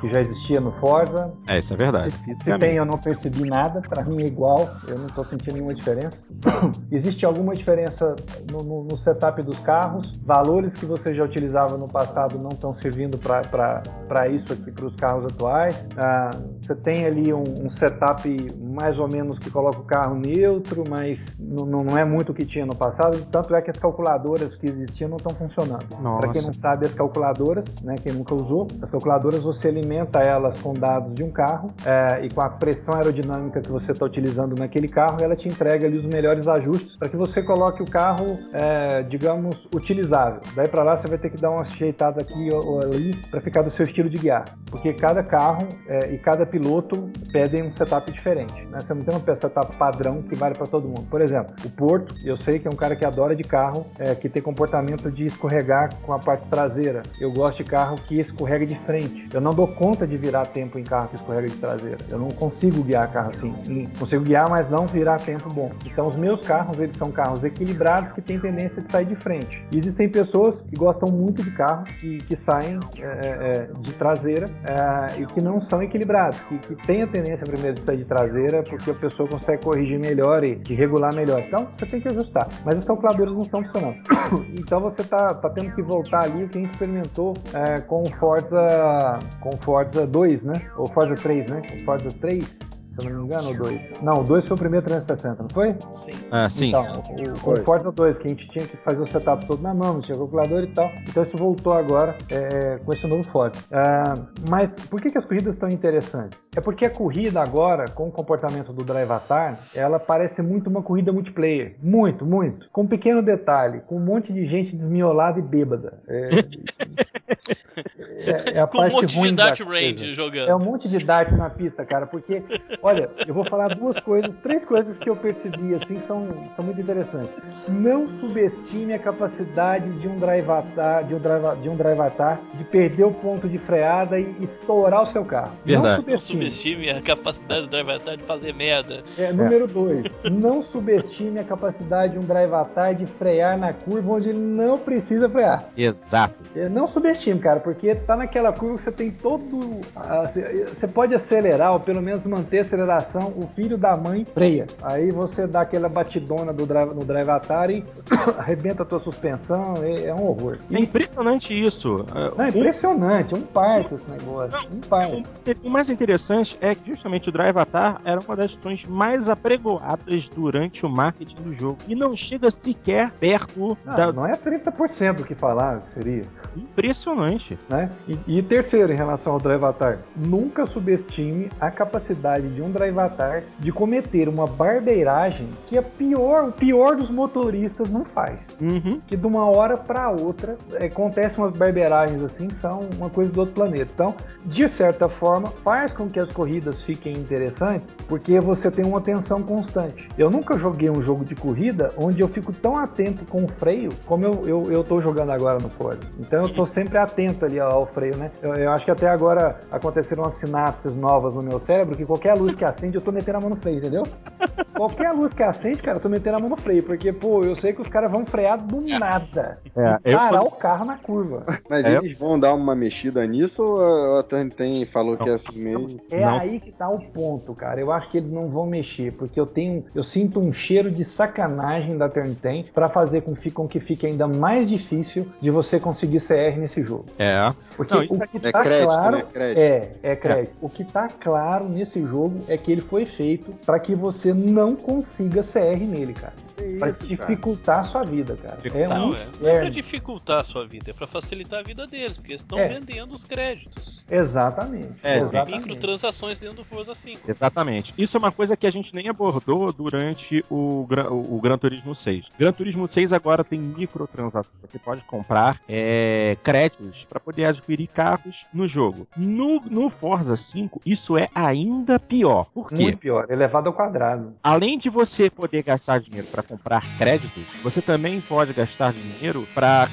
que já existia no Forza. É, isso é verdade. Se, se é tem, eu não percebi nada. Pra mim é igual. Eu não tô sentindo nenhuma diferença. Existe alguma diferença no, no- no setup dos carros? Valores que você já utilizava no passado não estão servindo para isso aqui, para os carros atuais. Ah, você tem ali um, um setup mais ou menos que coloca o carro neutro, mas não, é muito o que tinha no passado. Tanto é que as calculadoras que existiam não estão funcionando. Para quem não sabe, as calculadoras, né, quem nunca usou, as calculadoras você alimenta elas com dados de um carro é, e com a pressão aerodinâmica que você está utilizando naquele carro, ela te entrega ali os melhores ajustes para que você coloque o carro, é, digamos, utilizável. Daí para lá você vai ter que dar uma ajeitada aqui ou ali para ficar do seu estilo de guiar, porque cada carro é, e cada piloto pedem um setup diferente. Né? Você não tem um setup padrão que vale para todo mundo. Por exemplo, o Porto, eu sei que é um cara que adora de carro, é, que tem comportamento de escorregar com a parte traseira. Eu gosto de carro que escorrega de frente. Eu não dou conta de virar tempo em carro que escorrega de traseira. Eu não consigo guiar carro assim. Consigo guiar, mas não virar tempo bom. Então os meus carros, eles são carros equilibrados que têm tendência de sair de frente. E existem pessoas que gostam muito de carros que, que saem é, é, de traseira é, e que não são equilibrados, que, que têm a tendência primeiro de sair de traseira porque a pessoa consegue corrigir melhor e, regular melhor. Então você tem que ajustar. Mas os calculadores não estão funcionando. então você tá, tá tendo que voltar ali o que a gente experimentou é, com o Forza com o Forza 2, né? Ou Forza 3, né? Forza 3, se eu não me engano, ou 2. Não, o 2 foi o primeiro 360, não foi? Sim. Ah, sim. Então, sim. o, o. Forza 2, que a gente tinha que fazer o setup todo na mão, não tinha calculador e tal. Então isso voltou agora é, com esse novo Forza. Ah, mas por que, que as corridas estão interessantes? É porque a corrida agora, com o comportamento do Drive Avatar, ela parece muito uma corrida multiplayer. Muito, muito. Com um pequeno detalhe, com um monte de gente desmiolada e bêbada. É, é- é a Com um parte monte de ruim da Dart. Range jogando. É um monte de dart na pista, cara, porque, olha, eu vou falar duas coisas, três coisas que eu percebi, assim, que são, são muito interessantes. Não subestime a capacidade de um drivatar, de um driva, de um drivatar de perder o ponto de freada e estourar o seu carro. Verdade. Não Não subestime. subestime a capacidade do Drive Attack de fazer merda. É, número dois, não subestime a capacidade de um drivatar de frear na curva onde ele não precisa frear. Exato. É, Não subestime, cara, porque tá naquela curva que você tem todo. ah, Você pode acelerar, ou pelo menos manter aceleração, o filho da mãe freia. Aí você dá aquela batidona do drive, no drive atar e arrebenta a tua suspensão, é, é um horror. É E, impressionante isso. Ah, não, é impressionante, um parto esse negócio. Um parto. O mais interessante é que justamente o Drive Avatar era uma das funções mais apregoadas durante o marketing do jogo. E não chega sequer perto Não, da. não é 30% do que falaram que seria. Impressionante. né? E, e terceiro, em relação ao Drivatar, nunca subestime a capacidade de um Drivatar de cometer uma barbeiragem que é pior, o pior dos motoristas não faz. Uhum. Que de uma hora para outra é, acontecem umas barbeiragens assim que são uma coisa do outro planeta. Então, de certa forma, faz com que as corridas fiquem interessantes, porque você tem uma atenção constante. Eu nunca joguei um jogo de corrida onde eu fico tão atento com o freio como eu, eu, eu tô jogando agora no Ford. Então eu tô sempre atento ali ao freio, né? Eu, eu acho que até agora aconteceram umas sinapses novas no meu cérebro que qualquer luz que acende eu tô metendo a mão no freio, entendeu? Qualquer luz que acende, cara, eu tô metendo a mão no freio, porque, pô, eu sei que os caras vão frear do nada. É, e eu- parar o carro na curva. Mas É. eles vão dar uma mexida nisso ou a Turn tem falou que é assim mesmo? É Não. aí que tá o ponto, cara. Eu acho que eles não vão mexer, porque eu tenho, eu sinto um cheiro de sacanagem da Turn 10 para fazer com, com que fique ainda mais difícil de você conseguir CR nesse jogo. É. Porque Não, o que É tá crédito, claro né? Crédito. é, é crédito. O que tá claro nesse jogo é que ele foi feito para que você não consiga CR nele, cara. Pra isso, cara? dificultar a sua vida, cara. É Não, um é, não é pra dificultar a sua vida, é pra facilitar a vida deles, porque eles estão É. vendendo os créditos. Exatamente. É, exatamente. Microtransações dentro do Forza 5. Exatamente. Isso é uma coisa que a gente nem abordou durante o, Gran- o, o Gran Turismo 6. Gran Turismo 6 agora tem microtransações. Você pode comprar é, créditos para poder adquirir carros no jogo. No, no Forza 5, isso é ainda pior. Por quê? Muito pior, elevado ao quadrado. Além de você poder gastar dinheiro para comprar créditos, você também pode gastar dinheiro para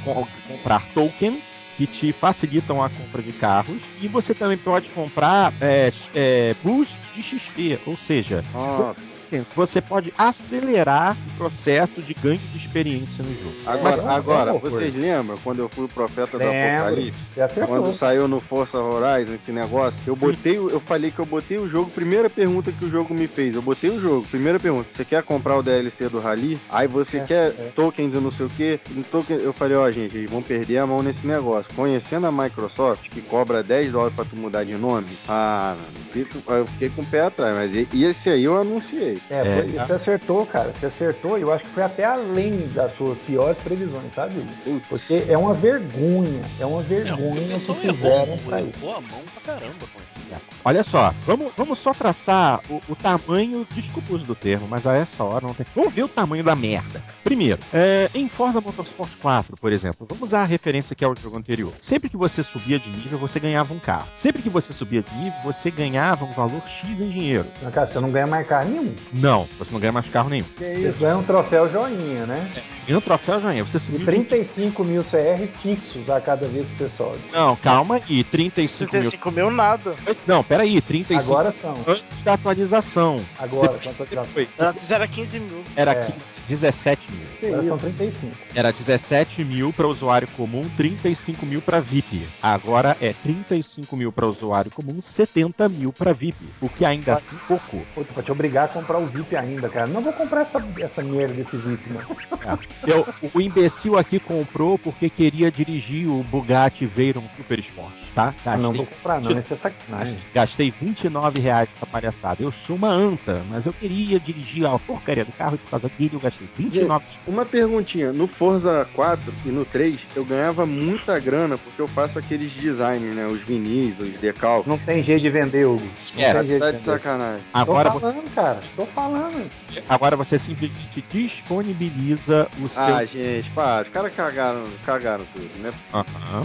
comprar tokens que te facilitam a compra de carros e você também pode comprar é, é, boost de XP, ou seja, Nossa. Você pode acelerar o processo de ganho de experiência no jogo. Agora, é um agora horror. vocês lembram quando eu fui o profeta do Lembro. Apocalipse? Você acertou. Quando saiu no Força Horizon esse negócio, eu botei, eu falei que eu botei o jogo. Primeira pergunta que o jogo me fez, eu botei o jogo. Primeira pergunta, você quer comprar o DLC do Rally? Aí você É, quer é. token do não sei o quê? Token, eu falei, ó, gente, eles vão perder a mão nesse negócio. Conhecendo a Microsoft, que cobra 10 dólares pra tu mudar de nome, ah, eu fiquei com o pé atrás. Mas esse aí eu anunciei. É, É, foi- tá. você acertou, cara. Você acertou e eu acho que foi até além das suas piores previsões, sabe? Porque é uma vergonha, é uma É, o vergonha que fizeram pra a mão pra caramba com isso. Olha só, vamos, vamos só traçar o, o tamanho, desculpa o uso do termo, mas a essa hora não tem. Vamos ver o tamanho da merda. Primeiro, é, em Forza Motorsport 4, por exemplo, vamos usar a referência que é o jogo anterior. Sempre que você subia de nível, você ganhava um carro. Sempre que você subia de nível, você ganhava um valor X em dinheiro. Mas, Cara, você não ganha mais carro nenhum. Não, você não ganha mais carro nenhum. Você ganha um troféu joinha, né? Você ganha um troféu é. Você E subiu de 35 mil CR fixos a cada vez que você sobe. Não, calma aí, 35 mil. 35 mil nada. Não, peraí, 35 Agora são. antes da atualização. Agora, quanto já Foi, Antes era 15 mil. era É. 15, 17 mil. Agora são 35. Era 17 mil para usuário comum, 35 mil para VIP. Agora é 35 mil para usuário comum, 70 mil para VIP. O que ainda assim pouco. Puta, pra te obrigar a comprar o VIP ainda, cara. Não vou comprar essa, essa merda desse VIP, não. Eu, o imbecil aqui comprou porque queria dirigir o Bugatti Veyron Super Sport, tá? Ah, não Gastei vou comprar, não. Isso é sacanagem. Gastei 29 reais nessa palhaçada. Eu sou uma anta, mas eu queria dirigir a porcaria do carro e por causa dele eu gastei 29 Uma perguntinha, no Forza 4 e no 3, eu ganhava muita grana porque eu faço aqueles designs, né? Os vinis, os decalques. Não tem jeito de vender, Hugo. Não jeito Tá de de sacanagem. Agora, Tô falando, cara. Tô falando. você, agora você simplesmente disponibiliza o seu. Ah, gente, para. Os caras cagaram, cagaram tudo, né?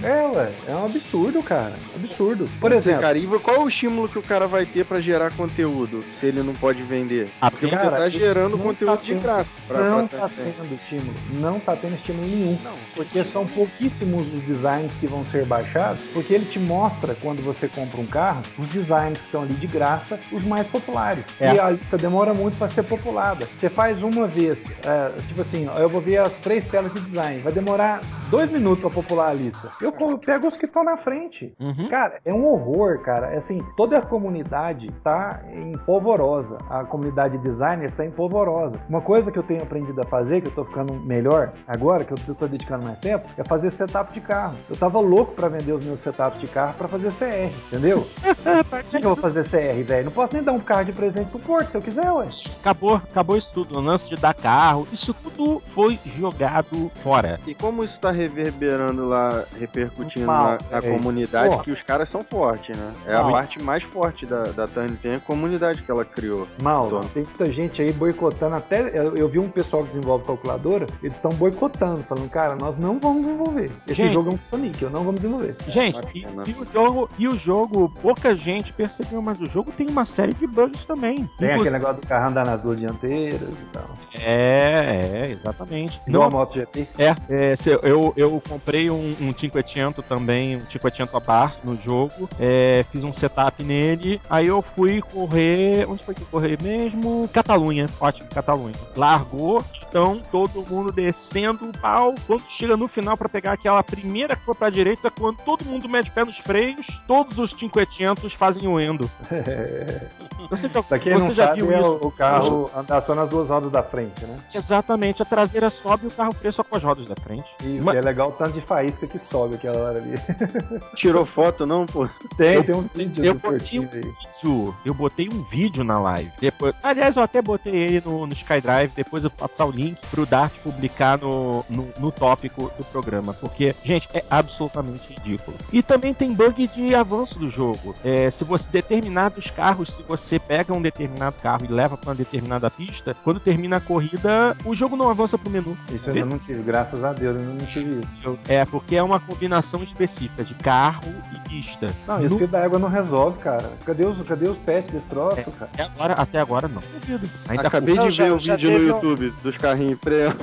É, ué. É um absurdo, cara. Absurdo. Por exemplo, Cara, e qual é o estímulo que o cara vai ter pra gerar conteúdo se ele não pode vender? Ah, Porque cara, você tá gerando não conteúdo tá de tendo- graça. Pra, não pra tá tendo estímulo. Não tá tendo estímulo nenhum. Porque são pouquíssimos os designs que vão ser baixados, porque ele te mostra, quando você compra um carro, os designs que estão ali de graça, os mais populares. É. E a lista demora muito para ser populada. Você faz uma vez, é, tipo assim, eu vou ver as três telas de design, vai demorar dois minutos para popular a lista. Eu pego os que estão na frente. Uhum. Cara, é um horror, cara. É assim, toda a comunidade tá em polvorosa. A comunidade de designers tá em polvorosa. Uma coisa que eu tenho aprendido a fazer, que eu tô ficando melhor agora, que eu tô dedicando mais tempo, é fazer setup de carro. Eu tava louco pra vender os meus setups de carro pra fazer CR, entendeu? Como é que eu vou fazer CR, velho? Não posso nem dar um carro de presente pro Porto, se eu quiser, ué. Acabou, acabou isso tudo. O lance de dar carro, isso tudo foi jogado fora. E como isso tá reverberando lá, repercutindo Mal, na, na é. comunidade, Porra. que os caras são fortes, né? É a parte mais forte da, da Tiny Tem, a comunidade que ela criou. Mal, Tom. tem muita gente aí boicotando. Até eu, eu vi um pessoal que desenvolve calculadora, eles estão boicotando, falando, cara, nós não vamos desenvolver. Esse Gente. jogo é um Sonic, eu não vamos desenvolver. Gente, uma e, e o jogo, e o jogo, pouca gente percebeu, mas o jogo tem uma série de bugs também. Tem Inclusive- aquele negócio do carro andar nas duas dianteiras e tal. É, é, exatamente. Igual a Não, MotoGP. é, é, eu, eu comprei um, um 500 também, um 500 bar no jogo, é, fiz um setup nele, aí eu fui correr, onde foi que eu corri mesmo? Catalunha, ótimo, Catalunha. Largou, então todo mundo descendo o pau, quando chega no final pra pegar aquela primeira curva pra direita, quando todo mundo mete o pé nos freios, todos os 500 fazem o endo. Você já, você já viu é isso? O, carro andar só nas duas rodas da frente, né? Exatamente, a traseira sobe e o carro preso só com as rodas da frente. Isso, Mas- e é legal o tanto de faísca que sobe aquela hora ali. Tirou foto, não, pô? Tem, Eu- tem um vídeo Eu do botei um vídeo, eu botei um vídeo na live. Depois, aliás, eu até botei ele no, no SkyDrive, depois eu vou passar o link pro Dart publicar no, no, no tópico do programa, porque, gente, é absolutamente ridículo. E também tem bug de avanço do jogo. É, se você determinados carros, se você pega um determinado carro e leva para uma determinada pista, quando termina a corrida, o jogo não avança pro menu. Isso eu ainda não tive, graças a Deus, eu ainda não tive isso. É, porque é uma combinação específica de carro e pista. Não, esse No- da água não resolve, cara. Cadê os, cadê os pets desse troço, cara? até agora, até agora não. Duvido. Ainda Acabei Não, de ver o já vídeo no um- YouTube dos carrinhos freio.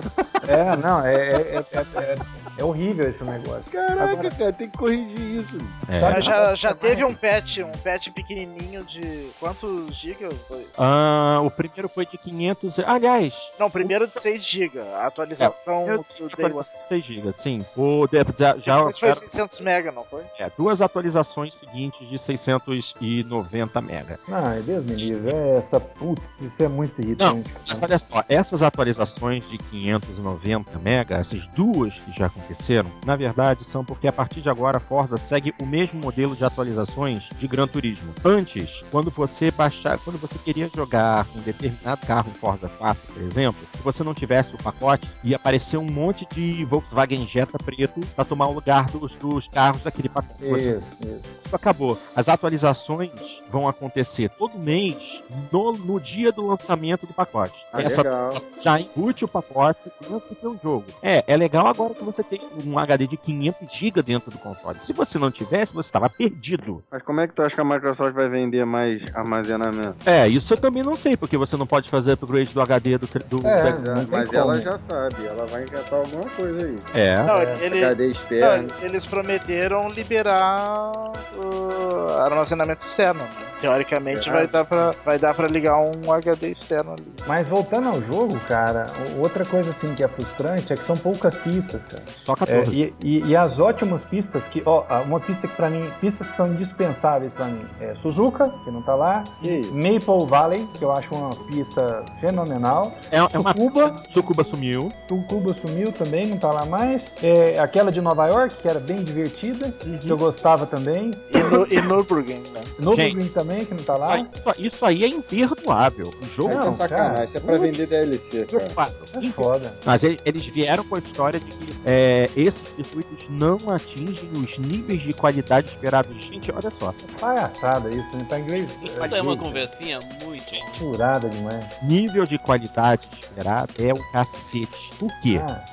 É, não, é, é, é, é- é horrível esse negócio. Caraca, Agora- cara, tem que corrigir isso. É. Sabe- Mas já, já teve um patch, um patch pequenininho de quantos gigas foi? Ah, o primeiro foi de 500. Aliás, Não, primeiro de 6 GB, a atualização eu do Day One. 6 GB, sim. O de- já, já foi já- 600 MB, não foi? é, duas atualizações seguintes de 690 MB. Não, é Deus me livre. É essa, putz, isso é muito irritante. Mas olha só, essas atualizações de 590 MB, essas duas que já aconteceram, na verdade são porque a partir de agora a Forza segue o mesmo modelo de atualizações de Gran Turismo. Antes, quando você baixar, quando você queria jogar um determinado carro em Forza 4, por exemplo, se você não tivesse o pacote, ia aparecer um monte de Volkswagen Jetta preto para tomar o lugar dos, dos carros daquele pacote. Você Isso, isso. isso acabou. As atualizações vão acontecer todo mês no, no dia do lançamento do pacote. Ah, Essa legal. já embute o pacote dentro do jogo. É, é legal agora que você tem um HD de 500 GB dentro do console. Se você não tivesse, você estava perdido. Mas como é que tu acha que a Microsoft vai vender mais armazenamento? É, isso eu também não sei, porque você não pode fazer upgrade do HD do... do É. do- Já- Não tem mas como. ela já sabe, ela vai inventar alguma coisa aí. é. Não, É. ele, HD não, externo. eles prometeram liberar o armazenamento externo. né? Teoricamente Será? vai dar, pra, vai dar pra ligar um HD externo ali. Mas voltando ao jogo, cara, outra coisa assim que é frustrante é que são poucas pistas, cara. Só É, 14. e, e- e as ótimas pistas que, ó, uma pista que pra mim, pistas que são indispensáveis pra mim é Suzuka, que não tá lá, E Maple Valley, que eu acho uma pista fenomenal, É, é uma Sucuba. Sucuba sumiu. Sucuba sumiu também, não tá lá mais, é, aquela de Nova York, que era bem divertida, Uhum. que eu gostava também, E, no, e Nürburgring, né? Nürburgring também, que não tá Isso lá. aí, isso, isso aí é imperdoável. O jogo Essa Não, é sacanagem, isso é pra vender DLC, cara. É foda. Mas ele- eles vieram com a história de que é, esses circuitos não atingem os níveis de qualidade esperados. Gente, olha só. Palhaçada isso, né? Tá em inglês. Isso é uma conversinha muito. Furada demais. Nível de qualidade esperado é o cacete. Por quê? Ah,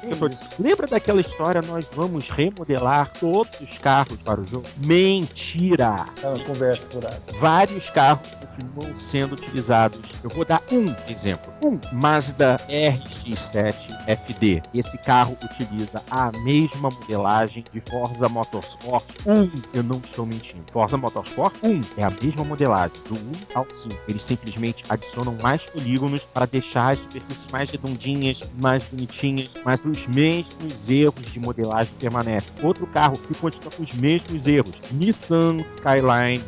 Lembra daquela história, nós vamos remodelar todos os carros para o jogo? Mentira! É uma conversa furada. Vários carros continuam sendo utilizados. Eu vou dar um exemplo. Um Mazda RX-7 FD. Esse carro utiliza a mesma modelagem de Forza Motorsport 1. Eu não estou mentindo. Forza Motorsport 1 é a mesma modelagem, do 1 ao 5. Eles simplesmente adicionam mais polígonos para deixar as superfícies mais redondinhas, mais bonitinhas, mas os mesmos erros de modelagem permanecem. Outro carro que continua com os mesmos erros. Nissan Skyline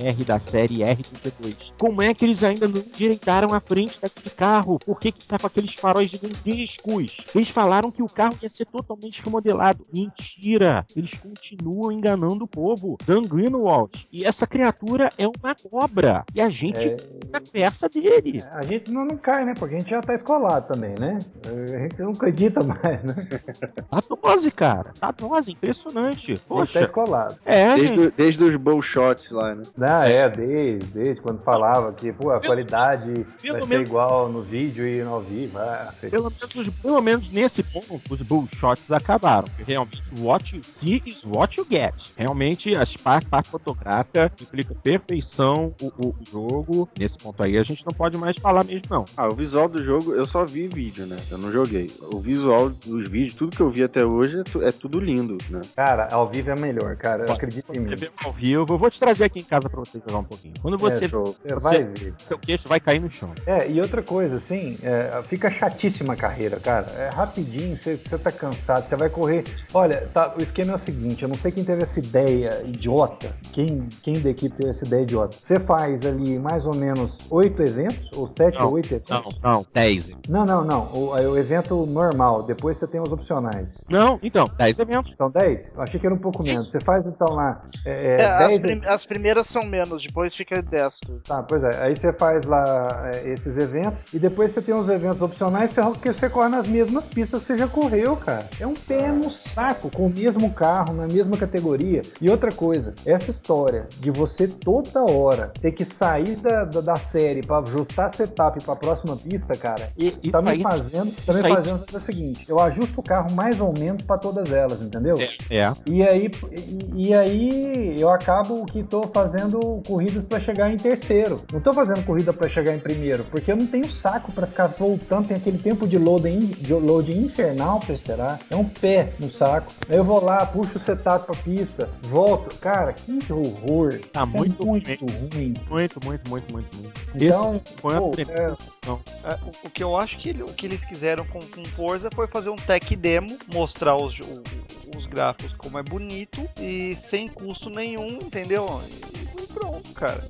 R da série R32. Como é que eles ainda não endireitaram a frente daquele carro? Por que que tá com aqueles faróis gigantescos? Eles falaram que o carro ia ser totalmente remodelado. Mentira! Eles continuam enganando o povo. Dan Greenwald. E essa criatura é uma cobra. E a gente É, na peça dele. a gente não, não cai, né? Porque a gente já tá escolado também, né? A gente não acredita mais, né? Tá dose, cara. Tá dose. Impressionante. A gente tá Poxa. escolado. É, gente. Desde, desde os bullshots lá, né? Não, é, desde, desde quando falava que pô, a qualidade pelo vai ser menos- igual no vídeo e no ao vivo. Ah, Pelo menos, pelo menos nesse ponto, os bullshots acabaram. Realmente, what you see is what you get. Realmente, as parte, parte fotográfica implica perfeição o, o jogo. Nesse ponto aí, a gente não pode mais falar mesmo, não. Ah, o visual do jogo, eu só vi vídeo, né? Eu não joguei. O visual dos vídeos, tudo que eu vi até hoje é, tu- é tudo lindo, né? Cara, ao vivo é melhor, cara. Eu acredito em Você mim. vê ao vivo, eu vou te trazer aqui em casa pra você jogar um pouquinho. Quando você, É, show. Você você- vai ver. seu queixo vai cair no chão. É, e outra coisa, assim, é, fica chatíssima a carreira, cara. É rapidinho, você você tá cansado, você vai correr. Olha, tá, o esquema é o seguinte: eu não sei quem teve essa ideia idiota, quem, quem da equipe teve essa ideia idiota. Você faz ali mais ou menos oito eventos, ou sete ou oito eventos. Não, não, 10. Não, não, não. O, é o evento normal, depois você tem os opcionais. Não, então, 10 eventos. 10? Eu achei que era um pouco menos. Você faz então lá é, É, as, 10 prim- as primeiras são menos, depois fica 10 tudo. Tá, pois é. Aí você faz lá é, esses eventos e depois você tem os eventos opcionais que você corre nas mesmas pistas que você já correu, cara. É um pé no saco, com o mesmo carro, na mesma categoria. E outra coisa, essa história de você toda hora ter que sair da, da, da série pra ajustar setup pra próxima pista, cara, e, Isso tá me fazendo, tá me fazendo fazer o seguinte: eu ajusto o carro mais ou menos pra todas elas, entendeu? É. E aí, e, e aí eu acabo que tô fazendo corridas pra chegar em terceiro. Não tô fazendo corrida pra chegar em primeiro, porque eu não tenho saco pra ficar voltando, tem aquele tempo de loading, de loading infernal pra esperar. É um pé no saco. Aí eu vou lá, puxo o setup pra pista, volto. Cara, que horror. Tá Isso é muito muito bem. ruim. Muito, muito, muito, muito, muito. Então, Esse foi pô, tremenda é- sensação. É, o, o que eu acho que, ele- o que eles quiseram com, com Forza foi fazer um tech demo, mostrar os, o- os gráficos como é bonito e sem custo nenhum, entendeu? E, pronto, cara.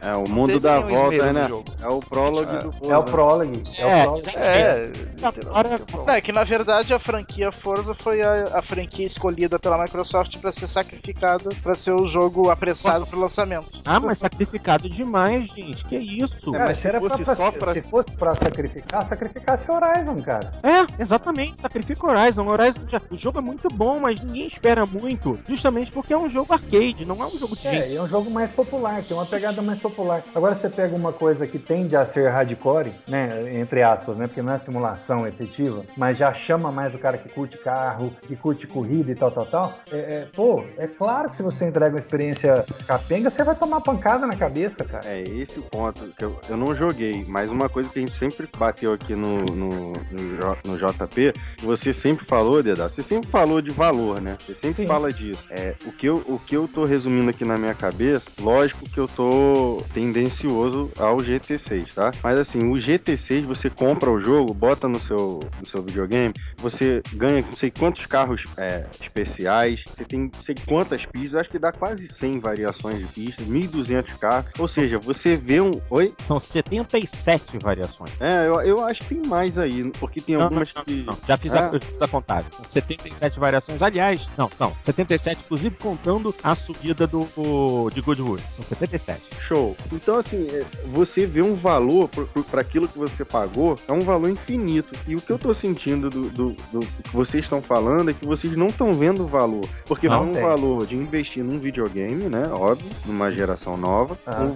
É, o mundo dá esmero volta, né? É o prólogo É. do É o Forza. prólogo. É, É, o prólogo. É, Agora- literalmente. é. Não, é que na verdade a franquia Forza foi a, a franquia escolhida pela Microsoft pra ser sacrificada pra ser o jogo apressado pro lançamento. Ah, mas sacrificado demais, gente. Que isso? É, mas se era fosse pra, só pra- Se fosse pra sacrificar, sacrificasse Horizon, cara. É, exatamente. Sacrifica Horizon. Horizon já, o jogo é muito bom, mas ninguém espera muito. Justamente porque é um jogo arcade, não é um jogo de É, gente. e é um jogo mais popular, tem uma pegada mais popular. Agora você pega uma coisa que tende a ser hardcore, né, entre aspas, né, porque não é simulação efetiva, mas já chama mais o cara que curte carro, que curte corrida e tal, tal, tal. É, é, pô, é claro que se você entrega uma experiência capenga, você vai tomar pancada na cabeça, cara. É esse o ponto que eu, eu não joguei, mas uma coisa que a gente sempre bateu aqui no, no, no, no JP, você sempre falou, Dedá, você sempre falou de valor, né? Você sempre Sim. fala disso. É, o, que eu, o que eu tô resumindo aqui na minha cabeça, lógico que eu tô tendencioso ao GT6, tá? Mas assim, o GT6 você compra o jogo, bota no seu, no seu videogame, você ganha não sei quantos carros é, especiais, você tem não sei quantas pistas, acho que dá quase 100 variações de pistas, 1.200 carros, ou seja, você vê um... Oi? São 77 variações. É, eu, eu acho que tem mais aí, porque tem Não, algumas não, que... Não, já fiz, É? a, eu fiz a contagem. São 77 variações. Aliás, não, são 77, inclusive contando a subida do, de Goodwood. São 77. Show. Então, assim, é, você vê um valor para aquilo que você pagou, é um valor infinito. E o que eu tô sentindo do, do- do que vocês estão falando é que vocês não estão vendo o valor. Porque Não vai um tem. valor de investir num videogame, né? Óbvio, numa geração nova. Ah. Um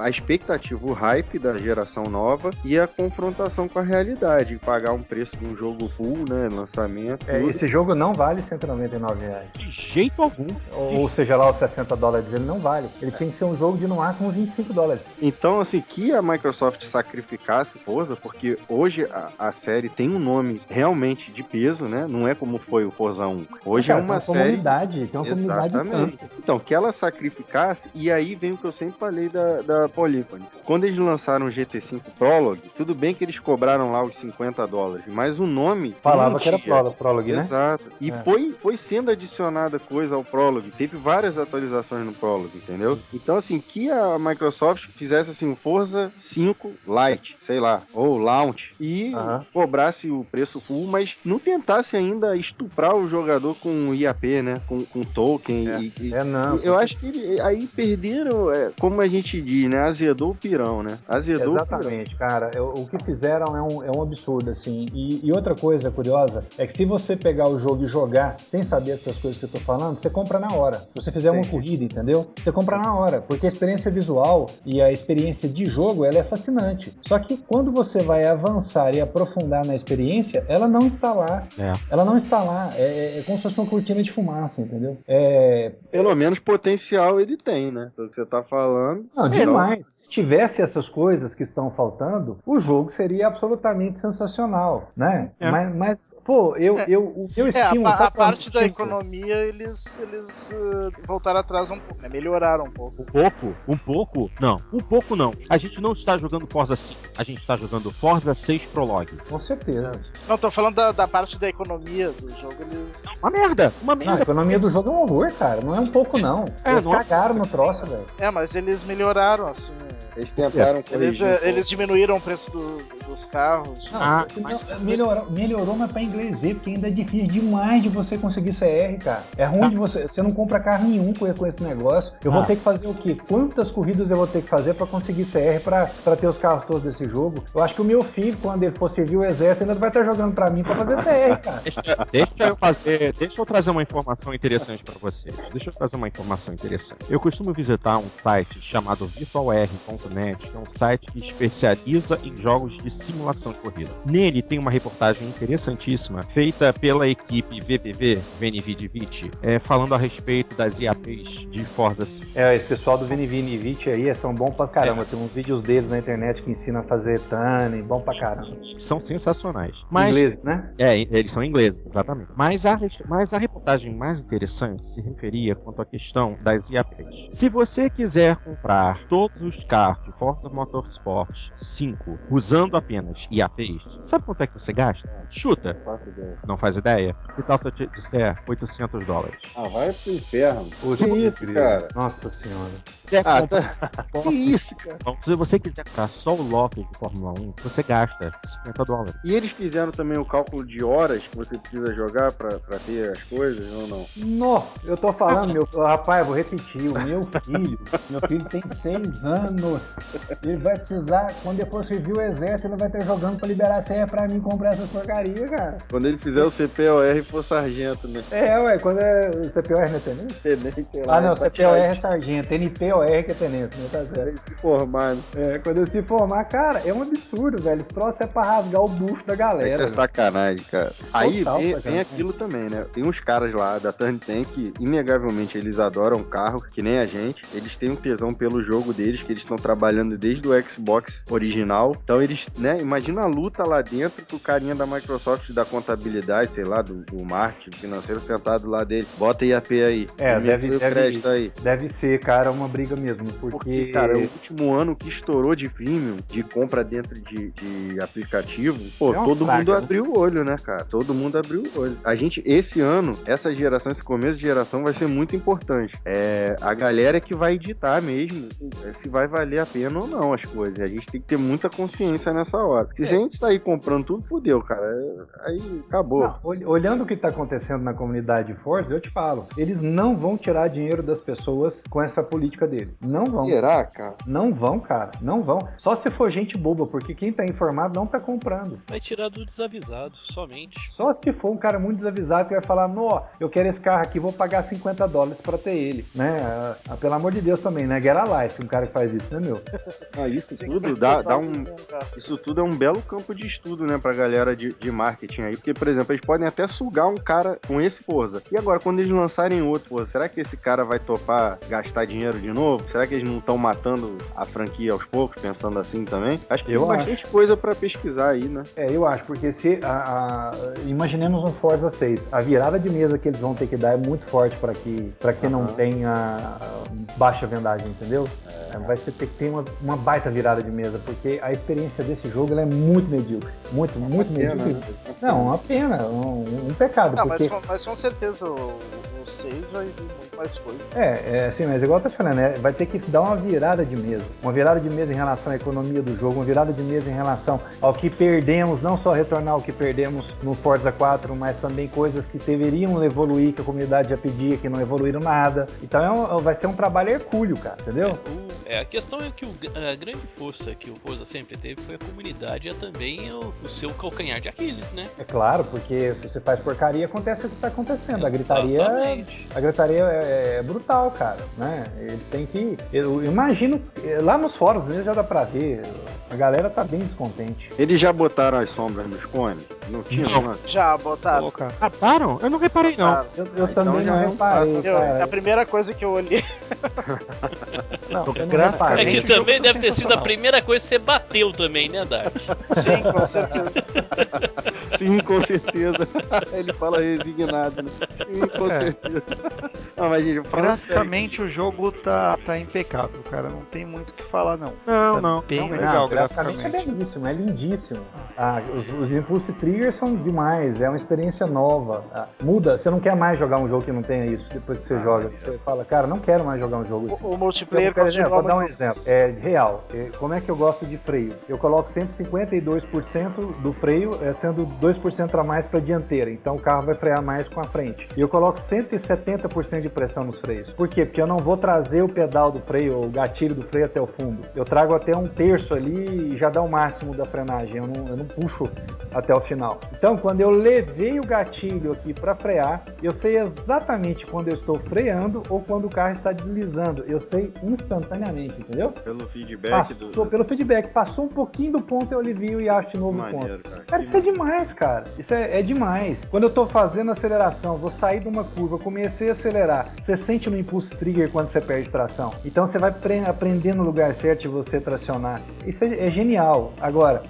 a expectativa, o hype da geração nova e a confrontação com a realidade. Pagar um preço de um jogo full, né? Lançamento. É, esse jogo não vale 199 reais. De jeito algum. Ou seja lá, os 60 dólares ele não vale. Ele tinha que ser um jogo de no máximo 20 25 dólares. Então, assim, que a Microsoft sacrificasse Forza, porque hoje a, a série tem um nome realmente de peso, né? Não é como foi o Forza 1. Hoje Cara, é uma tem uma série. comunidade, tem uma comunidade Exatamente. tanto. Então, que ela sacrificasse, e aí vem o que eu sempre falei da, da Polyphony. Quando eles lançaram o GT5 Prologue, tudo bem que eles cobraram lá os 50 dólares, mas o nome. Falava que era tinha. prolo- Prologue, né? Exato. E É. foi, foi sendo adicionada coisa ao Prologue. Teve várias atualizações no Prologue, entendeu? Então, assim, que a Microsoft fizesse assim, Forza 5 Lite, sei lá, ou Launch, e Aham. cobrasse o preço full, mas não tentasse ainda estuprar o jogador com IAP, né? Com, com token. e- e- É, não. eu acho que ele- aí perderam, é, como a gente diz, né? Azedou o pirão, né? Azedou. Exatamente, cara. Eu- o que fizeram é um, é um absurdo, assim. E, e outra coisa curiosa é que se você pegar o jogo e jogar sem saber essas coisas que eu tô falando, você compra na hora. Se você fizer uma corrida, entendeu? Você compra na hora, porque a experiência visual e a experiência de jogo, ela é fascinante. Só que quando você vai avançar e aprofundar na experiência, ela não está lá. É. Ela não está lá. É, é- é como se fosse uma cortina de fumaça, entendeu? É, Pelo menos potencial ele tem, né? Pelo que você tá falando. Não, Então, demais. Se tivesse essas coisas que estão faltando, o jogo seria absolutamente sensacional, né? É. Mas, mas, pô, eu, eu, o meu É, a, a é parte da economia eles, eles eh, voltaram atrás um pouco, né? Melhoraram um pouco. Um pouco? Um pouco? Não, um pouco não. A gente não está jogando Forza 5, a gente está jogando Forza 6 Prologue. Com certeza. Não, tô falando da, da parte da economia do jogo, eles. Uma merda, uma Não, a merda. economia do jogo é um horror, cara. Não é um pouco, não. É, Eles não é- cagaram no troço, velho. É, mas eles melhoraram, assim. Eles tentaram Eles, corrigir. um eh, eles diminuíram o preço do- dos carros. Não, Ah, não, melhorou, melhorou, mas pra inglês ver, porque ainda é difícil demais de você conseguir CR, cara. É ruim de você. Você não compra carro nenhum com, com esse negócio. Eu vou Ah. ter que fazer o quê? Quantas corridas eu vou ter que fazer pra conseguir CR pra, pra ter os carros todos desse jogo? Eu acho que o meu filho, quando ele for servir o exército, ainda vai estar jogando pra mim pra fazer CR, cara. Deixa, deixa eu fazer, deixa eu trazer uma informação interessante para vocês. Deixa eu trazer uma informação interessante. Eu costumo visitar um site chamado virtualr.net, que é um site que especializa em jogos de simulação de corrida. Nele tem uma reportagem interessantíssima feita pela equipe VPV, VNV Vici, é, falando a respeito das IAPs de Forza 5. É, esse pessoal do Vite aí são bons pra caramba. Tem uns vídeos deles na internet que ensinam a fazer tuning, bom pra caramba. São sensacionais. Mas Ingleses, né? É, eles são ingleses, exatamente. Mas a, mas a reportagem mais interessante se referia quanto à questão das IAPs. Se você quiser comprar todos os carros de Forza Motorsport 5 usando apenas IAPs, sabe quanto é que você gasta? Chuta, Não faço ideia. não faz ideia? Que tal se eu te disser 800 dólares? Ah, vai pro inferno. Putz, que isso, cara? Nossa senhora. Se quiser Ah, comprar- tá. Que isso, cara? Então, se você quiser comprar só o Lotus de Fórmula 1, você gasta 50 dólares. E eles fizeram também o cálculo de horas que você precisa jogar pra, pra ter as coisas ou não? Nó, eu tô falando, meu. Rapaz, eu vou repetir. O meu filho, meu filho tem seis anos. Ele vai precisar, quando ele for servir o exército, ele vai estar jogando pra liberar a senha pra mim comprar essas porcarias, cara. Quando ele fizer o CPOR e for sargento, né? É, ué, quando é CPOR não é tenente? Tenente, sei lá. Ah, não, vai CPOR é sargento, NPOR que é tenente, né? Tá certo. se formar, né? É, quando ele se formar, cara, é um absurdo, velho. Esse troço é pra rasgar o bucho da galera. Isso é velho. sacanagem, cara. Aí Total vem, sacanagem. vem aquilo também, né? Tem uns caras lá da Turn Tank que, inegavelmente, eles adoram carro, que nem a gente. Eles têm um tesão pelo jogo deles, que eles estão trabalhando desde o Xbox original. Então eles, né? Imagina a luta lá dentro pro carinha da Microsoft da contabilidade, sei lá, do, do marketing financeiro sentado lá dele. Bota IAP aí. É, deve- deve- crédito aí. Deve ser, cara, uma briga mesmo, porque... Porque, cara, o último ano que estourou de freemium, de compra dentro de, de aplicativo, pô, É todo praga, mundo né? abriu o olho, né, cara? Todo mundo abriu o olho. A gente, esse ano, essa geração, esse começo de geração vai ser muito importante. É a galera que vai editar mesmo é, se vai valer a pena ou não as coisas. E a gente tem que ter muita consciência nessa hora. Se a gente sair comprando tudo, fudeu, cara. É- Aí acabou. Não, ol- olhando o que está acontecendo na comunidade Forza, eu te falo, eles não vão tirar dinheiro das pessoas com essa política deles. Não vão. Será, cara? Não vão, cara. Não vão. Só se for gente boba, porque quem tá informado não tá comprando. Vai tirar do desavisado, somente. Só se for um cara muito desavisado que vai falar, nó, eu quero esse carro aqui, vou pagar 50 dólares pra ter ele, né? Ah, ah, pelo amor de Deus também, né? Get a life, um cara que faz isso, né, meu. Ah, isso tudo dá, é dá um. Isso tudo é um belo campo de estudo, né, pra galera de, de marketing aí. Porque, por exemplo, eles podem até sugar um cara com esse Forza. E agora, quando eles lançarem outro Forza, será que esse cara vai topar gastar dinheiro de novo? Será que eles não estão matando a franquia aos poucos, pensando assim também? Acho que Eu tem bastante coisa pra pesquisar aí, né? É, eu acho, porque se. A, a- imaginemos um Forza 6. A virada de mesa que eles vão ter que dar é muito forte para que, pra que não tenha ah, baixa vendagem, entendeu? É, Vai ser, ter que ter uma, uma baita virada de mesa, porque a experiência desse jogo ela é muito medíocre. Muito, muito pena, medíocre. né? Não, uma pena, um, um pecado. Não, mas, porque... com- mas com certeza o, o 6 vai vir muito mais coisa. É, é assim, mas igual eu tô falando, né, vai ter que dar uma virada de mesa. Uma virada de mesa em relação à economia do jogo, uma virada de mesa em relação ao que perdemos, não só retornar o que perdemos no Forza 4, mas também coisas que deveriam evoluir, que a comunidade já pedia, que não evoluíram nada. Então é um- vai ser um trabalho hercúleo, cara, entendeu? O- é, a questão é que o- a grande força que o Forza sempre teve foi a comunidade e é também o, o seu calcanhar de Aquiles, né? É claro, porque se você faz porcaria, acontece o que tá acontecendo. A gritaria, Exatamente. a gritaria é, é brutal, cara, né? Eles têm que. Eu imagino, lá nos fóruns mesmo já dá pra ver, a galera tá bem descontente. Eles já botaram as sombras nos cones? Não tinha, Não. não? Já botaram. Colocar. Mataram? Eu não reparei, não. botaram. Eu, eu Ah, então também já não é reparei. Eu- a primeira coisa que eu olhei. Não, Eu não É que também tá deve ter sido a primeira coisa que você bateu também, né, Dark? Sim, com certeza. Sim, com certeza. Ele fala resignado, né? Sim, com É. certeza. Não, mas, gente, Graficamente o jogo tá, tá impecável, cara. Não tem muito o que falar, não. Não, Tá não. bem Não, legal graficamente graficamente. é belíssimo, é lindíssimo. Ah, os, os Impulse Triggers são demais, é uma experiência nova. Ah, muda, você não quer mais jogar um jogo que não tenha isso depois que você joga. Você fala, cara, não quero mais jogar um jogo assim. O, o multiplayer por exemplo, vou dar um exemplo. É real. É, Como é que eu gosto de freio? Eu coloco 152% do freio, é, sendo 2% a mais para dianteira. Então o carro vai frear mais com a frente. E eu coloco 170% de pressão nos freios. Por quê? Porque eu não vou trazer o pedal do freio, ou o gatilho do freio até o fundo. Eu trago até um terço ali e já dá o máximo da frenagem. Eu não, eu não puxo até o final. Então, quando eu levei o gatilho aqui para frear, eu sei exatamente quando eu estou freando ou quando o carro está deslizando. Eu sei instantaneamente, entendeu? pelo feedback Passou do. pelo feedback, passou um pouquinho do ponto, eu alivio e acho de novo o ponto. Maneiro, cara. Cara, isso é demais, cara. Isso é, é demais. Quando eu tô fazendo aceleração, vou sair de uma curva, comecei a acelerar. Você sente no impulso trigger quando você perde tração. Então você vai pre- aprender no lugar certo você tracionar. Isso é, é genial. Agora,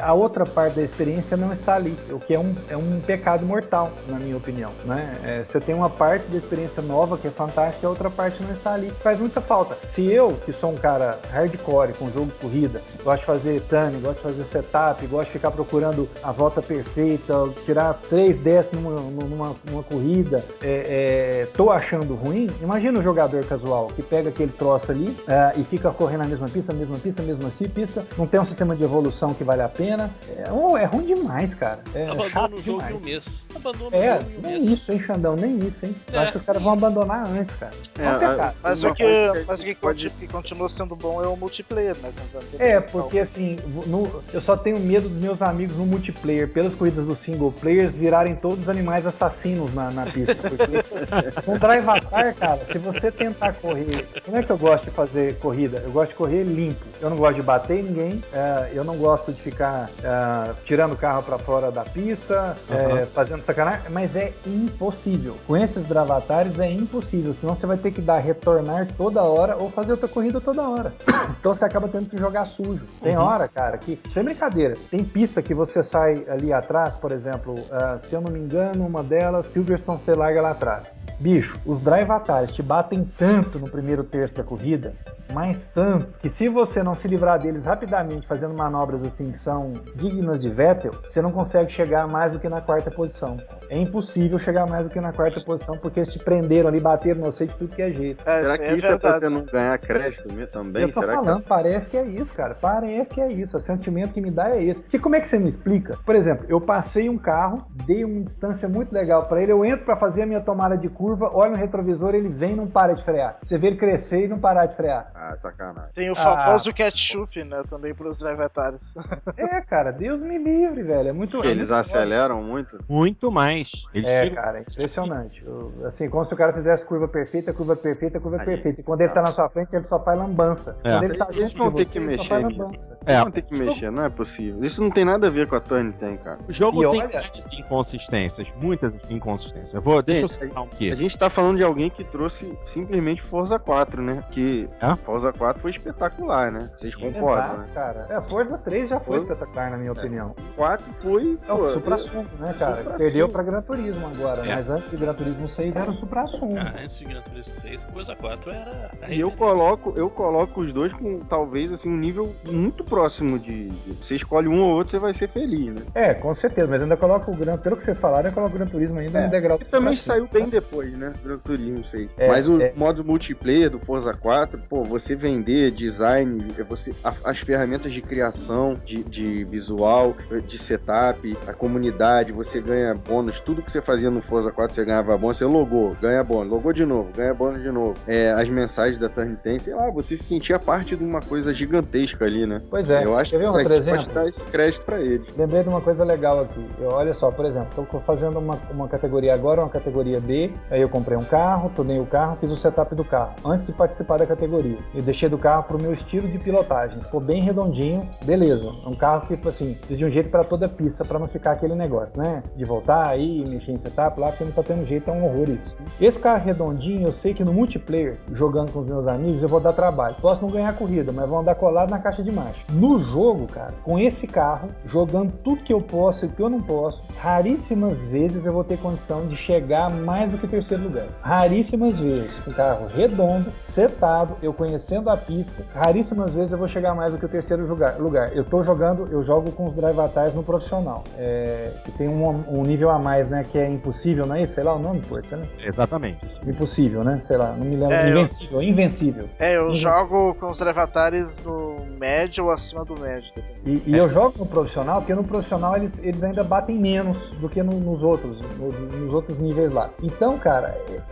a, outra parte da experiência não está ali, o que é um, é um pecado mortal, na minha opinião. Né? É, você tem uma parte da experiência nova que é fantástica, a outra parte não está ali. Faz muita falta. Se eu, que sou um cara hardcore com jogo de corrida, gosto de fazer turn, gosto de fazer setup, gosto de ficar procurando a volta perfeita, tirar três décimos numa, numa, numa corrida, é, é, tô achando ruim, imagina o jogador casual que pega aquele troço ali é, e fica correndo na mesma pista, mesma pista, mesma pista, não tem um sistema de evolução que vale a pena. É, oh, é ruim demais, cara. É Abandona chato o jogo demais. em um mês. Abandona É, o jogo em um nem mês. isso, hein, Xandão? Nem isso, hein? Eu É, acho que os caras vão abandonar antes, cara. É. Mas o que, que mas o que, pode- que continua sendo bom é o multiplayer, né? É, porque assim, no- eu só tenho medo dos meus amigos no multiplayer, pelas corridas dos single players, virarem todos animais assassinos na, na pista. Porque com Drive Atar, cara, se você tentar correr. Como é que eu gosto de fazer corrida? Eu gosto de correr limpo. Eu não gosto de bater em ninguém, é, eu não gosto de ficar é, tirando o carro para fora da pista, é, fazendo sacanagem, mas é impossível. Com esses Dravatares é impossível, senão você vai ter que dar retornar toda hora ou fazer outra corrida toda hora. Então você acaba tendo que jogar sujo. Tem hora, cara, que, sem brincadeira, tem pista que você sai ali atrás, por exemplo, ah, se eu não me engano, uma delas, Silverstone você larga lá atrás. Bicho, os Dravatares te batem tanto no primeiro terço da corrida, mas tanto, que se você não se livrar deles rapidamente, fazendo manobras assim que são dignas de Vettel, você não consegue chegar mais do que na quarta posição. É impossível chegar mais do que na quarta posição, porque eles te prenderam ali, bateram no sei de tudo que é jeito. É, Será que aí isso é pra verdade. você não ganhar crédito mesmo também? eu tô Será falando, parece que é isso, cara. Parece que é isso. O sentimento que me dá é esse. Porque como é que você me explica? Por exemplo, eu passei um carro, dei uma distância muito legal pra ele, eu entro pra fazer a minha tomada de curva, olho no retrovisor, ele vem e não para de frear. Você vê ele crescer e não parar de frear. que... Ah, sacanagem. Tem o Ah. famoso ketchup, né? Também pros drivetares. É, cara, Deus me livre, velho. É muito. é Eles muito aceleram muito. Muito mais. Eles É, cara, é impressionante. Eu- Assim, como se o cara fizesse curva perfeita, curva perfeita, curva Aí, perfeita. E quando ele tá na sua frente, ele só faz lambança. É. Quando ele tá Eles junto vão de ter você, que ele só mexer faz nisso. lambança. É. Eles vão ter que mexer, não é possível. Isso não tem nada a ver com a Turn tem, cara. O jogo E tem olha- muitas inconsistências, muitas inconsistências. Eu vou, deixa eu Gente, citar um aqui. A gente tá falando de alguém que trouxe simplesmente Forza 4, né? Que É? Forza 4 foi espetacular, né? Vocês Sim. concordam, Exato, né? cara. É, a Forza 3 já foi Foi. espetacular, na minha opinião. 4 foi. É o supra-sumo, né, cara? supra-sumo. Perdeu pra Gran Turismo agora, É. mas antes do Gran Turismo 6 era o supra-sumo. Ah, antes de Gran Turismo 6, Forza 4 era. E eu coloco, eu coloco os dois com talvez assim um nível muito próximo de. de- Você escolhe um ou outro, você vai ser feliz, né? É, com certeza, mas ainda coloco o Gran, pelo que vocês falaram, eu coloco o Gran Turismo ainda no degrau Que também saiu bem depois, né? Gran Turismo, sei. É, Mas o é. modo multiplayer do Forza 4, pô, você vender design, você, a- as ferramentas de criação, de, de visual, de setup, a comunidade, você ganha bônus, tudo que você fazia no Forza 4 você ganhava bônus, você logou, ganha bônus, logou de novo, ganha bônus de novo. É, as mensagens da Turn 10, sei lá, você se sentia parte de uma coisa gigantesca ali, né? Pois é, Eu acho que um aqui pode exemplo? dar esse crédito pra eles. Lembrei de uma coisa legal aqui. Eu, olha só, por exemplo, estou fazendo uma, uma categoria agora, uma categoria B. Aí eu comprei um carro, tunei o carro, fiz o setup do carro antes de participar da categoria. Eu deixei do carro pro meu estilo de pilotagem. Ficou bem redondinho, beleza. É um carro que, tipo assim, de um jeito para toda pista, para não ficar aquele negócio, né? De voltar aí, mexer em setup lá, porque não tá tendo jeito, é um horror isso. Esse carro redondinho, eu sei que no multiplayer, jogando com os meus amigos, eu vou dar trabalho. Posso não ganhar corrida, mas vou andar colado na caixa de marcha. No jogo, cara, com esse carro, jogando tudo que eu posso e que eu não posso, raríssimas vezes eu vou ter condição de chegar mais do que terceiro lugar. Raríssimas vezes. Um carro redondo, setado, eu conhecendo a pista, raríssimas vezes eu vou chegar mais do que o terceiro lugar. lugar. Eu tô jogando, eu jogo com os drive atais no profissional. É, que tem um, um nível a mais, né? Que é impossível, não é isso? Sei lá o nome, Porto, né? Exatamente. isso. Impossível, né? Sei lá, não me lembro. É, eu- invencível, invencível. É, eu Isso. jogo com os Drevatares no médio ou acima do médio. também. E, e eu jogo no profissional, porque no profissional eles, eles ainda batem menos do que no- nos outros, no- nos outros níveis lá. Então, cara,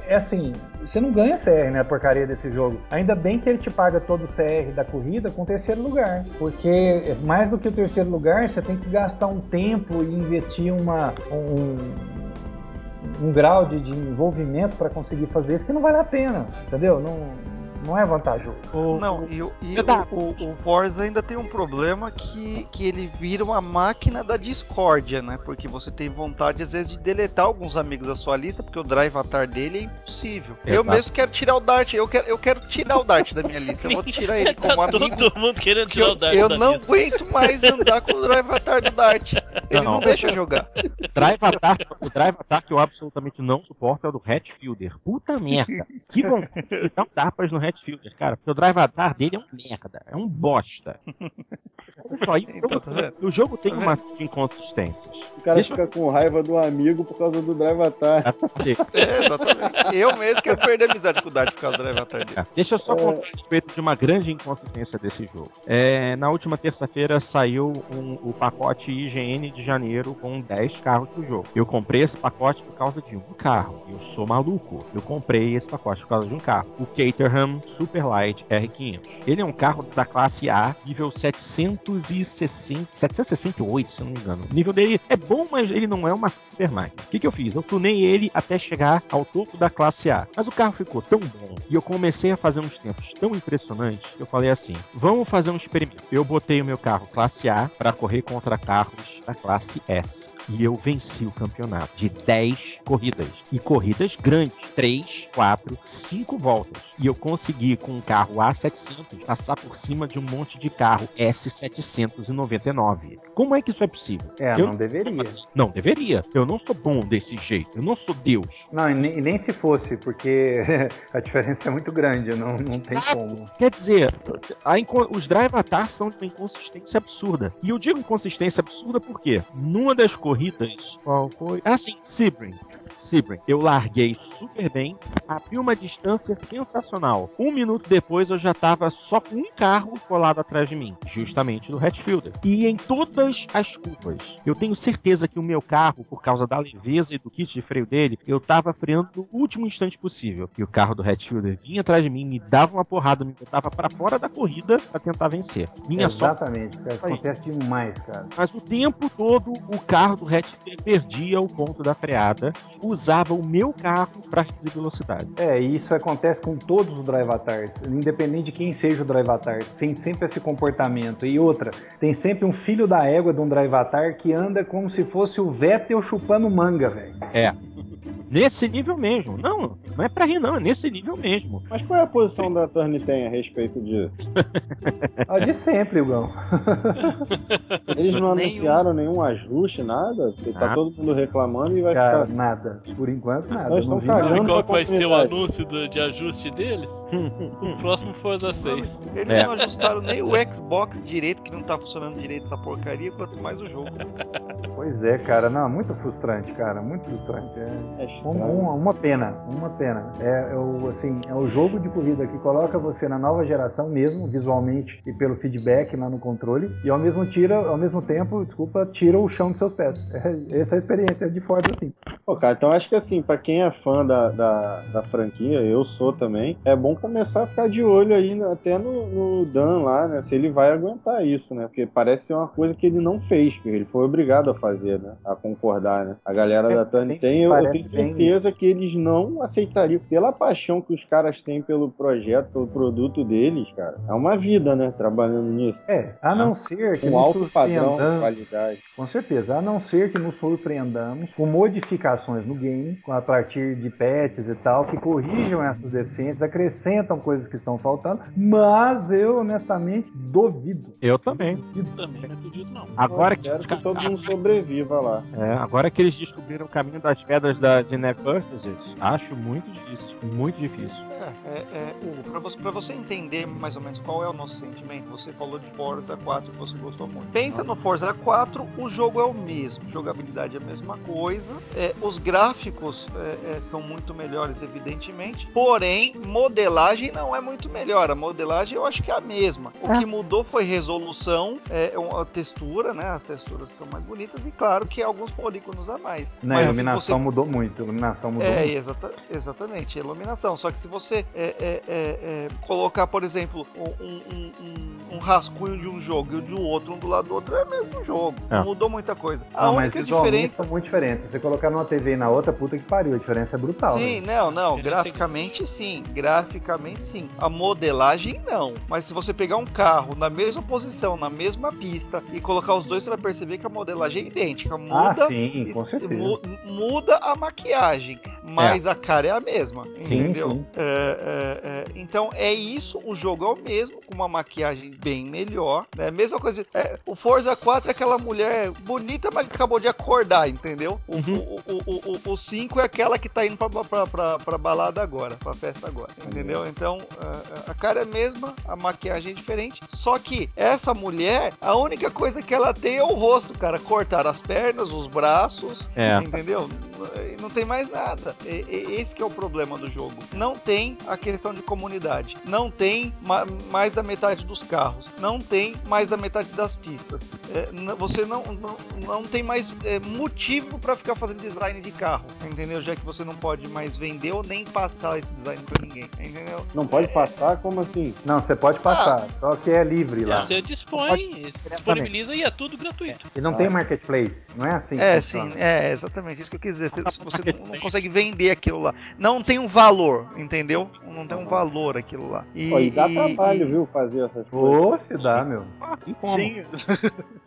é, é assim, você não ganha CR, né, a porcaria desse jogo. Ainda bem que ele te paga todo o CR da corrida com o terceiro lugar. Porque mais do que o terceiro lugar, você tem que gastar um tempo e investir uma, um, um grau de, de envolvimento para conseguir fazer isso que não vale a pena, entendeu? Não, não é vantajoso. Não, e, o- e o, o, o Forza ainda tem um problema que, que ele vira uma máquina da discórdia, né? Porque você tem vontade, às vezes, de deletar alguns amigos da sua lista, porque o drive avatar dele é impossível. Eu Exato. mesmo quero tirar o Dart, eu quero, eu quero tirar o Dart da minha lista. Eu vou tirar ele como Tá amigo. todo mundo querendo que tirar eu, o Dart eu da não lista. aguento mais andar com o drive avatar do Dart. Ele não, Não. deixa eu jogar. Drive Attack, o Drive Attack que eu absolutamente não suporto é o do Hatfielder. Puta merda. Que vontade de dar um tapas no Hatfielder, cara. Porque o Drive Attack dele é um merda. É um bosta. Olha só, e o Então, jogo- tá vendo? o jogo tem Tá umas inconsistências. O cara Deixa eu- fica com raiva do amigo por causa do Drive Attack. É, exatamente. Eu mesmo quero perder a amizade com o Dart por causa do drive avatar dele. É, Deixa eu só contar a respeito de uma grande inconsistência desse jogo. É, na última terça-feira saiu um- o pacote IGN de janeiro com 10 carros do jogo. Eu comprei esse pacote por causa de um carro. Eu sou maluco. Eu comprei esse pacote por causa de um carro. O Caterham Superlight R500. Ele é um carro da classe A, nível 760, 768, se não me engano. O nível dele é bom, mas ele não é uma super máquina. O que, que eu fiz? Eu tunei ele até chegar ao topo da classe A. Mas o carro ficou tão bom e eu comecei a fazer uns tempos tão impressionantes que eu falei assim: vamos fazer um experimento. Eu botei o meu carro classe A para correr contra carros da classe S. E eu venci o campeonato de 10 corridas. E corridas grandes: 3, 4, 5 voltas. E eu consegui, com um carro A700, passar por cima de um monte de carro S799. Como é que isso é possível? É, Eu não deveria. assim. Não deveria. Eu não sou bom desse jeito. Eu não sou Deus. Não, e nem, e nem se fosse, porque a diferença é muito grande, não, não tem como. Quer dizer, a os drive avatars são de uma inconsistência absurda. E eu digo inconsistência absurda porque numa das corridas, qual foi? Ah, sim, Sebring. Sebring. Eu larguei super bem, abri uma distância sensacional. Um minuto depois eu já tava só com um carro colado atrás de mim, justamente do Hatfielder. E em todas as curvas, eu tenho certeza que o meu carro, por causa da leveza e do kit de freio dele, eu tava freando no último instante possível. E o carro do Hatfielder vinha atrás de mim, me dava uma porrada, me botava para fora da corrida para tentar vencer. Minha Exatamente, sorte. isso acontece demais, cara. Mas o tempo todo o carro do Hatfielder perdia o ponto da freada, usava o meu carro para reduzir velocidade. É, e isso acontece com todos os independente de quem seja o drivatar, tem sempre esse comportamento. E outra, tem sempre um filho da égua de um drivatar que anda como se fosse o Vettel chupando manga, velho. É. Nesse nível mesmo. Não, não é pra rir, não, é nesse nível mesmo. Mas qual é a posição da Turn tem a respeito disso? A de sempre, Hugão. Eles não Nenhum. anunciaram nenhum ajuste, nada? Porque tá Nada. todo mundo reclamando e vai Cara, ficar assim. nada. Por enquanto, nada. Nós Não cagando. qual que vai ser o anúncio do- de ajuste deles? o próximo Forza 6. Eles É. não ajustaram nem o Xbox direito, que não tá funcionando direito essa porcaria, quanto mais o jogo. Pois é, cara. Não, muito frustrante, cara. Muito frustrante. É É um- uma, uma pena, uma pena. É, é o, assim, é o jogo de corrida que coloca você na nova geração mesmo, visualmente e pelo feedback lá no controle, e ao mesmo, tira, ao mesmo tempo, desculpa, tira o chão dos seus pés. É, essa é a experiência de Ford, assim. Pô, cara, então acho que assim, pra quem é fã da, da, da franquia, eu sou também, é bom começar a ficar de olho aí até no, no Dan lá, né? Se ele vai aguentar isso, né? Porque parece ser uma coisa que ele não fez, que ele foi obrigado a fazer, né? A concordar, né? A galera da Turn Bem- tem, eu, eu tenho certeza que eles não aceitariam, pela paixão que os caras têm pelo projeto, pelo produto deles, cara. É uma vida, né? Trabalhando nisso. É, a não ser que Um nos alto padrão de qualidade. com certeza, a não ser que nos surpreendamos com modificações no game, com- a partir de patches e tal, que corrijam essas deficiências, acrescentam coisas que estão faltando, mas eu honestamente duvido. Eu também. Também não acredito, não. Agora que, Quero que todo mundo sobreviva lá. é, agora que eles descobriram o caminho das pedras das purchases, acho muito difícil. Muito difícil. É, é, é, Hugo, pra você, entender mais ou menos qual é o nosso sentimento, você falou de Forza 4 que você gostou muito. Pensa no Forza 4, o jogo é o mesmo, jogabilidade é a mesma coisa, é, os gráficos é, é, são muito melhores, evidentemente, porém, modelagem não é muito melhor. A modelagem eu acho que é a mesma. O que mudou foi resolução, é, a textura, né? As texturas estão mais bonitas e, claro, que alguns polígonos a mais. Na Mas se iluminação você mudou muito, a iluminação mudou é, muito. exata- exatamente, iluminação. Só que se você é, é, é, é, colocar, por exemplo, um, um- um- um rascunho de um jogo e o de outro, um do lado do outro, é o mesmo jogo. É. Não mudou muita coisa. A Ah, mas única visualmente diferença. são muito diferentes. Se você colocar numa TV e na outra, puta que pariu, a diferença é brutal. Sim, né? não, não. É Graficamente sim. Graficamente sim. A modelagem não. Mas se você pegar um carro na mesma posição, na mesma pista e colocar os dois, você vai perceber que a modelagem é idêntica. Ah, Muda. sim, com certeza. mu- muda a maquiagem, mas a cara é a mesma, Sim, entendeu? sim. É, é, é, então é isso, o jogo é o mesmo, com uma maquiagem bem melhor, né? Mesma coisa, é, o Forza 4 é aquela mulher bonita, mas que acabou de acordar, entendeu? O, o, o, o, o 5 é aquela que tá indo pra, pra, pra, pra balada agora, pra festa agora, entendeu? Então é, a cara é a mesma, a maquiagem é diferente, só que essa mulher, a única coisa que ela tem é o rosto, cara, cortar as pernas, os braços, É. entendeu? Não tem mais nada. E- e- Esse que é o problema do jogo. Não tem a questão de comunidade. Não tem ma- mais da metade dos carros. Não tem mais da metade das pistas. É, você não, não, não tem mais é, motivo para ficar fazendo design de carro. Entendeu? Já que você não pode mais vender ou nem passar esse design para ninguém. Entendeu? Não pode passar? Como assim? Não, você pode passar, só que é livre lá. você dispõe, disponibiliza e é tudo gratuito. E não tem marketplace, não é assim? É, sim, é exatamente isso que eu quis dizer. Você, você não, não consegue vender aquilo lá. Não tem um valor, entendeu? Não tem um valor aquilo lá. E, Pô, e dá e- trabalho, e- viu, fazer essas coisas. Ô, se dá, meu. Ah, e como? Sim,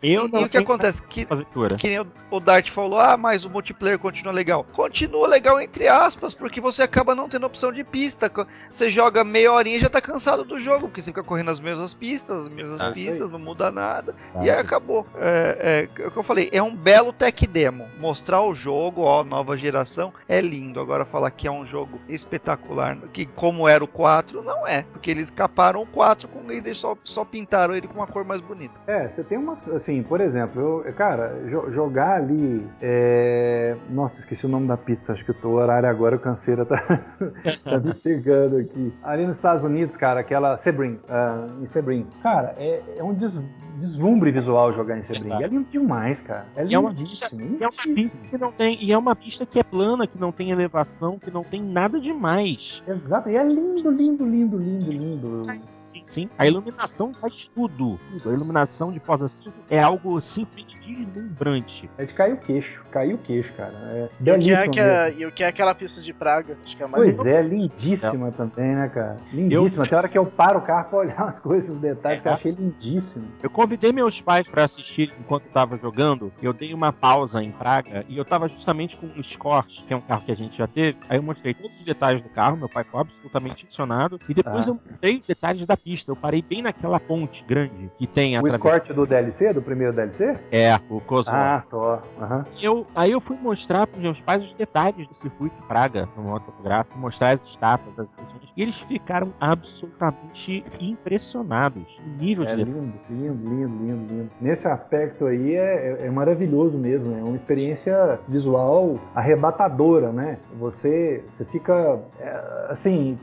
Eu E, não e o que acontece? Que, que nem o, Dart falou, ah, mas o multiplayer continua legal. Continua legal entre aspas, porque você acaba não tendo opção de pista. Você joga meia horinha e já tá cansado do jogo, porque você fica correndo as mesmas pistas, as mesmas Ah, pistas, não muda nada. Ah, e aí acabou. É, é, é o que eu falei, é um belo tech demo. Mostrar o jogo, ó, nova geração, é lindo. Agora falar que é um jogo espetacular, que como era o 4, não é. Porque eles caparam o 4 com ele só, só pintaram ele com uma cor mais bonita. É, você tem umas. Assim, por exemplo, eu, cara, jo- jogar ali. é, Nossa, esqueci o nome da pista, acho que o horário agora, o canseira tá, tá me pegando aqui. Ali nos Estados Unidos, cara, aquela Sebring, ah, em Sebring. Cara, é, é um des- deslumbre visual jogar em Sebring. É lindo demais, cara. É E é uma pista, lindíssimo. e é uma pista que não tem, e é uma pista que é plana, que não tem elevação, que não tem nada demais. Exato, e é lindo, lindo, lindo, lindo, lindo. Sim, sim. A iluminação faz tudo. A iluminação de Forza 5 é algo simplesmente deslumbrante. É de cair o queixo, caiu o queixo, cara. É E o, que belíssimo é que é, e o que é aquela pista de Praga? Acho que é mais Pois é, lindíssima também, né, cara? Lindíssima. Tem hora que eu paro o carro pra olhar as coisas, os detalhes, que eu achei lindíssimo. Eu convidei meus pais para assistir enquanto eu tava jogando. Eu dei uma pausa em Praga e eu tava justamente com um Escort, que é um carro que a gente já teve. Aí eu mostrei todos os detalhes do carro, meu pai ficou absolutamente impressionado. E depois Ah. eu mostrei os detalhes da pista. Eu parei bem naquela ponte grande que tem a O Escort do DLC, do primeiro DLC? É, o Cosworth. Ah, só. E eu, aí eu fui mostrar para meus pais os detalhes do circuito de Praga no motográfico, mostrar as estátuas, as estações. E eles ficaram absolutamente impressionados. O nível É de lindo, lindo, lindo, lindo, lindo. Nesse aspecto aí é, é- é maravilhoso mesmo, é uma experiência visual arrebatadora, né? Você, você fica, é, assim,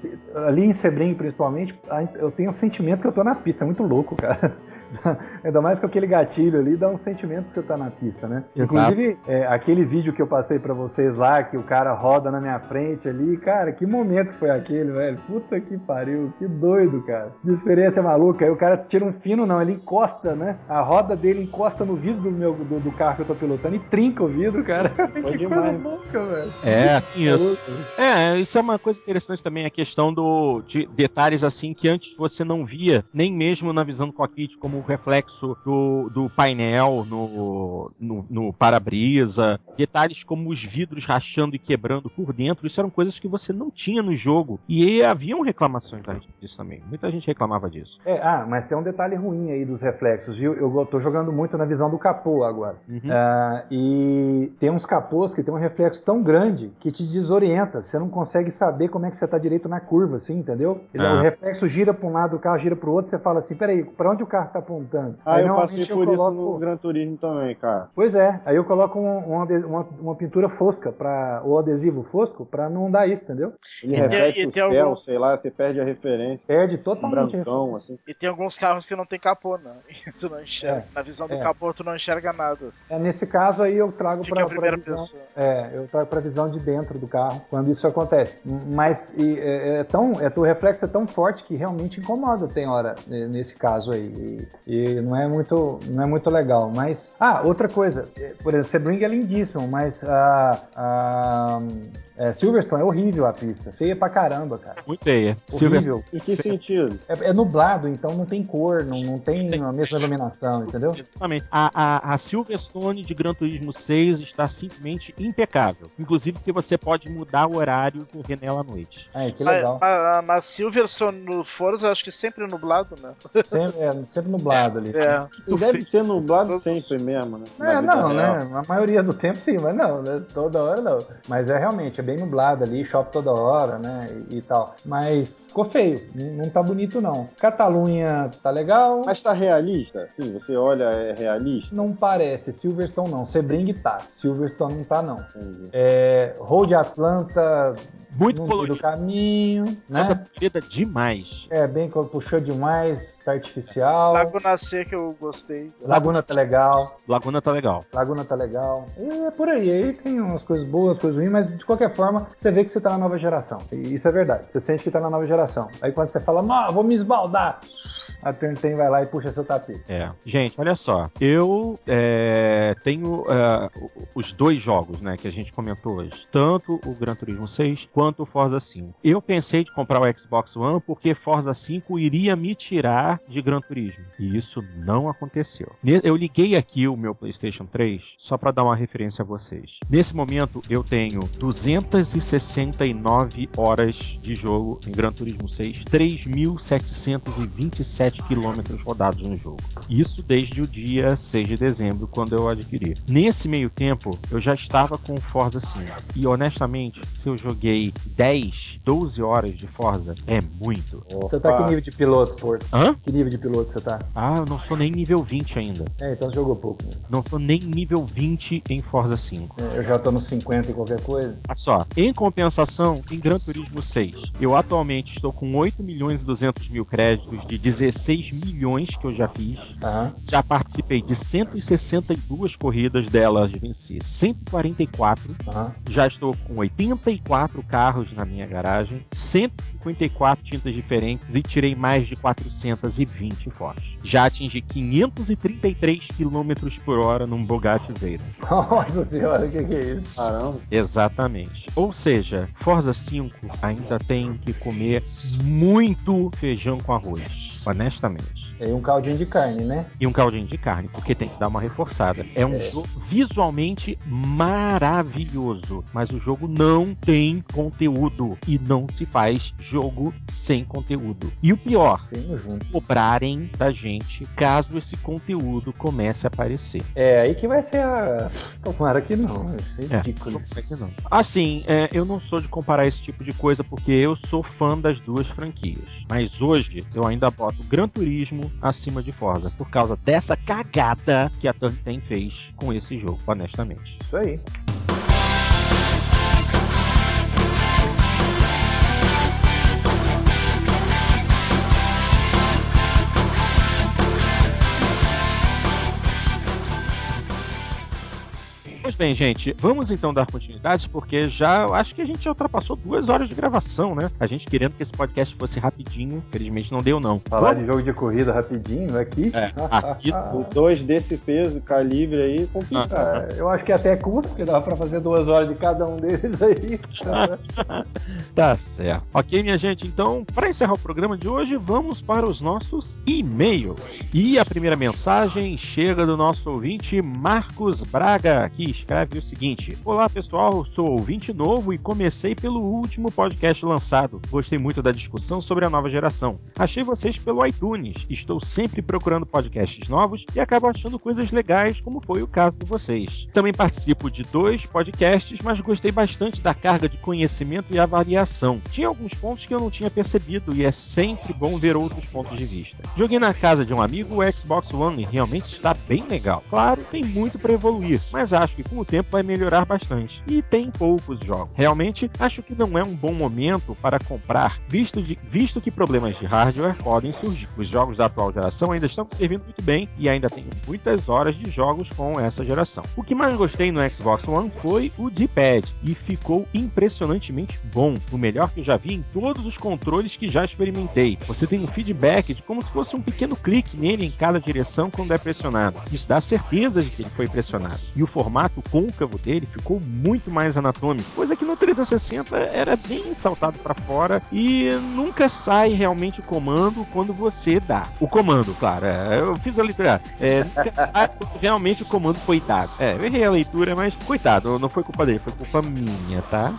ali em Sebring principalmente, eu tenho o sentimento que eu tô na pista, é muito louco, cara. Ainda mais com aquele gatilho ali, dá um sentimento que você tá na pista, né? Exato. Inclusive, é, aquele vídeo que eu passei pra vocês lá, que o cara roda na minha frente ali, cara, que momento que foi aquele, velho? Puta que pariu, que doido, cara. Que experiência maluca. Aí o cara tira um fino, não, ele encosta, né? A roda dele encosta no vidro do, meu, do, do carro que eu tô pilotando e trinca o vidro, cara. que coisa demais. louca, velho. É, isso. É, isso é uma coisa interessante também, a questão do, de detalhes assim que antes você não via, nem mesmo na visão do cockpit, como o reflexo do, do painel no, no, no para-brisa, detalhes como os vidros rachando e quebrando por dentro, isso eram coisas que você não tinha no jogo. E aí haviam reclamações a respeito disso também. Muita gente reclamava disso. É, ah, mas tem um detalhe ruim aí dos reflexos, viu? Eu tô jogando muito na visão do capô agora. Uhum. Ah, e tem uns capôs que tem um reflexo tão grande que te desorienta. Você não consegue saber como é que você tá direito na curva, assim, entendeu? Ele- Ah. O reflexo gira para um lado, o carro gira para o outro, você fala assim, peraí, para onde o carro tá apontando? Ah, eu normalmente passei por isso coloco- no Gran Turismo também, cara. Pois é, aí eu coloco um- um ade- uma, uma pintura fosca, pra, ou adesivo fosco, pra não dar isso, entendeu? Ele E reflete o tem céu, algum- sei lá, você perde a referência. Perde totalmente a brancão, referência. assim. E tem alguns carros que não tem capô, né? Tu não enxerga. É, Na visão do é. capô, tu não enxerga nada. assim. É, nesse caso aí eu trago para a primeira visão. pessoa. É, eu trago para visão de dentro do carro quando isso acontece. Mas e, é, é tão, é, o reflexo é tão forte que realmente incomoda tem hora é, nesse caso aí. E, e não é muito, não é muito legal. Mas ah, outra coisa, é, por exemplo, Sebring é lindíssimo, mas a, a é, Silverstone é horrível a pista, feia pra caramba, cara. Muito feia. Horrível. Em que sentido? É, é nublado, então não tem cor, não, não tem a mesma iluminação, entendeu? Exatamente. A, a, a Silverstone de Gran Turismo 6 está simplesmente impecável. Inclusive que você pode mudar o horário do René à noite. Ai, que Mas, legal. mas, mas Silverstone no Forza, acho que sempre é nublado, né? Sempre, é, sempre nublado ali. É. E deve ser nublado Todos- sempre mesmo, né? Na É, não, real. né? A maioria do tempo sim, mas não, né? Toda hora não. Mas é realmente, é bem nublado ali, chove toda hora, né? E, e tal. Mas ficou feio, não, não tá bonito não. Catalunha tá legal, Mas tá realista? Sim, você olha, é realista? não parece. Silverstone não. Sebring tá. Silverstone não tá não. É, Road Atlanta Muito no meio do colorido. caminho, Santa né? Demais. É, bem co- puxou demais, tá artificial. Laguna Seca eu gostei. Laguna tá legal. Laguna tá legal. Laguna tá legal. E é por aí. Aí tem umas coisas boas, coisas ruins, mas de qualquer forma, você vê que você tá na nova geração. E isso é verdade. Você sente que tá na nova geração. Aí quando você fala, não, vou me esbaldar, a 10 vai lá e puxa seu tapete. É. Gente, olha só. Eu é, tenho é, os dois jogos, né, que a gente comentou hoje. Tanto o Gran Turismo 6 quanto o Forza 5. Eu pensei de comprar o Xbox One porque Forza 5 iria me tirar de Gran Turismo. E isso não aconteceu. Eu liguei aqui o meu PlayStation 3 só para dar uma referência a vocês. Nesse momento eu tenho 269 horas de jogo em Gran Turismo 6, 3.727 107 quilômetros rodados no jogo. Isso desde o dia 6 de dezembro, quando eu adquiri. Nesse meio tempo, eu já estava com o Forza 5. E honestamente, se eu joguei 10, 12 horas de Forza, é muito. Você tá que nível de piloto, Porto? Hã? Que nível de piloto você tá? Ah, eu não sou nem nível 20 ainda. É, então você jogou pouco. Né? Não sou nem nível 20 em Forza 5. É, eu já tô no 50 e qualquer coisa. Olha só, em compensação, em Gran Turismo 6, eu atualmente estou com 8 milhões e 200 mil créditos de 16 milhões que eu já fiz. Aham. Já participei de 162 corridas delas, venci 144. Aham. Já estou com 84 carros na minha garagem, 154 tintas diferentes e tirei mais de 420 fotos. Já atingi 533 km por hora num Bugatti Veyron. Nossa senhora, o que, que é isso? Caramba. Exatamente. Ou seja, Forza 5 ainda tem que comer muito feijão com arroz, honestamente. É um caldinho de carne, né? E um caldinho de carne, porque tem que dar uma reforçada. É um jogo visualmente maravilhoso, mas o jogo não tem conteúdo e não se faz jogo sem conteúdo. E o pior, Sim, cobrarem da gente caso esse conteúdo comece a aparecer. É aí que vai ser a. Tomara que não. É É, ridículo. sei que não. Assim, é, eu não sou de comparar esse tipo de coisa porque eu sou fã das duas franquias. Mas hoje eu ainda boto Gran Turismo acima de Forza por causa dessa cagada que a Turn fez com esse jogo, honestamente. Isso aí. Pois bem, gente, vamos então dar continuidade, porque já acho que a gente já ultrapassou duas horas de gravação, né? A gente querendo que esse podcast fosse rapidinho, felizmente não deu, não. Falar Vamos- de jogo de corrida rapidinho aqui. É, aqui Os dois desse peso, calibre aí, complica. É, eu acho que até é curto, porque dava pra fazer duas horas de cada um deles aí. Tá certo. Ok, minha gente, então, para encerrar o programa de hoje, vamos para os nossos e-mails. E a primeira mensagem chega do nosso ouvinte Marcos Braga, que escreve o seguinte: Olá pessoal, sou ouvinte novo e comecei pelo último podcast lançado. Gostei muito da discussão sobre a nova geração. Achei vocês pelo iTunes. Estou sempre procurando podcasts novos e acabo achando coisas legais, como foi o caso de vocês. Também participo de dois podcasts, mas gostei bastante da carga de conhecimento e avaliação. Tinha alguns pontos que eu não tinha percebido e é sempre bom ver outros pontos de vista. Joguei na casa de um amigo o Xbox One e realmente está bem legal. Claro, tem muito para evoluir, mas acho que com o tempo vai melhorar bastante. E tem poucos jogos. Realmente, acho que não é um bom momento para comprar, visto, de- visto que problemas de hardware podem surgir. Os jogos da atual geração ainda estão servindo muito bem e ainda tenho muitas horas de jogos com essa geração. O que mais gostei no Xbox One foi o D-pad e ficou impressionantemente bom, o melhor que eu já vi em todos os controles que já experimentei. Você tem um feedback de como se fosse um pequeno clique nele em cada direção quando é pressionado. Isso dá certeza de que ele foi pressionado. E o formato côncavo dele ficou muito mais anatômico, coisa que no 360 era bem saltado para fora e nunca sai realmente o comando quando você dá. O comando, claro, é, eu fiz a leitura. É, nunca sai quando realmente o comando foi dado. É, eu errei a leitura, mas coitado, não foi culpa dele, foi culpa minha, tá?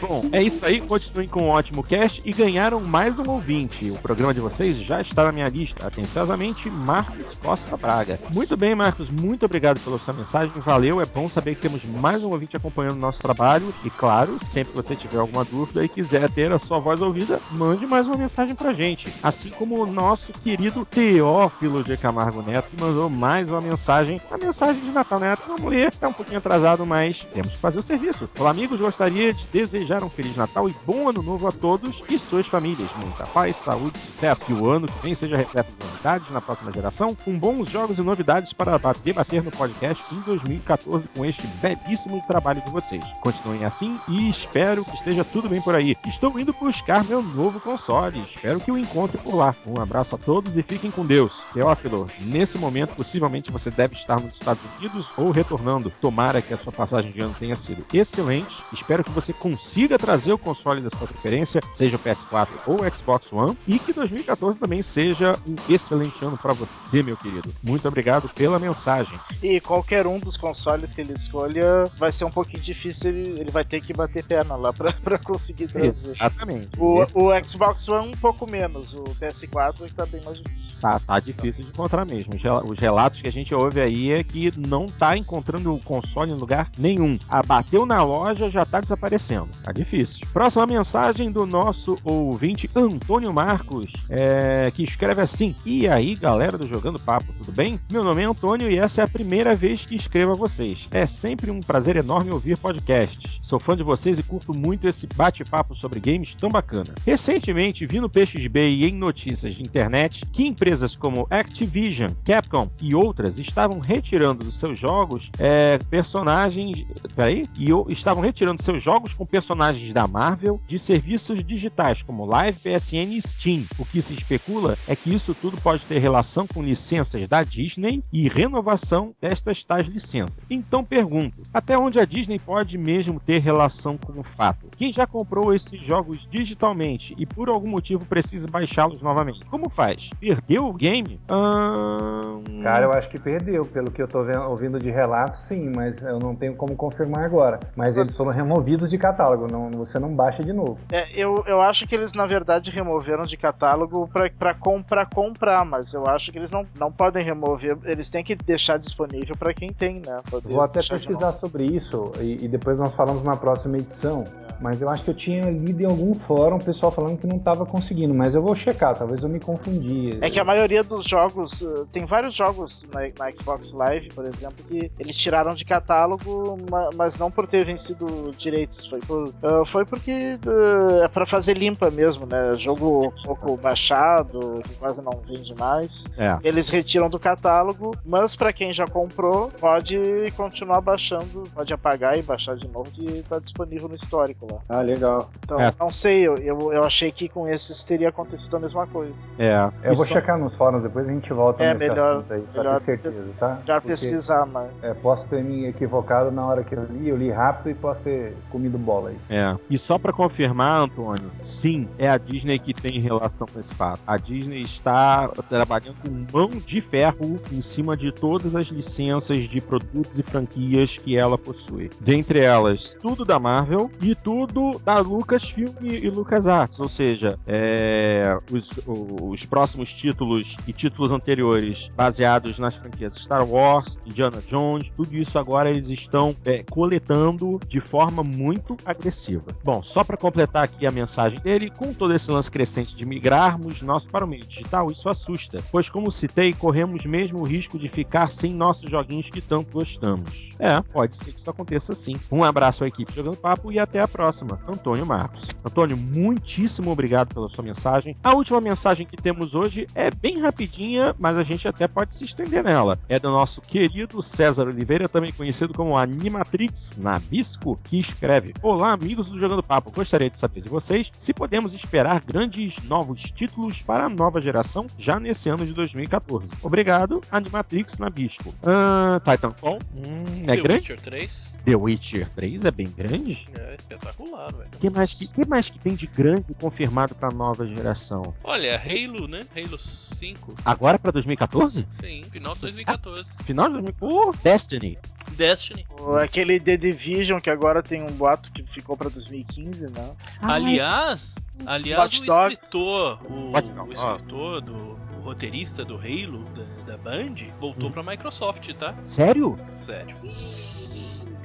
Bom, é isso aí. Continuem com um ótimo cast e ganharam mais um ouvinte. O programa de vocês já está na minha lista. Atenciosamente, Marcos Costa Braga. Muito bem, Marcos. Muito obrigado pela sua mensagem. Valeu. É bom saber que temos mais um ouvinte acompanhando o nosso trabalho. E claro, sempre que você tiver alguma dúvida e quiser ter a sua voz ouvida, mande mais uma mensagem pra gente. Assim como o nosso querido Teófilo de Camargo Neto, que mandou mais uma mensagem. A mensagem de Natal Neto. Vamos ler. Tá um pouquinho atrasado, mas temos que fazer o serviço. Olá, amigos. Gostaria de desejar um Feliz Natal e bom Ano Novo a todos e suas famílias. Muita paz, saúde, sucesso. Que o ano que vem seja repleto de novidades na próxima geração, com bons jogos e novidades para debater no podcast em 2014 com este belíssimo trabalho de vocês. Continuem assim e espero que esteja tudo bem por aí. Estou indo buscar meu novo console. Espero que o encontre por lá. Um abraço a todos e fiquem com Deus. Teófilo, nesse momento, possivelmente você deve estar nos Estados Unidos ou retornando. Tomara que a sua passagem de ano tenha sido excelente. Espero que você consiga consiga trazer o console da sua preferência, seja o PS4 ou o Xbox One, e que 2014 também seja um excelente ano para você, meu querido. Muito obrigado pela mensagem. E qualquer um dos consoles que ele escolha vai ser um pouquinho difícil, ele, ele vai ter que bater perna lá pra conseguir trazer. Exatamente. O, Esse- o Xbox One um pouco menos, o PS4 é que tá bem mais difícil. Tá, tá difícil de encontrar mesmo. Os rela- Os relatos que a gente ouve aí é que não tá encontrando o console em lugar nenhum. A bateu na loja, já tá desaparecendo. Tá difícil. Próxima mensagem do nosso ouvinte Antônio Marcos, é, que escreve assim: E aí, galera do Jogando Papo, tudo bem? Meu nome é Antônio e essa é a primeira vez que escrevo a vocês. É sempre um prazer enorme ouvir podcasts. Sou fã de vocês e curto muito esse bate-papo sobre games tão bacana. Recentemente vi no PXB e em notícias de internet que empresas como Activision, Capcom e outras estavam retirando dos seus jogos é, personagens. Peraí? E estavam retirando seus jogos com personagens da Marvel de serviços digitais como Live, PSN e Steam. O que se especula é que isso tudo pode ter relação com licenças da Disney e renovação destas tais licenças. Então pergunto: até onde a Disney pode mesmo ter relação com o fato? Quem já comprou esses jogos digitalmente e por algum motivo precisa baixá-los novamente, como faz? Perdeu o game? Ahn, Cara, eu acho que perdeu, pelo que eu tô ouvindo de relatos, sim, mas eu não tenho como confirmar agora. Mas eles foram removidos de catálogo, não, você não baixa de novo. É, eu, eu acho que eles, na verdade, removeram de catálogo pra, pra, com, pra comprar, mas eu acho que eles não, não podem remover, eles têm que deixar disponível pra quem tem, né? Poder Vou até pesquisar sobre isso e, e depois nós falamos na próxima edição. Mas eu acho que eu tinha lido em algum fórum o pessoal falando que não estava conseguindo, mas eu vou checar, talvez eu me confundi. É que a maioria dos jogos, eh, tem vários jogos na, na Xbox Live, por exemplo, que eles tiraram de catálogo, ma- mas não por ter vencido direitos, foi por ah, foi porque eh, é pra fazer limpa mesmo, né? Jogo um pouco baixado, que quase não vende mais. É. Eles retiram do catálogo, mas pra quem já comprou, pode continuar baixando, pode apagar e baixar de novo que tá disponível no histórico lá. Ah, legal. Então, É. não sei, eu, eu, eu achei que com esses teria acontecido a mesma coisa. É. Eu vou checar nos fóruns, depois a gente volta É, nesse melhor- assunto aí, pra melhor ter certeza, tá? Já Porque, pesquisar, mas. é, posso ter me equivocado na hora que eu li, eu li rápido e posso ter comido bola aí. É. E só pra confirmar, Antônio, sim, é a Disney que tem relação com esse fato. A Disney está trabalhando com mão de ferro em cima de todas as licenças de produtos e franquias que ela possui. Dentre elas, tudo da Marvel e tudo da Lucasfilm e LucasArts, ou seja, é, os, os próximos títulos e títulos anteriores baseados nas franquias Star Wars, Indiana Jones, tudo isso agora eles estão é, coletando de forma muito agressiva. Bom, só para completar aqui a mensagem dele, com todo esse lance crescente de migrarmos nosso para o meio digital, isso assusta, pois como citei, corremos mesmo o risco de ficar sem nossos joguinhos que tanto gostamos. É, pode ser que isso aconteça sim. Um abraço à equipe Jogando Papo e até a próxima. Antônio Marcos. Antônio, muitíssimo obrigado pela sua mensagem. A última mensagem que temos hoje é bem rapidinha, mas a gente até pode se estender nela. É do nosso querido César Oliveira, também conhecido como Animatrix Nabisco, que escreve: Olá, amigos do Jogando Papo. Gostaria de saber de vocês se podemos esperar grandes novos títulos para a nova geração já nesse ano de 2014. Obrigado, Animatrix Nabisco. Ah, Titanfall? Hum, é The grande? Witcher 3 The Witcher 3 é bem grande? é espetacular, velho. O que mais que, que mais que tem de grande confirmado para a nova geração? Olha, Halo, né? Halo 5. Agora para 2014? Sim, final de 2014. Final de 2014? Destiny. Destiny. O- Aquele The Division que agora tem um boato que ficou pra 2015, né? Aliás, aliás, Watch o Dogs. escritor, o, o escritor do o roteirista do Halo da, da Band voltou pra Microsoft, tá? Sério? Sério.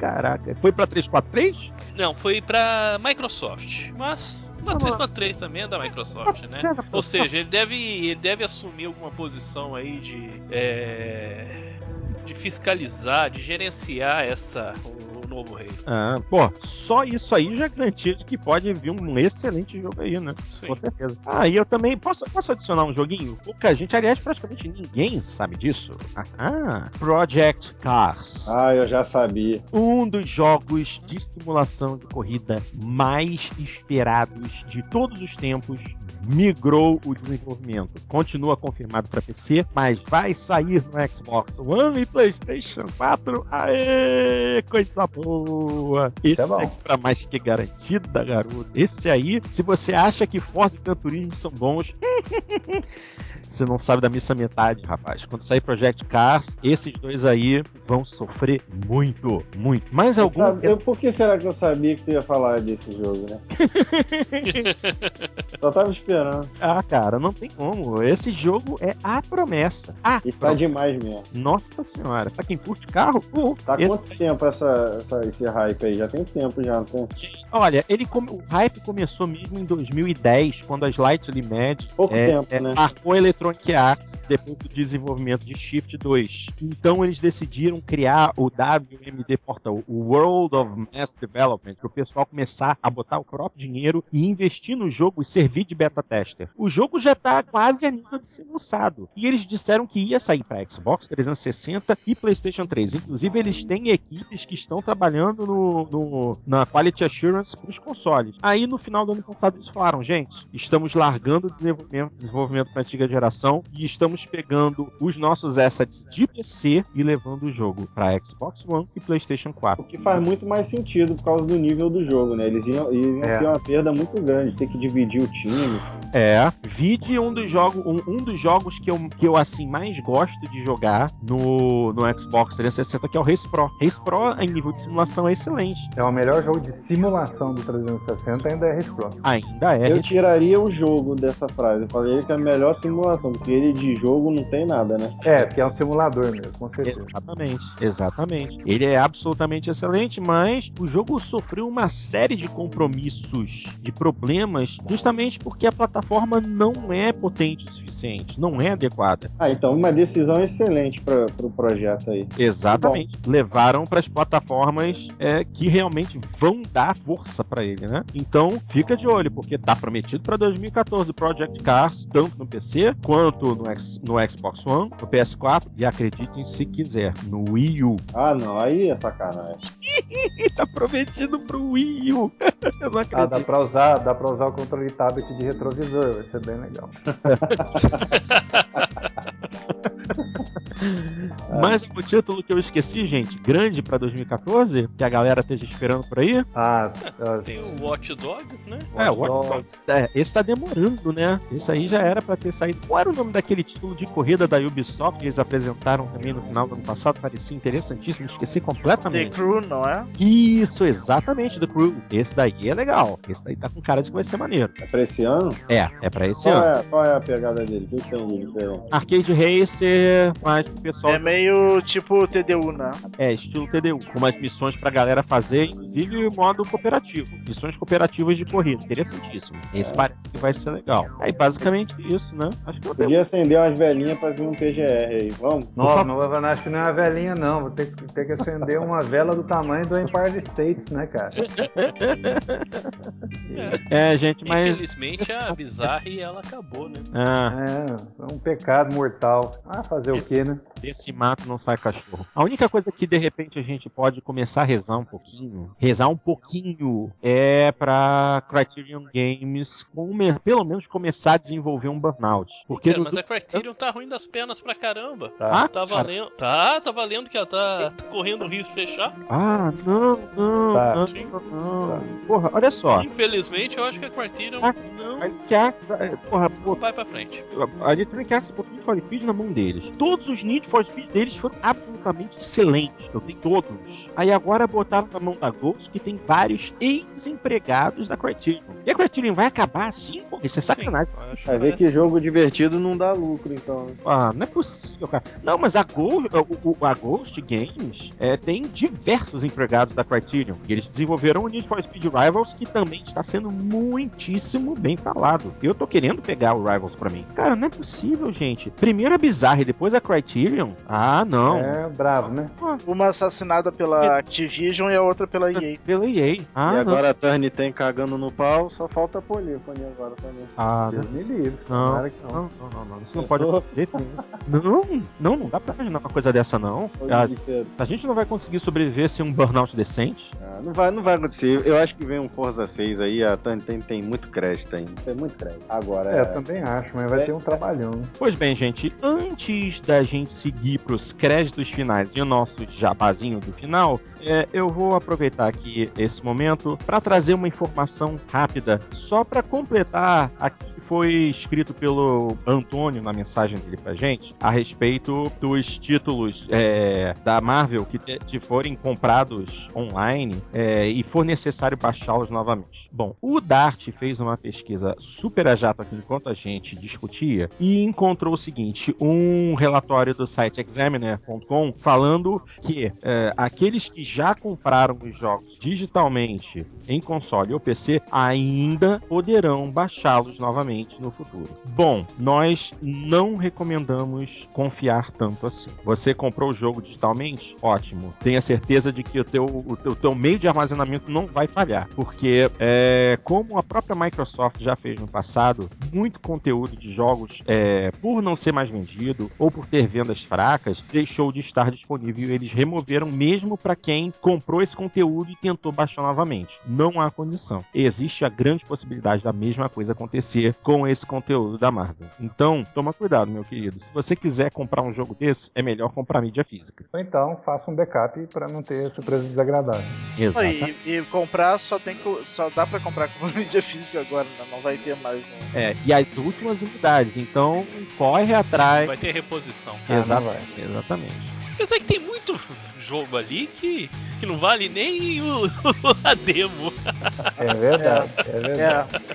Caraca. Foi pra 343? Não, foi pra Microsoft, mas uma 343 também é da Microsoft, né? Ou seja, ele deve, ele deve assumir alguma posição aí de é, de fiscalizar, de gerenciar essa novo rei. Ah, pô, só isso aí já é garantia de que pode vir um excelente jogo aí, né? Sim. Com certeza. Ah, e eu também posso, posso adicionar um joguinho? Pouca gente, aliás, praticamente ninguém sabe disso. Ah, Project Cars. Ah, eu já sabia. um dos jogos de simulação de corrida mais esperados de todos os tempos migrou o desenvolvimento. Continua confirmado para PC, mas vai sair no Xbox One e PlayStation 4. Aê, coisa boa. Boa. Esse é pra mais que garantida, garoto. Esse aí, se você acha que Forza e Gran Turismo são bons, você não sabe da missa metade, rapaz. Quando sair Project Cars, esses dois aí vão sofrer muito, muito. Mais algum? Sabe, eu, por que será que eu sabia que tu ia falar desse jogo, né? Só tava esperando. Ah, cara, não tem como. Esse jogo é a promessa. Ah, E tá demais mesmo. nossa senhora. Pra quem curte carro, pô, Tá esse- quanto tempo essa, essa- esse hype aí? Já tem tempo já, tem? Olha, ele o hype começou mesmo em 2010, quando a Slightly Mad Pouco é, tempo, é, né? marcou a Electronic Arts depois do desenvolvimento de Shift 2. Então eles decidiram criar o WMD Portal, o World of Mass Development, para o pessoal começar a botar o próprio dinheiro e investir no jogo e servir de beta tester. O jogo já tá quase a nível de ser lançado. E eles disseram que ia sair para Xbox 360 e PlayStation 3. Inclusive, eles têm equipes que estão trabalhando no, no- na Quality Assurance para os consoles. Aí, no final do ano passado, eles falaram: gente, estamos largando o desenvolvimento, desenvolvimento para a antiga geração e estamos pegando os nossos assets de PC e levando o jogo para Xbox One e PlayStation 4. O que faz muito mais sentido por causa do nível do jogo, né? Eles iam, iam É. ter uma perda muito grande, ter que dividir o time. É, vide um dos jogos, um, um dos jogos que eu, que eu assim mais gosto de jogar no, no Xbox 360, que é o Race Pro. Race Pro em nível de simulação é excelente. É o melhor jogo de simulação do 360 ainda é Pro. Ainda é. Eu tiraria o jogo dessa frase. Eu falei que é a melhor simulação, porque ele de jogo não tem nada, né? É, porque é um simulador mesmo, com certeza. Exatamente, exatamente. Ele é absolutamente excelente, mas o jogo sofreu uma série de compromissos, de problemas, justamente porque a plataforma não é potente o suficiente, não é adequada. Ah, então uma decisão excelente para o pro projeto aí. Exatamente. Levaram para as plataformas é, que realmente vão dar força para ele, né? Então, fica de olho, porque tá prometido para 2014 o Project Cars, tanto no PC quanto no, X- no Xbox One, no PS4 e acreditem se quiser, no Wii U. Ah, não, aí é sacanagem. Tá prometido pro Wii U. Eu não Ah, dá acredito. pra usar, dá pra usar o controle tablet de retrovisor, vai ser bem legal. Mas o título que eu esqueci, gente, grande pra 2014, que a galera esteja esperando por aí, Ah, Tem o Watch Dogs, né? é o Watch Watch Dogs. É, esse tá demorando, né? Esse aí já era pra ter saído. Qual era o nome daquele título de corrida da Ubisoft que eles apresentaram também no final do ano passado? Parecia interessantíssimo, esqueci The completamente. Crew, não é? Isso, exatamente, The Crew. Esse daí é legal. Esse daí tá com cara de que vai ser maneiro. É pra esse ano? É, é pra esse Qual ano. é, qual é a pegada dele? O que tem? Arcade Racer, mas pessoal É meio tipo TDU, né? É, estilo TDU, com umas missões pra galera fazer, inclusive modo cooperativo. Missões cooperativas de corrida, interessantíssimo. Esse parece que vai ser legal. Aí, basicamente isso, né? Acho que eu tenho. Podia acender umas velhinhas pra vir um PGR aí, vamos? Não, não, acho que não é uma velhinha, não. Vou ter, que- ter que acender uma vela do tamanho do Empire State, né, cara? É. É, gente, mas. Infelizmente a Bizarre ela acabou, né? Ah, É, é um pecado mortal. Ah, fazer o quê, né? Desse mato não sai cachorro. A única coisa que de repente a gente pode começar a rezar um pouquinho, rezar um pouquinho, é pra Criterion Games, come- pelo menos começar a desenvolver um burnout. Porque Cara, mas a Criterion tá ruim das pernas pra caramba. Tá. Ah, Tá valendo. Tá, tá valendo que ela tá, tá correndo o risco de fechar. Ah, não, não, Tá. não, não. Porra, olha só. Infelizmente, eu acho que a Criterion Ah, não A Electronic Arts, é, porra, pô, vai pra frente. a Electronic Arts botou for Speed na mão deles. Todos os Need for Speed deles foram absolutamente excelentes. Eu tenho todos. Aí agora botaram na mão da Ghost, que tem vários ex-empregados da Criterion. E a Criterion vai acabar assim? Pô, isso é sacanagem. Sim, Vai ver que jogo divertido não dá lucro, então. Ah, não é possível, cara. Não, mas a Ghost, a Ghost Games é, tem diversos empregados da Criterion. E eles desenvolveram o Need for Speed Rivals, que também está sendo muitíssimo bem falado. Eu tô querendo pegar o Rivals pra mim. Cara, não é possível, gente. Primeiro a Bizarre e depois a Criterion? Ah, não. É bravo, né? Uma assassinada pela Activision e a outra pela EA. Pela EA. Ah, e não. agora a Turn tem cagando no pau, só falta a Polífone agora também. Ah, não. Deus me livre. Não, não. não, não, não, não. Isso não pode acontecer. Não, não, não dá pra imaginar uma coisa dessa, não. A, a gente não vai conseguir sobreviver sem um burnout decente. Ah, não, vai, não vai acontecer. Eu acho que vem um Forza 6 aí, a Turn tem, tem muito crédito ainda. Tem muito crédito. Agora, É, é, eu também acho, mas vai ter um trabalhão. Pois bem, gente, antes da gente seguir para os créditos finais e o nosso jabazinho do final, é, eu vou aproveitar aqui esse momento para trazer uma informação rápida, só para completar aqui foi escrito pelo Antônio na mensagem dele pra gente, a respeito dos títulos é, da Marvel que te, forem comprados online é, e for necessário baixá-los novamente. Bom, o Dart fez uma pesquisa super a jato aqui enquanto a gente discutia e encontrou o seguinte: um relatório do site Examiner.com falando que é, aqueles que já compraram os jogos digitalmente em console ou PC ainda poderão baixá-los novamente no futuro. Bom, nós não recomendamos confiar tanto assim. Você comprou o jogo digitalmente? Ótimo. Tenha certeza de que o teu, o teu, o teu meio de armazenamento não vai falhar, porque é, como a própria Microsoft já fez no passado, muito conteúdo de jogos, é, por não ser mais vendido ou por ter vendas fracas, deixou de estar disponível eles removeram mesmo para quem comprou esse conteúdo e tentou baixar novamente. Não há condição. Existe a grande possibilidade da mesma coisa acontecer com esse conteúdo da Marvel. Então, toma cuidado, meu querido. Se você quiser comprar um jogo desse, é melhor comprar mídia física. Ou então, faça um backup para não ter surpresa desagradável. Não, E, e comprar só tem co- só dá pra comprar com mídia física agora, né? não vai ter mais um. É, e as últimas unidades, então corre atrás. Vai ter reposição. Ah, vai. exatamente. Apesar que tem muito jogo ali que, que não vale nem o, a demo. É verdade, é, verdade. É.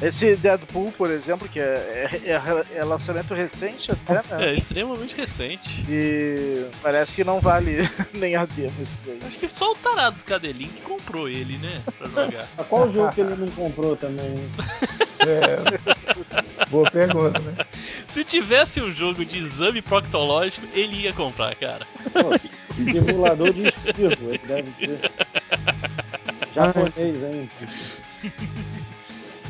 Esse Deadpool, por exemplo, que é, é- é- é lançamento recente até, né? É extremamente recente. E parece que não vale nem a demo esse daí. Acho que só o tarado do Cadelin que comprou ele, né? Pra jogar. Mas qual jogo que ele não comprou também? É. Boa pergunta, né? Se tivesse um jogo de exame proctológico, ele ia comprar, cara. Simulador de espirro, ele deve ser. Japonês, hein?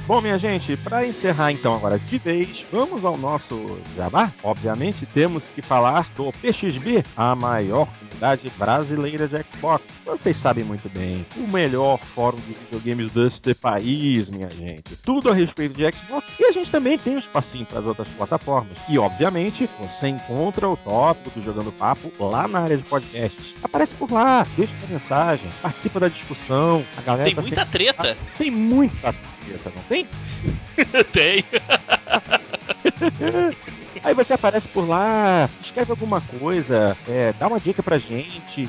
Bom, minha gente, para encerrar então agora de vez, vamos ao nosso jabá. Obviamente, temos que falar do PXB, a maior comunidade brasileira de Xbox. Vocês sabem muito bem, o melhor fórum de videogames deste país, minha gente. Tudo a respeito de Xbox e a gente também tem um espacinho para as outras plataformas. E, obviamente, você encontra o tópico do Jogando Papo lá na área de podcasts. Aparece por lá, deixa uma mensagem, participa da discussão. A galera Tem tá muita treta. Tem muita treta, não tem? Tem. Aí você aparece por lá, escreve alguma coisa, é, dá uma dica pra gente,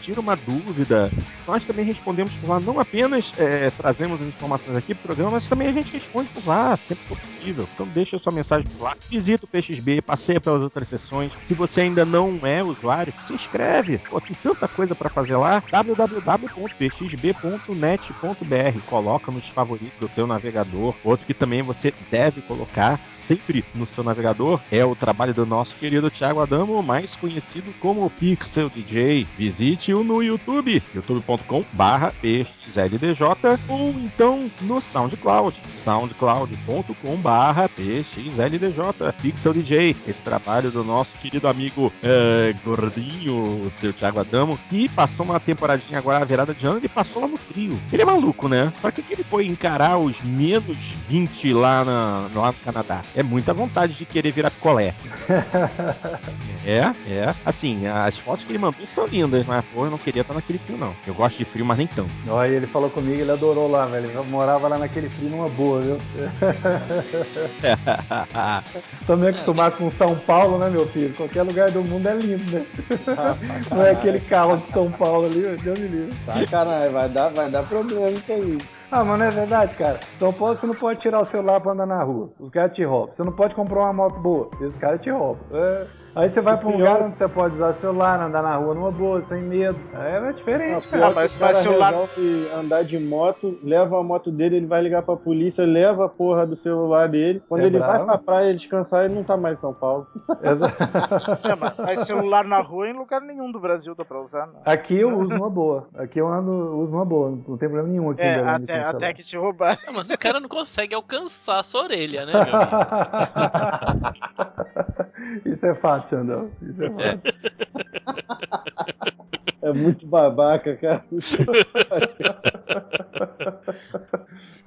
tira uma dúvida. Nós também respondemos por lá, não apenas é, trazemos as informações aqui pro programa, mas também a gente responde por lá, sempre que for possível. Então deixa sua mensagem por lá, visita o PXB, passeia pelas outras sessões. Se você ainda não é usuário, se inscreve. Pô, tem tanta coisa pra fazer lá. www.pxb.net.br Coloca nos favoritos do teu navegador. Outro que também você deve colocar sempre no seu navegador é o trabalho do nosso querido Thiago Adamo, mais conhecido como Pixel DJ. Visite-o no YouTube, youtube.com barra pxldj ou então no SoundCloud, soundcloud.com barra pxldj, Pixel DJ. Esse trabalho do nosso querido amigo eh, gordinho, seu Thiago Adamo, que passou uma temporadinha agora, a virada de ano, ele passou lá no frio. Ele é maluco, né? Pra que, que ele foi encarar os menos 20 lá, na, lá no Canadá? É muita vontade de querer virar picolé. É, é. Assim, as fotos que ele mandou são lindas, mas pô, eu não queria estar naquele frio, não. Eu gosto de frio, mas nem tanto. Olha, ele falou comigo, ele adorou lá, velho. Ele morava lá naquele frio numa boa, viu? Tô meio acostumado com São Paulo, né, meu filho? Qualquer lugar do mundo é lindo, né? Não é aquele carro de São Paulo ali, Deus me livre. Sacanagem, vai dar, vai dar problema isso aí. Ah, mas não é verdade, cara. São Paulo você não pode tirar o celular pra andar na rua. Os caras te roubam. Você não pode comprar uma moto boa. Esse cara te rouba. É. Aí você vai pra um pior- lugar onde você pode usar o celular, andar na rua numa boa, sem medo. Aí é diferente, cara. Ah, mas- que o cara mas celular- resolve andar de moto, leva a moto dele, ele vai ligar pra polícia, leva a porra do celular dele. Quando É ele vai bravo. pra praia descansar, ele não tá mais em São Paulo. Exa- É, mas, celular na rua em lugar nenhum do Brasil dá pra usar, não. Aqui eu uso uma boa. Aqui eu ando, uso uma boa. Não tem problema nenhum aqui em É, Belém. de até, cancelar. até que te roubaram. Ah, mas o cara não consegue alcançar a sua orelha, né, meu amigo? Isso é fato, Xandão. Isso é fato. É muito babaca, cara.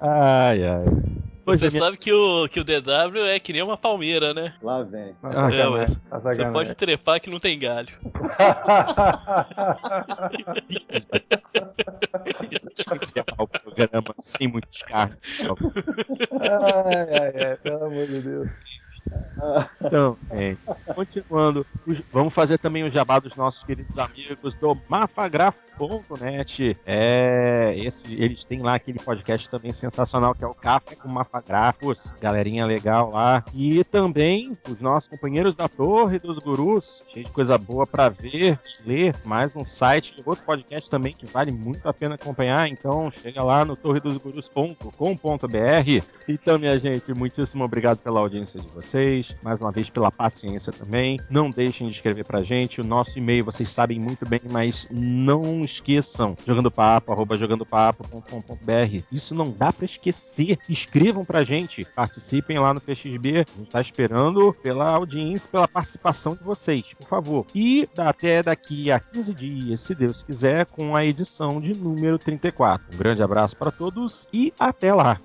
Ai, ai. Pois Você é, minha- sabe que o, que o DW é que nem uma palmeira, né? Lá vem. Ah, é, mas tá Você pode trepar que não tem galho. encerrar o programa sem muito favor. ai, ai, ai, pelo amor de Deus. Então, gente, continuando, os- vamos fazer também o jabá dos nossos queridos amigos do mafagrafos.net. É, esse, eles têm lá aquele podcast também sensacional que é o Café com Mafagrafos, galerinha legal lá. E também os nossos companheiros da Torre dos Gurus, cheio de coisa boa pra ver, ler, mais um site, outro podcast também que vale muito a pena acompanhar. Então, chega lá no torredosgurus.com.br. Então, minha gente, muitíssimo obrigado pela audiência de vocês, mais uma vez pela paciência também. Não deixem de escrever pra gente. O nosso e-mail vocês sabem muito bem, mas não esqueçam. Jogandopapo, arroba jogandopapo.com.br. Isso não dá pra esquecer. Escrevam pra gente, participem lá no PXB. A gente tá esperando pela audiência, pela participação de vocês, por favor. E até daqui a 15 dias, se Deus quiser, com a edição de número 34. Um grande abraço para todos e até lá.